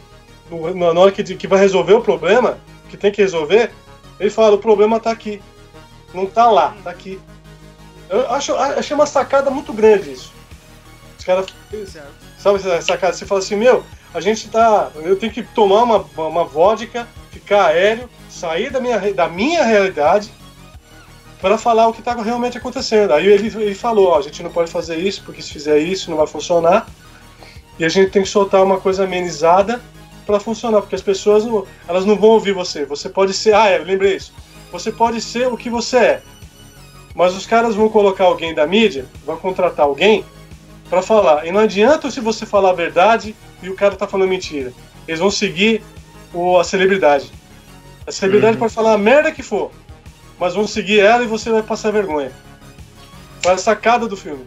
no- na hora que, que vai resolver o problema, que tem que resolver, ele fala, o problema tá aqui. Não tá lá, tá aqui. Eu acho, achei uma sacada muito grande isso. Caras. Sabe essa sacada? Você fala assim, meu, a gente tá. Eu tenho que tomar uma, uma, vodka, ficar aéreo, sair da minha, da minha realidade para falar o que tá realmente acontecendo. Aí ele, ele falou, ó, a gente não pode fazer isso, porque se fizer isso não vai funcionar. E a gente tem que soltar uma coisa amenizada para funcionar, porque as pessoas não, elas não vão ouvir você. Você pode ser. Ah, é, lembrei isso. Você pode ser o que você é. Mas os caras vão colocar alguém da mídia, vão contratar alguém para falar. E não adianta se você falar a verdade e o cara tá falando mentira. Eles vão seguir o, a celebridade. A celebridade pode falar a merda que for, mas vão seguir ela e você vai passar vergonha. Foi a sacada do filme.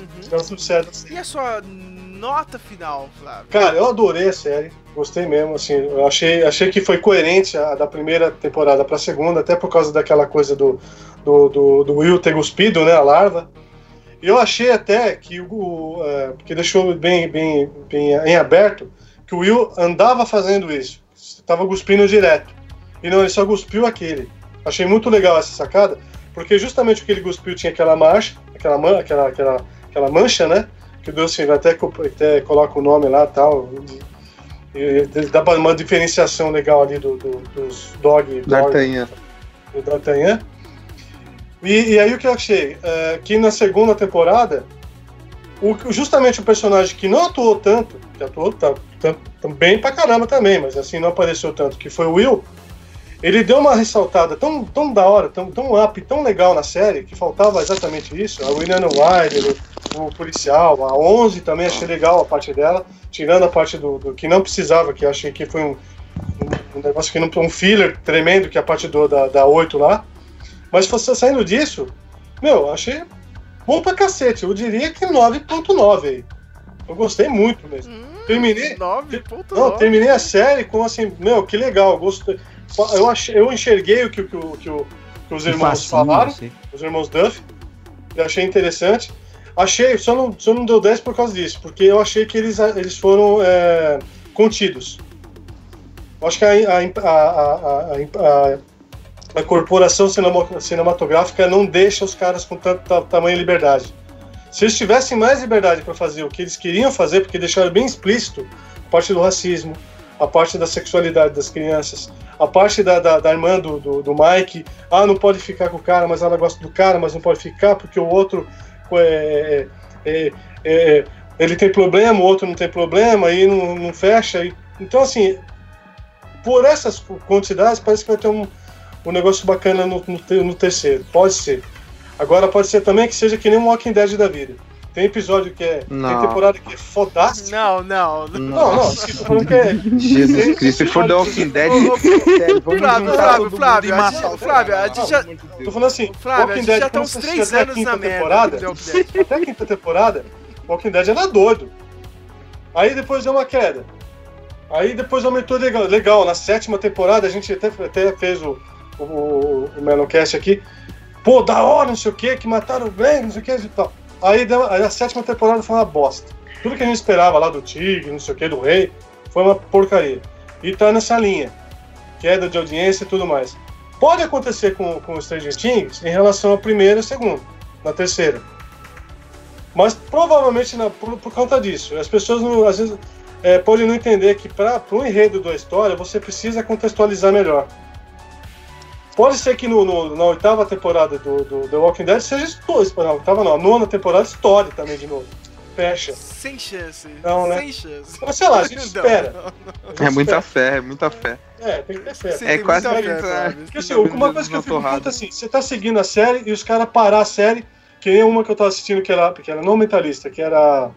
Uhum. Deu tudo certo. assim. E a sua nota final, Flávio? Cara, eu adorei a série, gostei mesmo, assim, eu achei, achei que foi coerente a da primeira temporada pra segunda, até por causa daquela coisa do, do, do, do Will ter cuspido, né, a larva. Eu achei até que o. é, que deixou bem, bem, bem em aberto que o Will andava fazendo isso, estava cuspindo direto. E não, ele só cuspiu aquele. Achei muito legal essa sacada, porque justamente o que ele cuspiu tinha aquela marcha, aquela, man, aquela, aquela, aquela mancha, né? que o Deus Silva até, até coloca o nome lá tal. E, e dá uma diferenciação legal ali do, do- dos dog D'Artagnan. do D'Artagnan. E, e aí o que eu achei? É, que na segunda temporada, o, justamente o personagem que não atuou tanto, que atuou tá, tá, bem pra caramba também, mas assim não apareceu tanto, que foi o Will, ele deu uma ressaltada tão, tão da hora, tão, tão up, tão legal na série, que faltava exatamente isso. A Winona Ryder, o, o policial, a 11 também achei legal a parte dela, tirando a parte do, do que não precisava, que achei que foi um, um, um negócio que não um filler tremendo, que é a parte do, da, da 8 lá. Mas você saindo disso, meu, achei bom pra cacete. Eu diria que 9.9 aí. Eu gostei muito mesmo. Hum, terminei. 9.9. Não, terminei a série com assim, meu, que legal, gostei. Eu, achei, eu enxerguei o que, que, o- que, que os Que irmãos facinho, falaram, você. os irmãos Duff. Eu achei interessante. Achei, só não, só não deu 10 por causa disso, porque eu achei que eles, eles foram é, contidos. Eu acho que a, a, a, a, a- corporação cinema- cinematográfica não deixa os caras com tanto ta- tamanho de liberdade. Se eles tivessem mais liberdade para fazer o que eles queriam fazer, porque deixaram bem explícito a parte do racismo, a parte da sexualidade das crianças, a parte da, da, da irmã do, do, do Mike, ah, não pode ficar com o cara, mas ela gosta do cara, mas não pode ficar porque o outro é, é, é, é, ele tem problema, o outro não tem problema, aí não, não fecha. E, então, assim, por essas quantidades, parece que vai ter um, um negócio bacana no, no, no terceiro. Pode ser. Agora, pode ser também que seja que nem um Walking Dead da vida. Tem episódio que é. Tem Não. temporada que é fodástica. Não, não. Não, não, falando que é. Jesus Cristo, se for The Walking Dead, Flávio, Flávio, Flávio, Flávio, cara. a gente já- Tô falando assim, Flávio, a Walking gente Dead, já tá uns você 3 assiste até a anos quinta na merda. temporada, até a quinta temporada, Walking Dead era doido. Aí depois deu uma queda. Aí depois aumentou legal. legal. Na sétima temporada, a gente até, até fez o, o, o, Melocast aqui. Pô, da hora, não sei o que, que mataram o Glenn, não sei o que e tal. Aí, deu- aí a sétima temporada foi uma bosta. Tudo que a gente esperava lá do Tigre, não sei o que, do Rei, foi uma porcaria. E tá nessa linha. Queda de audiência e tudo mais. Pode acontecer com, com o Stranger Things em relação à primeira e segunda, na terceira. Mas provavelmente na- por, por conta disso. As pessoas não, às vezes é, podem não entender que para o enredo da história você precisa contextualizar melhor. Pode ser que no, no- na oitava temporada do, do The Walking Dead seja estoure. Não, oitava não, a nona temporada estoure também de novo. Fecha. Sem chance. Não, né? Sem chance. Mas sei lá, a gente Não, espera. não. A gente É muita espera. fé, é muita fé. É, tem que ter fé. Você É tem quase que fé, Flávio. Porque assim, uma coisa que eu fico puto assim, você tá seguindo a série e os caras parar a série, que nem uma que eu tava assistindo que era, que era não mentalista, que era.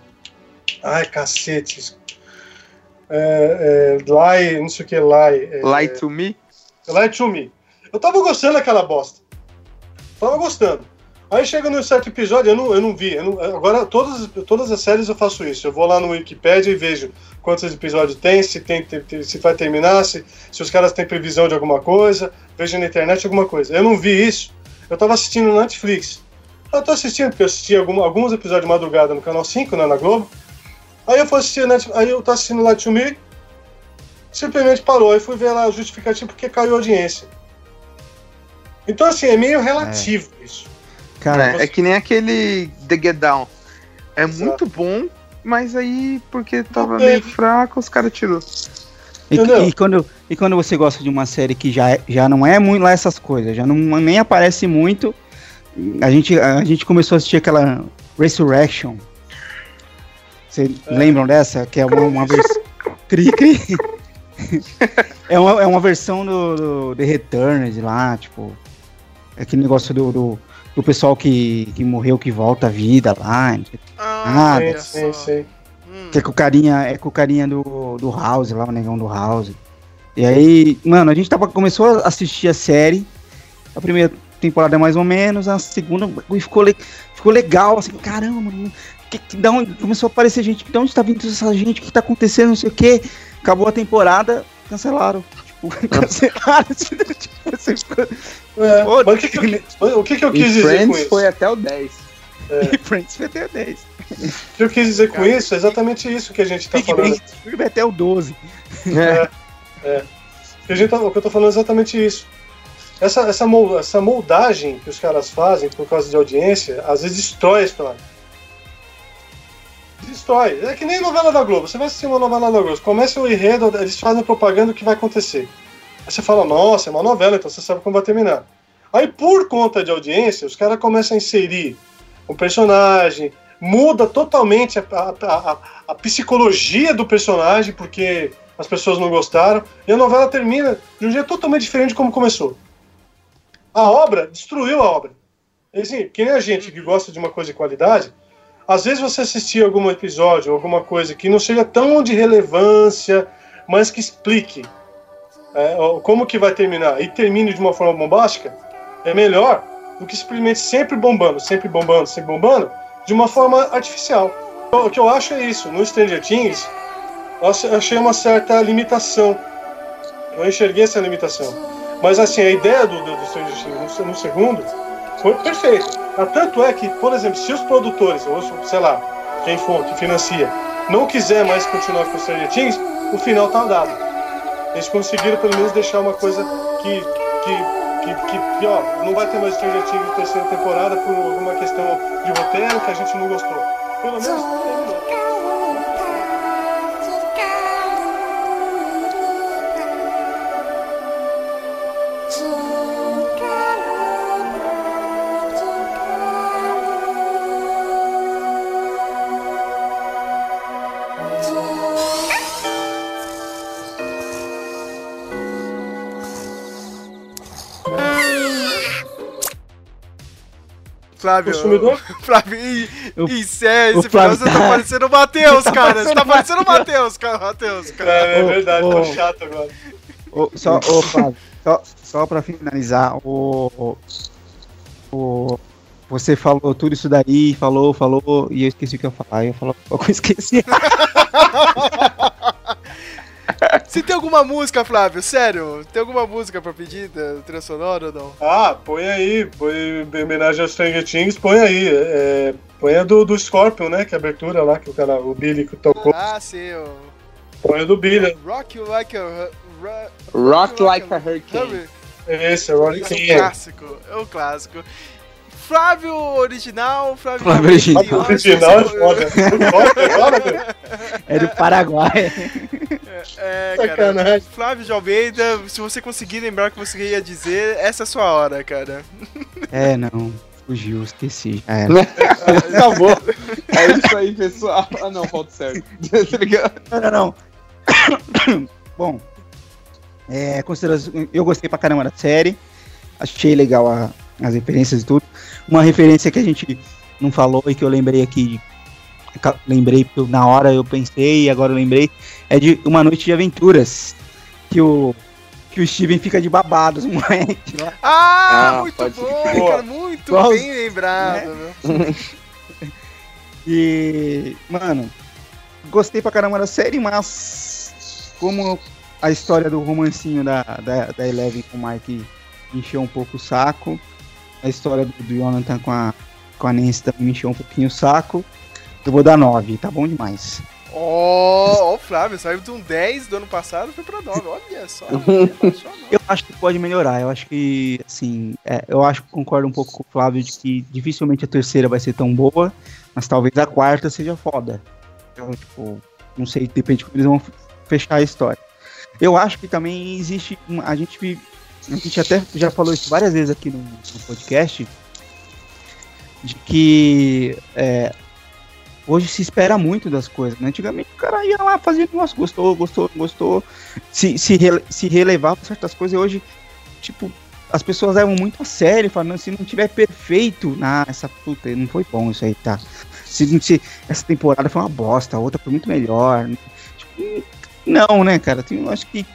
Ai, cacete. É, é, lie, não sei o que, lie. É, Lie to me? Lie to me. Eu tava gostando daquela bosta. Tava gostando. Aí chega no certo episódio, eu não, eu não vi. eu não- agora, todas, todas as séries eu faço isso. Eu vou lá no Wikipedia e vejo quantos episódios tem, se, tem, se vai terminar, se, se os caras têm previsão de alguma coisa, vejo na internet alguma coisa. Eu não vi isso. Eu tava assistindo no Netflix. Eu tô assistindo, porque eu assisti algum- alguns episódios de madrugada no canal 5, né, na Globo. Aí eu fui assistir, Net- aí eu tô assistindo lá to Me, simplesmente parou. Aí fui ver lá a justificativa porque caiu a audiência. Então, assim, é meio relativo isso. Cara, É, é que nem aquele The Get Down. É Exato. muito bom, mas aí, porque tava meio fraco, os caras tirou. e, e quando, e quando você gosta de uma série que já, é- já não é muito lá essas coisas, já não, nem aparece muito, a gente, a gente começou a assistir aquela Resurrection. Vocês lembram dessa? Que é uma, uma versão. Cri, cri. é, uma, é uma versão do, do The Returned lá, tipo. Aquele negócio do, do, do pessoal que, que morreu, que volta à vida lá. Ah, Ah, Sim, só. sim. Hum. Que é com o carinha, é com o carinha do, do House, lá, o negão do House. E aí, mano, a gente tava, começou a assistir a série. A primeira temporada é mais ou menos, a segunda e ficou, le- ficou legal, assim, caramba, mano. Que, que, da onde, começou a aparecer gente, de onde tá vindo essa gente, o que tá acontecendo, não sei o que. Acabou a temporada, cancelaram. Cancelaram. tipo, você ficou- É, Pô, mas o que, que eu, o que, que eu quis E dizer com Friends isso? foi até o 10. E Friends foi até 10. O que eu quis dizer com isso é exatamente isso que a gente tá Big falando. Bang foi até o 12. É. Que a gente tá- o que eu tô falando é exatamente isso. Essa, essa, mol- essa moldagem que os caras fazem por causa de audiência, às vezes destrói a história. Destrói. É que nem novela da Globo. Você vai assistir uma novela da Globo, começa o enredo, eles fazem propaganda do que vai acontecer. Aí você fala, nossa, é uma novela, então você sabe como vai terminar. Aí, por conta de audiência, os caras começam a inserir um personagem, muda totalmente a, a- a- a psicologia do personagem, porque as pessoas não gostaram, e a novela termina de um jeito totalmente diferente de como começou. A obra destruiu a obra. Assim, que nem a gente que gosta de uma coisa de qualidade, às vezes você assistir algum episódio, alguma coisa que não seja tão de relevância, mas que explique é, como que vai terminar e termine de uma forma bombástica, é melhor do que simplesmente sempre bombando, sempre bombando, sempre bombando, de uma forma artificial. O que eu acho é isso. No Stranger Things, eu achei uma certa limitação. Eu enxerguei essa limitação. Mas assim, a ideia do, do, do Stranger Things no, no segundo foi perfeita. Ah, Tanto é que, por exemplo, se os produtores, ou sei lá, quem for, que financia, não quiser mais continuar com o Stranger Things, o final tá dado. Eles conseguiram pelo menos deixar uma coisa que, que, que, que, ó, não vai ter mais Stranger Things terceira temporada por alguma questão de roteiro que a gente não gostou. Pelo menos Flávio, Consumidor? Flávio, e, O- e sério, esse Flávio você tá tá- parecendo o Matheus, tá cara. Você tá parecendo o Matheus, cara. Matheus, cara. É, é verdade, ô. tô chato agora. Ô, só, ô, Flávio, só, só pra finalizar, o, o, o- você falou tudo isso daí, falou, falou, e eu esqueci o que eu ia falar. Eu falo, eu esqueci. Se tem alguma música, Flávio, sério, tem alguma música pra pedir da trilha sonora ou não? Ah, põe aí, põe em homenagem aos Stranger Things, põe aí. É, põe a do, do Scorpion, né? Que é a abertura lá que o cara, o Billy que tocou. Ah, sim, o Põe a do Billy. Rock You Like a... Ru- Rock Like a Hurricane. Esse, é o Esse é um clássico, é um clássico. Flávio original, Flávio, Flávio original. Original é foda. É do Paraguai. É, cara. Sacanagem. Flávio de Almeida, se você conseguir lembrar o que você ia dizer, essa é a sua hora, cara. É, não. Fugiu, esqueci. Já era. Acabou. É isso aí, pessoal. Ah, não, falta certo. tá ligado? Não, não, não. Bom, é, eu gostei pra caramba da série. Achei legal a- as referências e tudo. Uma referência que a gente não falou e que eu lembrei aqui. Lembrei na hora eu pensei e agora eu lembrei. É de Uma Noite de Aventuras. Que o, que o Steven fica de babados, moleque. lá. Ah, Ah, muito bom, crer. cara, muito Igual- bem lembrado, né? E, mano, gostei pra caramba da série, mas como a história do romancinho da, da, da Eleven com o Mike encheu um pouco o saco, a história do, do Jonathan com a, com a Nancy também me encheu um pouquinho o saco, eu vou dar 9, tá bom demais. Ó, ó, o Flávio saiu de um 10 do ano passado foi pra 9. Olha só. sensacional. Eu acho que pode melhorar, eu acho que, assim, é, eu acho que concordo um pouco com o Flávio de que dificilmente a terceira vai ser tão boa, mas talvez a quarta seja foda. Então, tipo, não sei, depende de como eles vão fechar a história. Eu acho que também existe, uma- a gente, a gente até já falou isso várias vezes aqui no, no podcast, de que é, hoje se espera muito das coisas, né? Antigamente o cara ia lá, fazia negócio, gostou, gostou, gostou, se, se, rele- se relevava certas coisas, e hoje, tipo, as pessoas levam muito a sério, falando, se não tiver perfeito, ah, essa puta, não foi bom isso aí, tá? Se, se essa temporada foi uma bosta, a outra foi muito melhor. Tipo, não, né, cara? Tem, acho que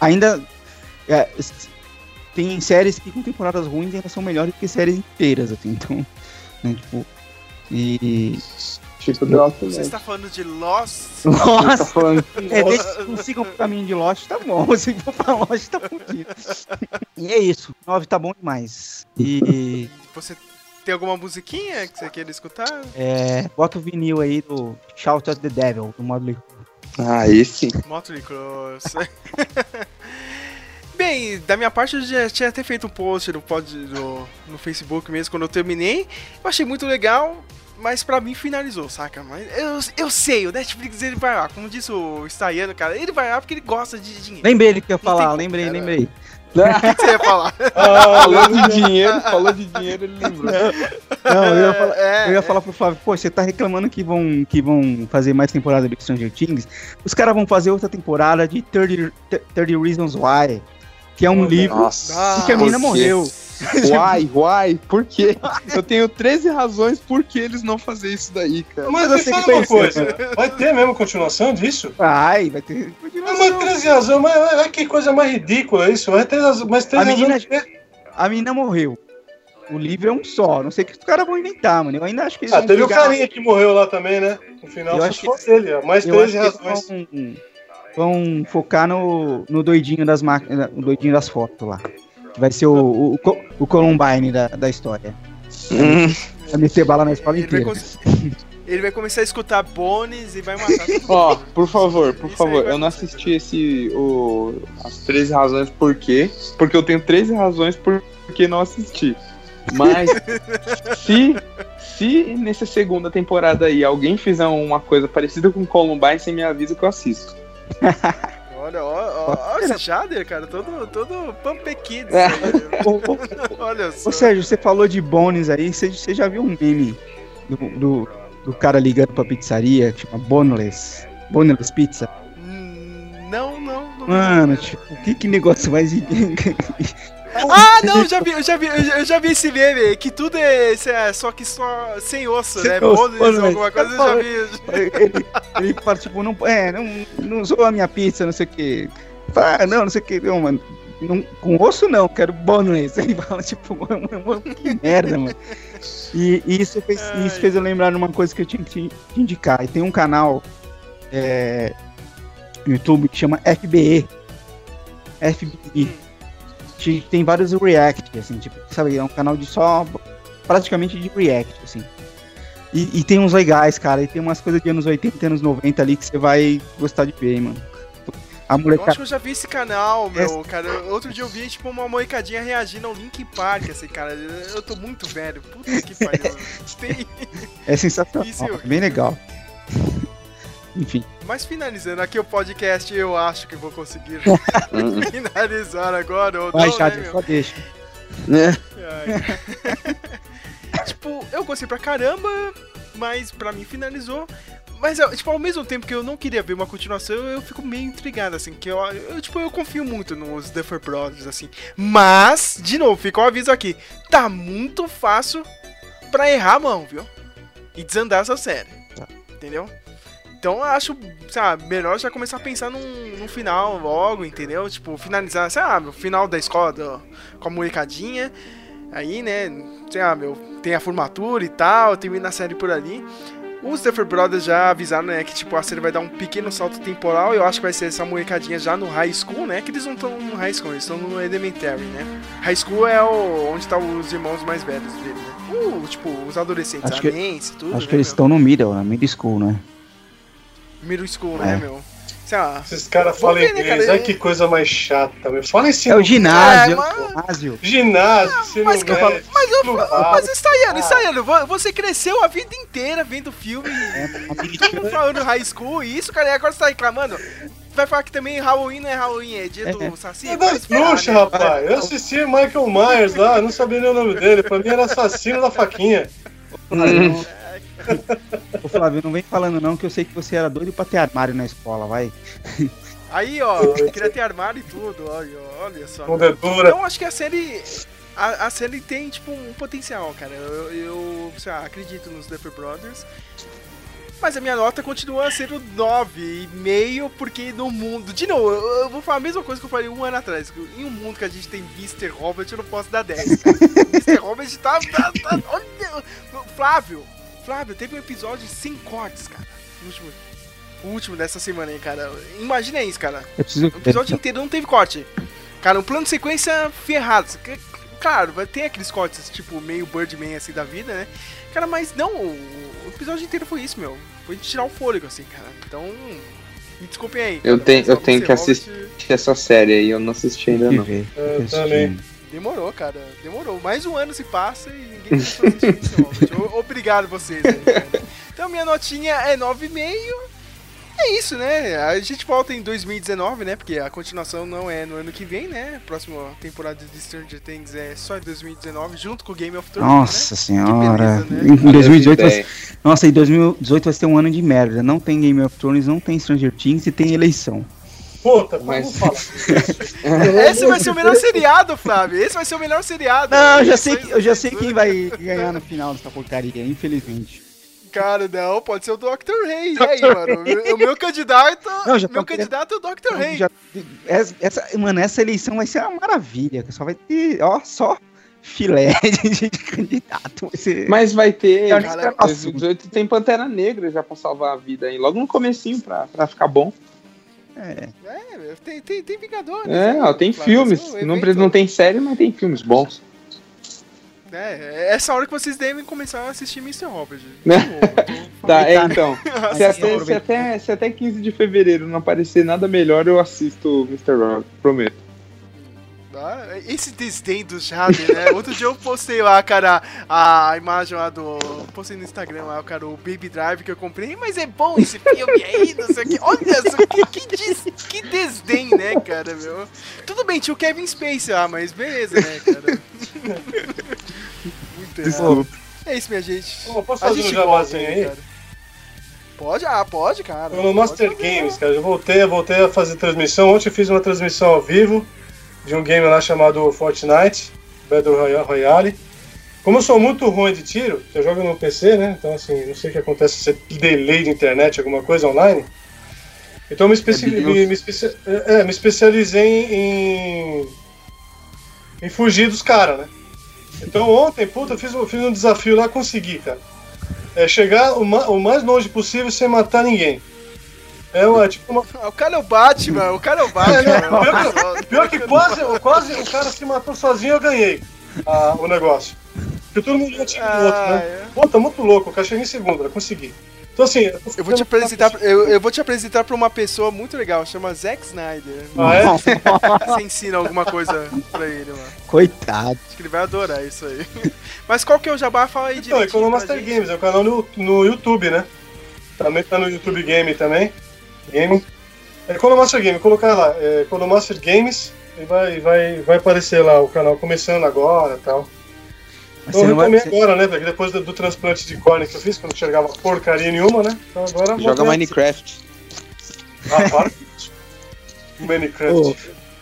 ainda é, tem séries que com temporadas ruins ainda são melhores que séries inteiras, assim, então, né, tipo, e... Tipo, The Walking Você está falando de Lost? Tá Nossa! falando. É, desde que não sigam o caminho de Lost, tá bom. Se for pra Lost, tá fudido. E é isso. 9 tá bom demais. E Você tem alguma musiquinha que você queira escutar? é, bota o vinil aí do Shout at the Devil, do Modley Crue. Ah, esse. Motley Crue. Bem, da minha parte eu já tinha até feito um post no, pod, no, no Facebook mesmo quando eu terminei. Eu achei muito legal, mas pra mim finalizou, saca? Mas eu, eu sei, o Netflix ele vai lá, como disse o Staiano, cara, ele vai lá porque ele gosta de dinheiro. Lembrei do que eu ia falar, como, lembrei, cara. lembrei. O que que você ia falar? Ah, Falou de dinheiro, falou de dinheiro, ele lembrou. Não, eu ia falar. É, Eu ia é. falar pro Flávio, pô, você tá reclamando que vão, que vão fazer mais temporada do Stranger Things? Os caras vão fazer outra temporada de 30, 30 Reasons Why, que é um livro Nossa. Ah, em que a quê? morreu. Why, why? Por quê? Eu tenho 13 razões por que eles não fazem isso daí, cara. Mas eu me sei fala que uma coisa, vai ter mesmo continuação disso? Ai, vai ter continuação. Mas 13 razões, mas, mas que coisa mais ridícula isso. Vai ter as- mais 13 A menina- razões. A menina morreu. o livro é um só. Não sei o que os caras vão inventar, mano. Eu ainda acho que eles Ah, vão teve o carinha que morreu lá também, né? No final, Eu só acho se fosse ele, ó. Mais Eu 13 acho que razões. vão, vão focar no, no doidinho das máquinas, o doidinho das fotos lá. Que vai ser o, o, o o Columbine da, da história. Hum, Vai meter bala na escola Ele vai, inteira. cons- ele vai começar a escutar Bones e vai matar. Ó, por favor, por Isso favor, vai eu não assisti esse. O, as 13 razões por quê. Porque eu tenho 13 razões por que não assisti. Mas se, se nessa segunda temporada aí alguém fizer uma coisa parecida com Columbine, você me avisa que eu assisto. Olha, ó esse Jader, cara, todo, todo Pump Kids. É. Ô, Olha só. Ô Sérgio, você falou de Bones aí, você, você já viu um meme do, do, do cara ligando pra pizzaria, que chama Boneless? Boneless Pizza? Hum, Não, não, não. Mano, tipo, que, que negócio mais. Ah, não, eu já vi, eu já vi, eu já- vi esse meme, que tudo é, é só que só sem osso, Sem né? Bones, alguma coisa, eu já vi. ele, ele fala, tipo, não, é, não, não usou a minha pizza, não sei o que. Fala, ah, não, não sei o que, não, mano. Não, com osso não, quero boneless. Ele fala, tipo, mano, que merda, mano. E, e isso, fez, Ai. isso fez eu lembrar de uma coisa que eu tinha que indicar. E tem um canal é, no YouTube que chama FBE. FBI. Que tem vários react, assim, tipo, sabe, é um canal de só praticamente de react, assim. E, e tem uns legais, cara, e tem umas coisas de anos 80 e anos 90 ali que você vai gostar de ver, mano. A Eu acho molecada. que eu já vi esse canal, meu, cara. Outro dia eu vi, tipo, uma moicadinha reagindo ao Link Park, assim, cara. Eu tô muito velho. Puta que pariu. Tem... É sensacional, Isso é bem legal. Enfim, Mas finalizando aqui o podcast, eu acho que vou conseguir finalizar agora, ou vai, não, Jade, né, só deixa. né? Tipo, eu gostei pra caramba, mas pra mim finalizou. Mas, eu, tipo, ao mesmo tempo que eu não queria ver uma continuação, eu, fico meio intrigado, assim, que eu, eu, tipo, eu confio muito nos Duffer Brothers, assim. Mas, de novo, fica o aviso aqui, tá muito fácil pra errar a mão, viu? E desandar essa série, entendeu? Então eu acho, sabe, melhor já começar a pensar num, num final logo, entendeu? Tipo, finalizar, sabe, o final da escola do- com a molecadinha. Aí, né, sei lá, meu, tem a formatura e tal, termina a série por ali. Os Duffer Brothers já avisaram, né, que tipo, a série vai dar um pequeno salto temporal. Eu acho que vai ser essa molecadinha já no high school, né? Que eles não estão no high school, eles estão no elementary, né? High school é o, onde estão os irmãos mais velhos dele, né? Uh, tipo, os adolescentes, Acho que- tudo, Acho né, que eles meu? estão no middle, na middle school, né? Middle school, né, É. meu? Sei lá. Esses caras falam né, inglês, cara? olha que coisa mais chata, meu. Fala esse É o ginásio, É, é, mas- o ginásio. ginásio, ensino Mas, que eu falo- médio, mas eu Mas. Estaiano, Ah. Estaiano, vo- você cresceu a vida inteira vendo filme É, uma Todo falando high school e isso, cara, e agora você tá reclamando. Vai falar que também Halloween não é Halloween, é dia do É. Saci? É das bruxas, né? rapaz. Eu assisti Michael Myers lá, não sabia nem o nome dele. Pra mim era assassino da faquinha. Flávio, Ô Flávio, não vem falando não que eu sei que você era doido pra ter armário na escola, vai. Aí, ó, queria ter armário e tudo, olha, olha só. Então acho que a série. A, a série tem, tipo, um potencial, cara. Eu, eu sei lá, acredito nos Duffer Brothers. Mas a minha nota continua sendo 9,5, porque no mundo. De novo, eu, eu vou falar a mesma coisa que eu falei um ano atrás. Em um mundo que a gente tem Mr. Robert, eu não posso dar 10. Cara. Mr. Robert tá. tá, tá olha, Flávio, Flávio, teve um episódio sem cortes, cara. O último, o último dessa semana aí, cara. Imagina isso, cara. Eu preciso O episódio inteiro não teve corte. Cara, um plano de sequência ferrado. Claro, vai ter aqueles cortes, tipo, meio Birdman assim da vida, né? Cara, mas não, o episódio inteiro foi isso, meu. Foi de tirar o fôlego, assim, cara. Então, me desculpem aí. Eu tenho- eu tenho que assistir essa série aí, eu não assisti ainda não. Eu Assistindo. também. Demorou, cara. Demorou. Mais um ano se passa e Obrigado vocês aí. Então, minha notinha é 9,5. É isso, né? A gente volta em 2019, né? Porque a continuação não é no ano que vem, né? A próxima temporada de Stranger Things é só em 2019, junto com o Game of Thrones. Nossa senhora. Que beleza, né? Em 2018 vai, Ideia. nossa, em 2018 vai ser um ano de merda. Não tem Game of Thrones, não tem Stranger Things e tem eleição. Puta, Mas-? Esse vai ser o melhor seriado, Flávio. Esse vai ser o melhor seriado. Não, eu já sei, que- eu já sei quem vai ganhar no final dessa porcaria, infelizmente. Cara, não, pode ser o Dr. Rey. E aí, mano? O meu- candidato. Não, já meu candidato é o Dr. Rey. Já- essa, mano, essa eleição vai ser uma maravilha. que Só vai ter, ó, só filé de, de candidato. Você... Mas vai ter. Cara, não- 2018 tem Pantera Negra já pra salvar a vida aí. Logo no comecinho pra, pra ficar bom. É, É, tem, tem, tem Vingadores. É, né? ó, tem Claro, filmes. é Não, não tem série, mas tem filmes bons. É, é essa hora que vocês devem começar a assistir Mr. Robert. Né? Novo, Tá, é, então. Se até, se, até, se até 15 de fevereiro não aparecer nada melhor, eu assisto Mr. Rock, prometo. Ah, Esse desdém do Jader, né? Outro dia eu postei lá, cara, a imagem lá do. Postei no Instagram lá, cara, o Baby Drive que eu comprei, mas é bom esse filme aí, não sei o que. Olha só, que, que, des- que desdém, né, cara, meu? Tudo bem, tinha o Kevin Space lá, mas beleza, né, cara? Muito errado. É isso, minha gente. Posso A fazer gente um jabazinho gosta, aí? cara. Pode, ah, pode, cara. No Master Pode. Games, cara. Eu voltei, voltei a fazer transmissão. Ontem eu fiz uma transmissão ao vivo de um game lá chamado Fortnite, Battle Roya- Royale. Como eu sou muito ruim de tiro, eu jogo no PC, né? Então, assim, não sei o que acontece se é delay de internet, alguma coisa online. Então, eu me, especi É me, me especia- é, me especializei em, em fugir dos caras, né? Então, ontem, puta, eu fiz, um- fiz um desafio lá, consegui, cara. É chegar o, ma- o mais longe possível sem matar ninguém. É uma, tipo uma, Ah, O cara é o Batman, o cara é o Batman. É, né? Pior que- Pior que quase, quase o cara se matou sozinho eu ganhei ah, o negócio. Porque todo mundo já tinha o outro, Ah, né? é. Pô, tá muito louco, o cara chegou em segundo, consegui. Então assim. Eu, Eu vou te apresentar, eu, eu vou te apresentar pra uma pessoa muito legal, chama Zack Snyder. Ah, é? Você ensina alguma coisa pra ele, mano. coitado. Acho que ele vai adorar isso aí. Mas qual que é o jabá? Fala aí Então, é gente. Games, é o canal no, no YouTube, né? Também tá no YouTube Game também. Game. É Economaster Game, colocar lá, é Economaster Games, e vai, vai, vai aparecer lá o canal começando agora e tal. Então eu não vai. retomei você- agora, né? Porque depois do, do transplante de córnea que eu fiz, que eu não enxergava porcaria nenhuma, né? Então agora. Joga. Minecraft. Ah, para. Minecraft. Ô,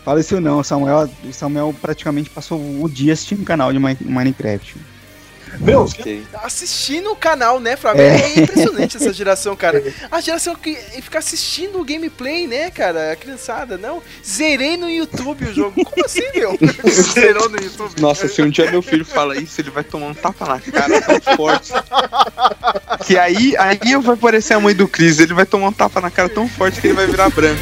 Fala isso não, o Samuel, o Samuel praticamente passou o dia assistindo o canal de Mi- Minecraft. Meu, Ok. Assistindo o canal, né, Flávio? É. É. impressionante essa geração, cara. A geração que fica assistindo o gameplay, né, cara? A criançada, não. Zerei no YouTube o jogo. Como assim, meu? Zerou no YouTube. Nossa, se um dia meu filho fala isso, ele vai tomar um tapa na cara tão forte. Que aí, aí eu vai parecer a mãe do Chris, ele vai tomar um tapa na cara tão forte que ele vai virar branco.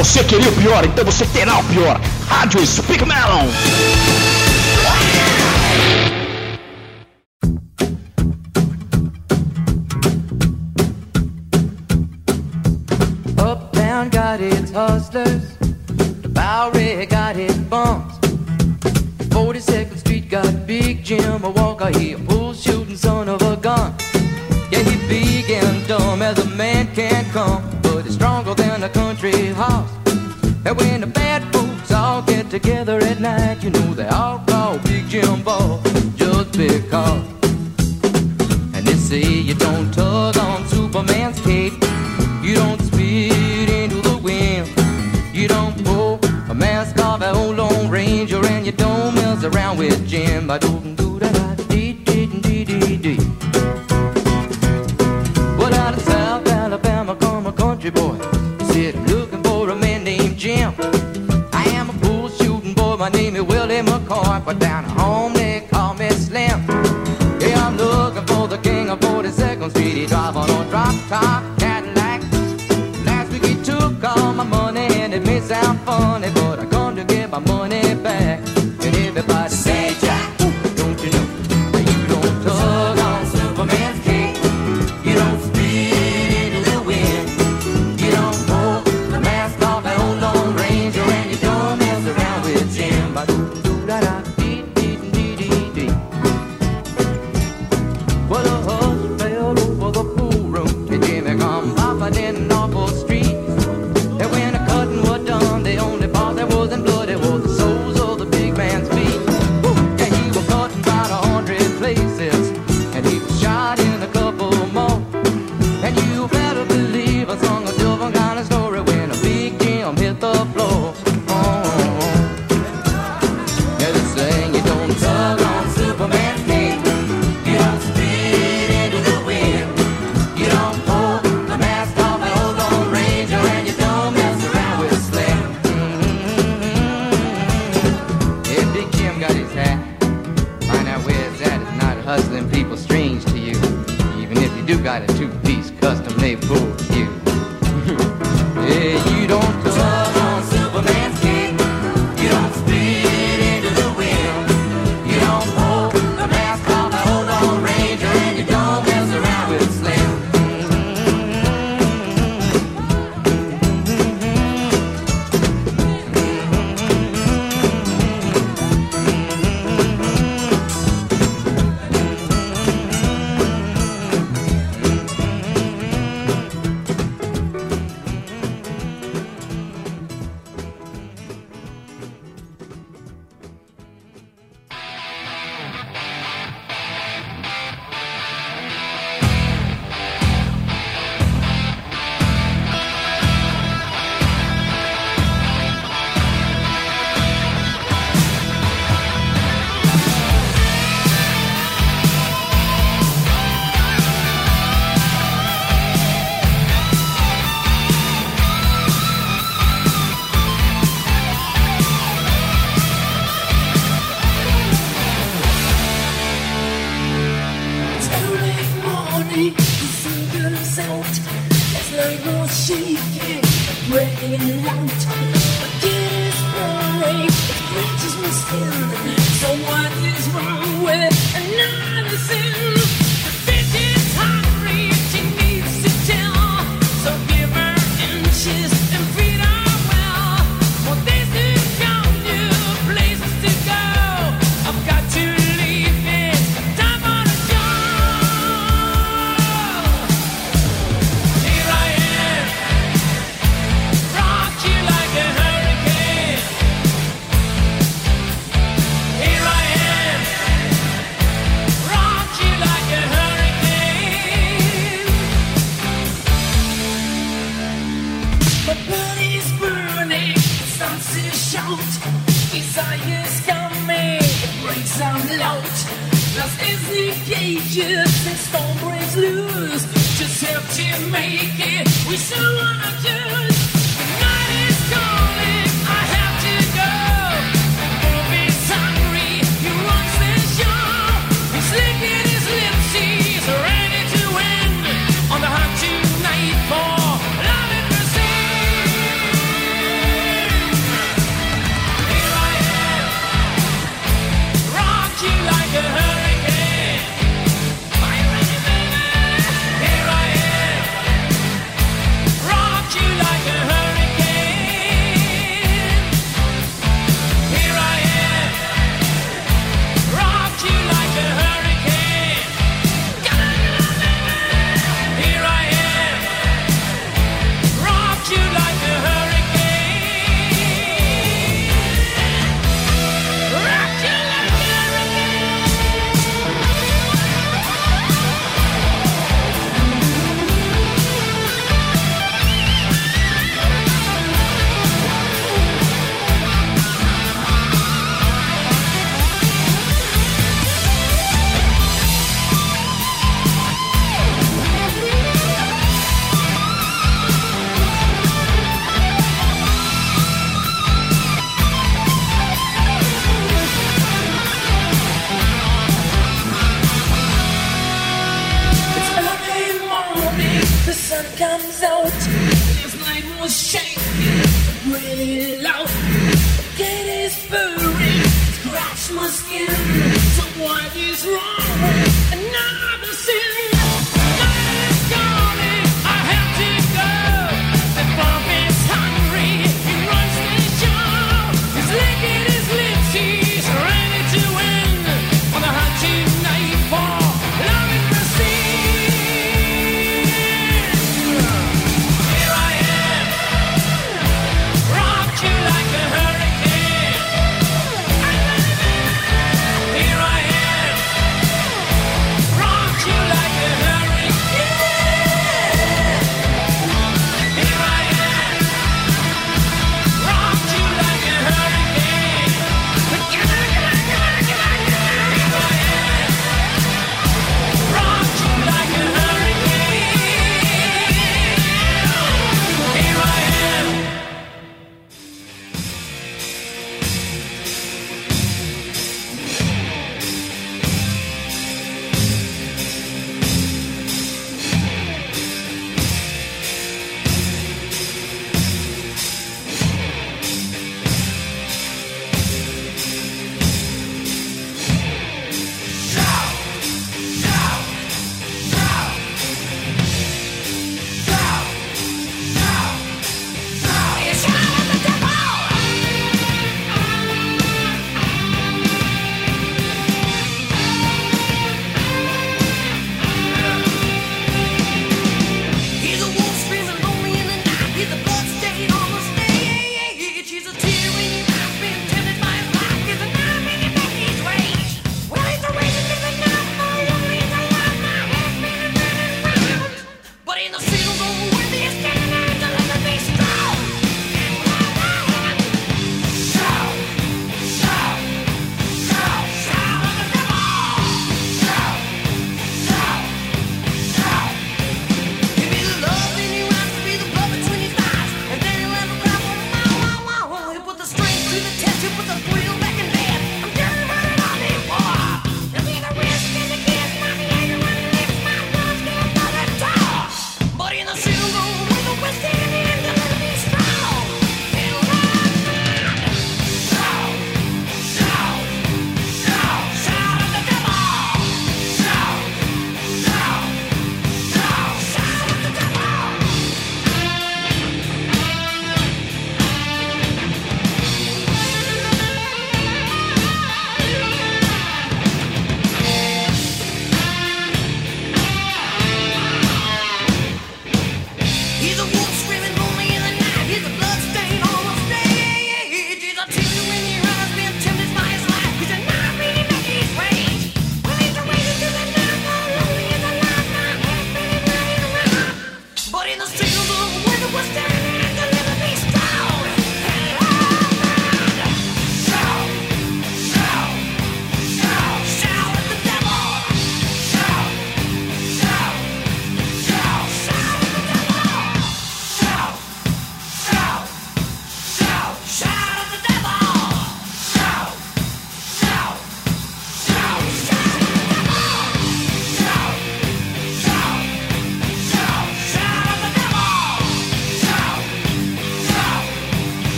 Você queria o pior, então você terá o pior. Rádio Speak Melon. Uptown got its hustlers, the Bowery got its bums. 42nd Street got Big Jim, walker, he a bull shooting son of a gun. Yeah, he big and dumb as a man can come, And when the bad folks all get together at night, you know they all call Big Jim Ball just because. And they say you don't tug on Superman's cape. You don't spit into the wind. You don't pull a mask off an old Lone Ranger, and you don't mess around with Jim. I don't do My name is Willie McCoy. But down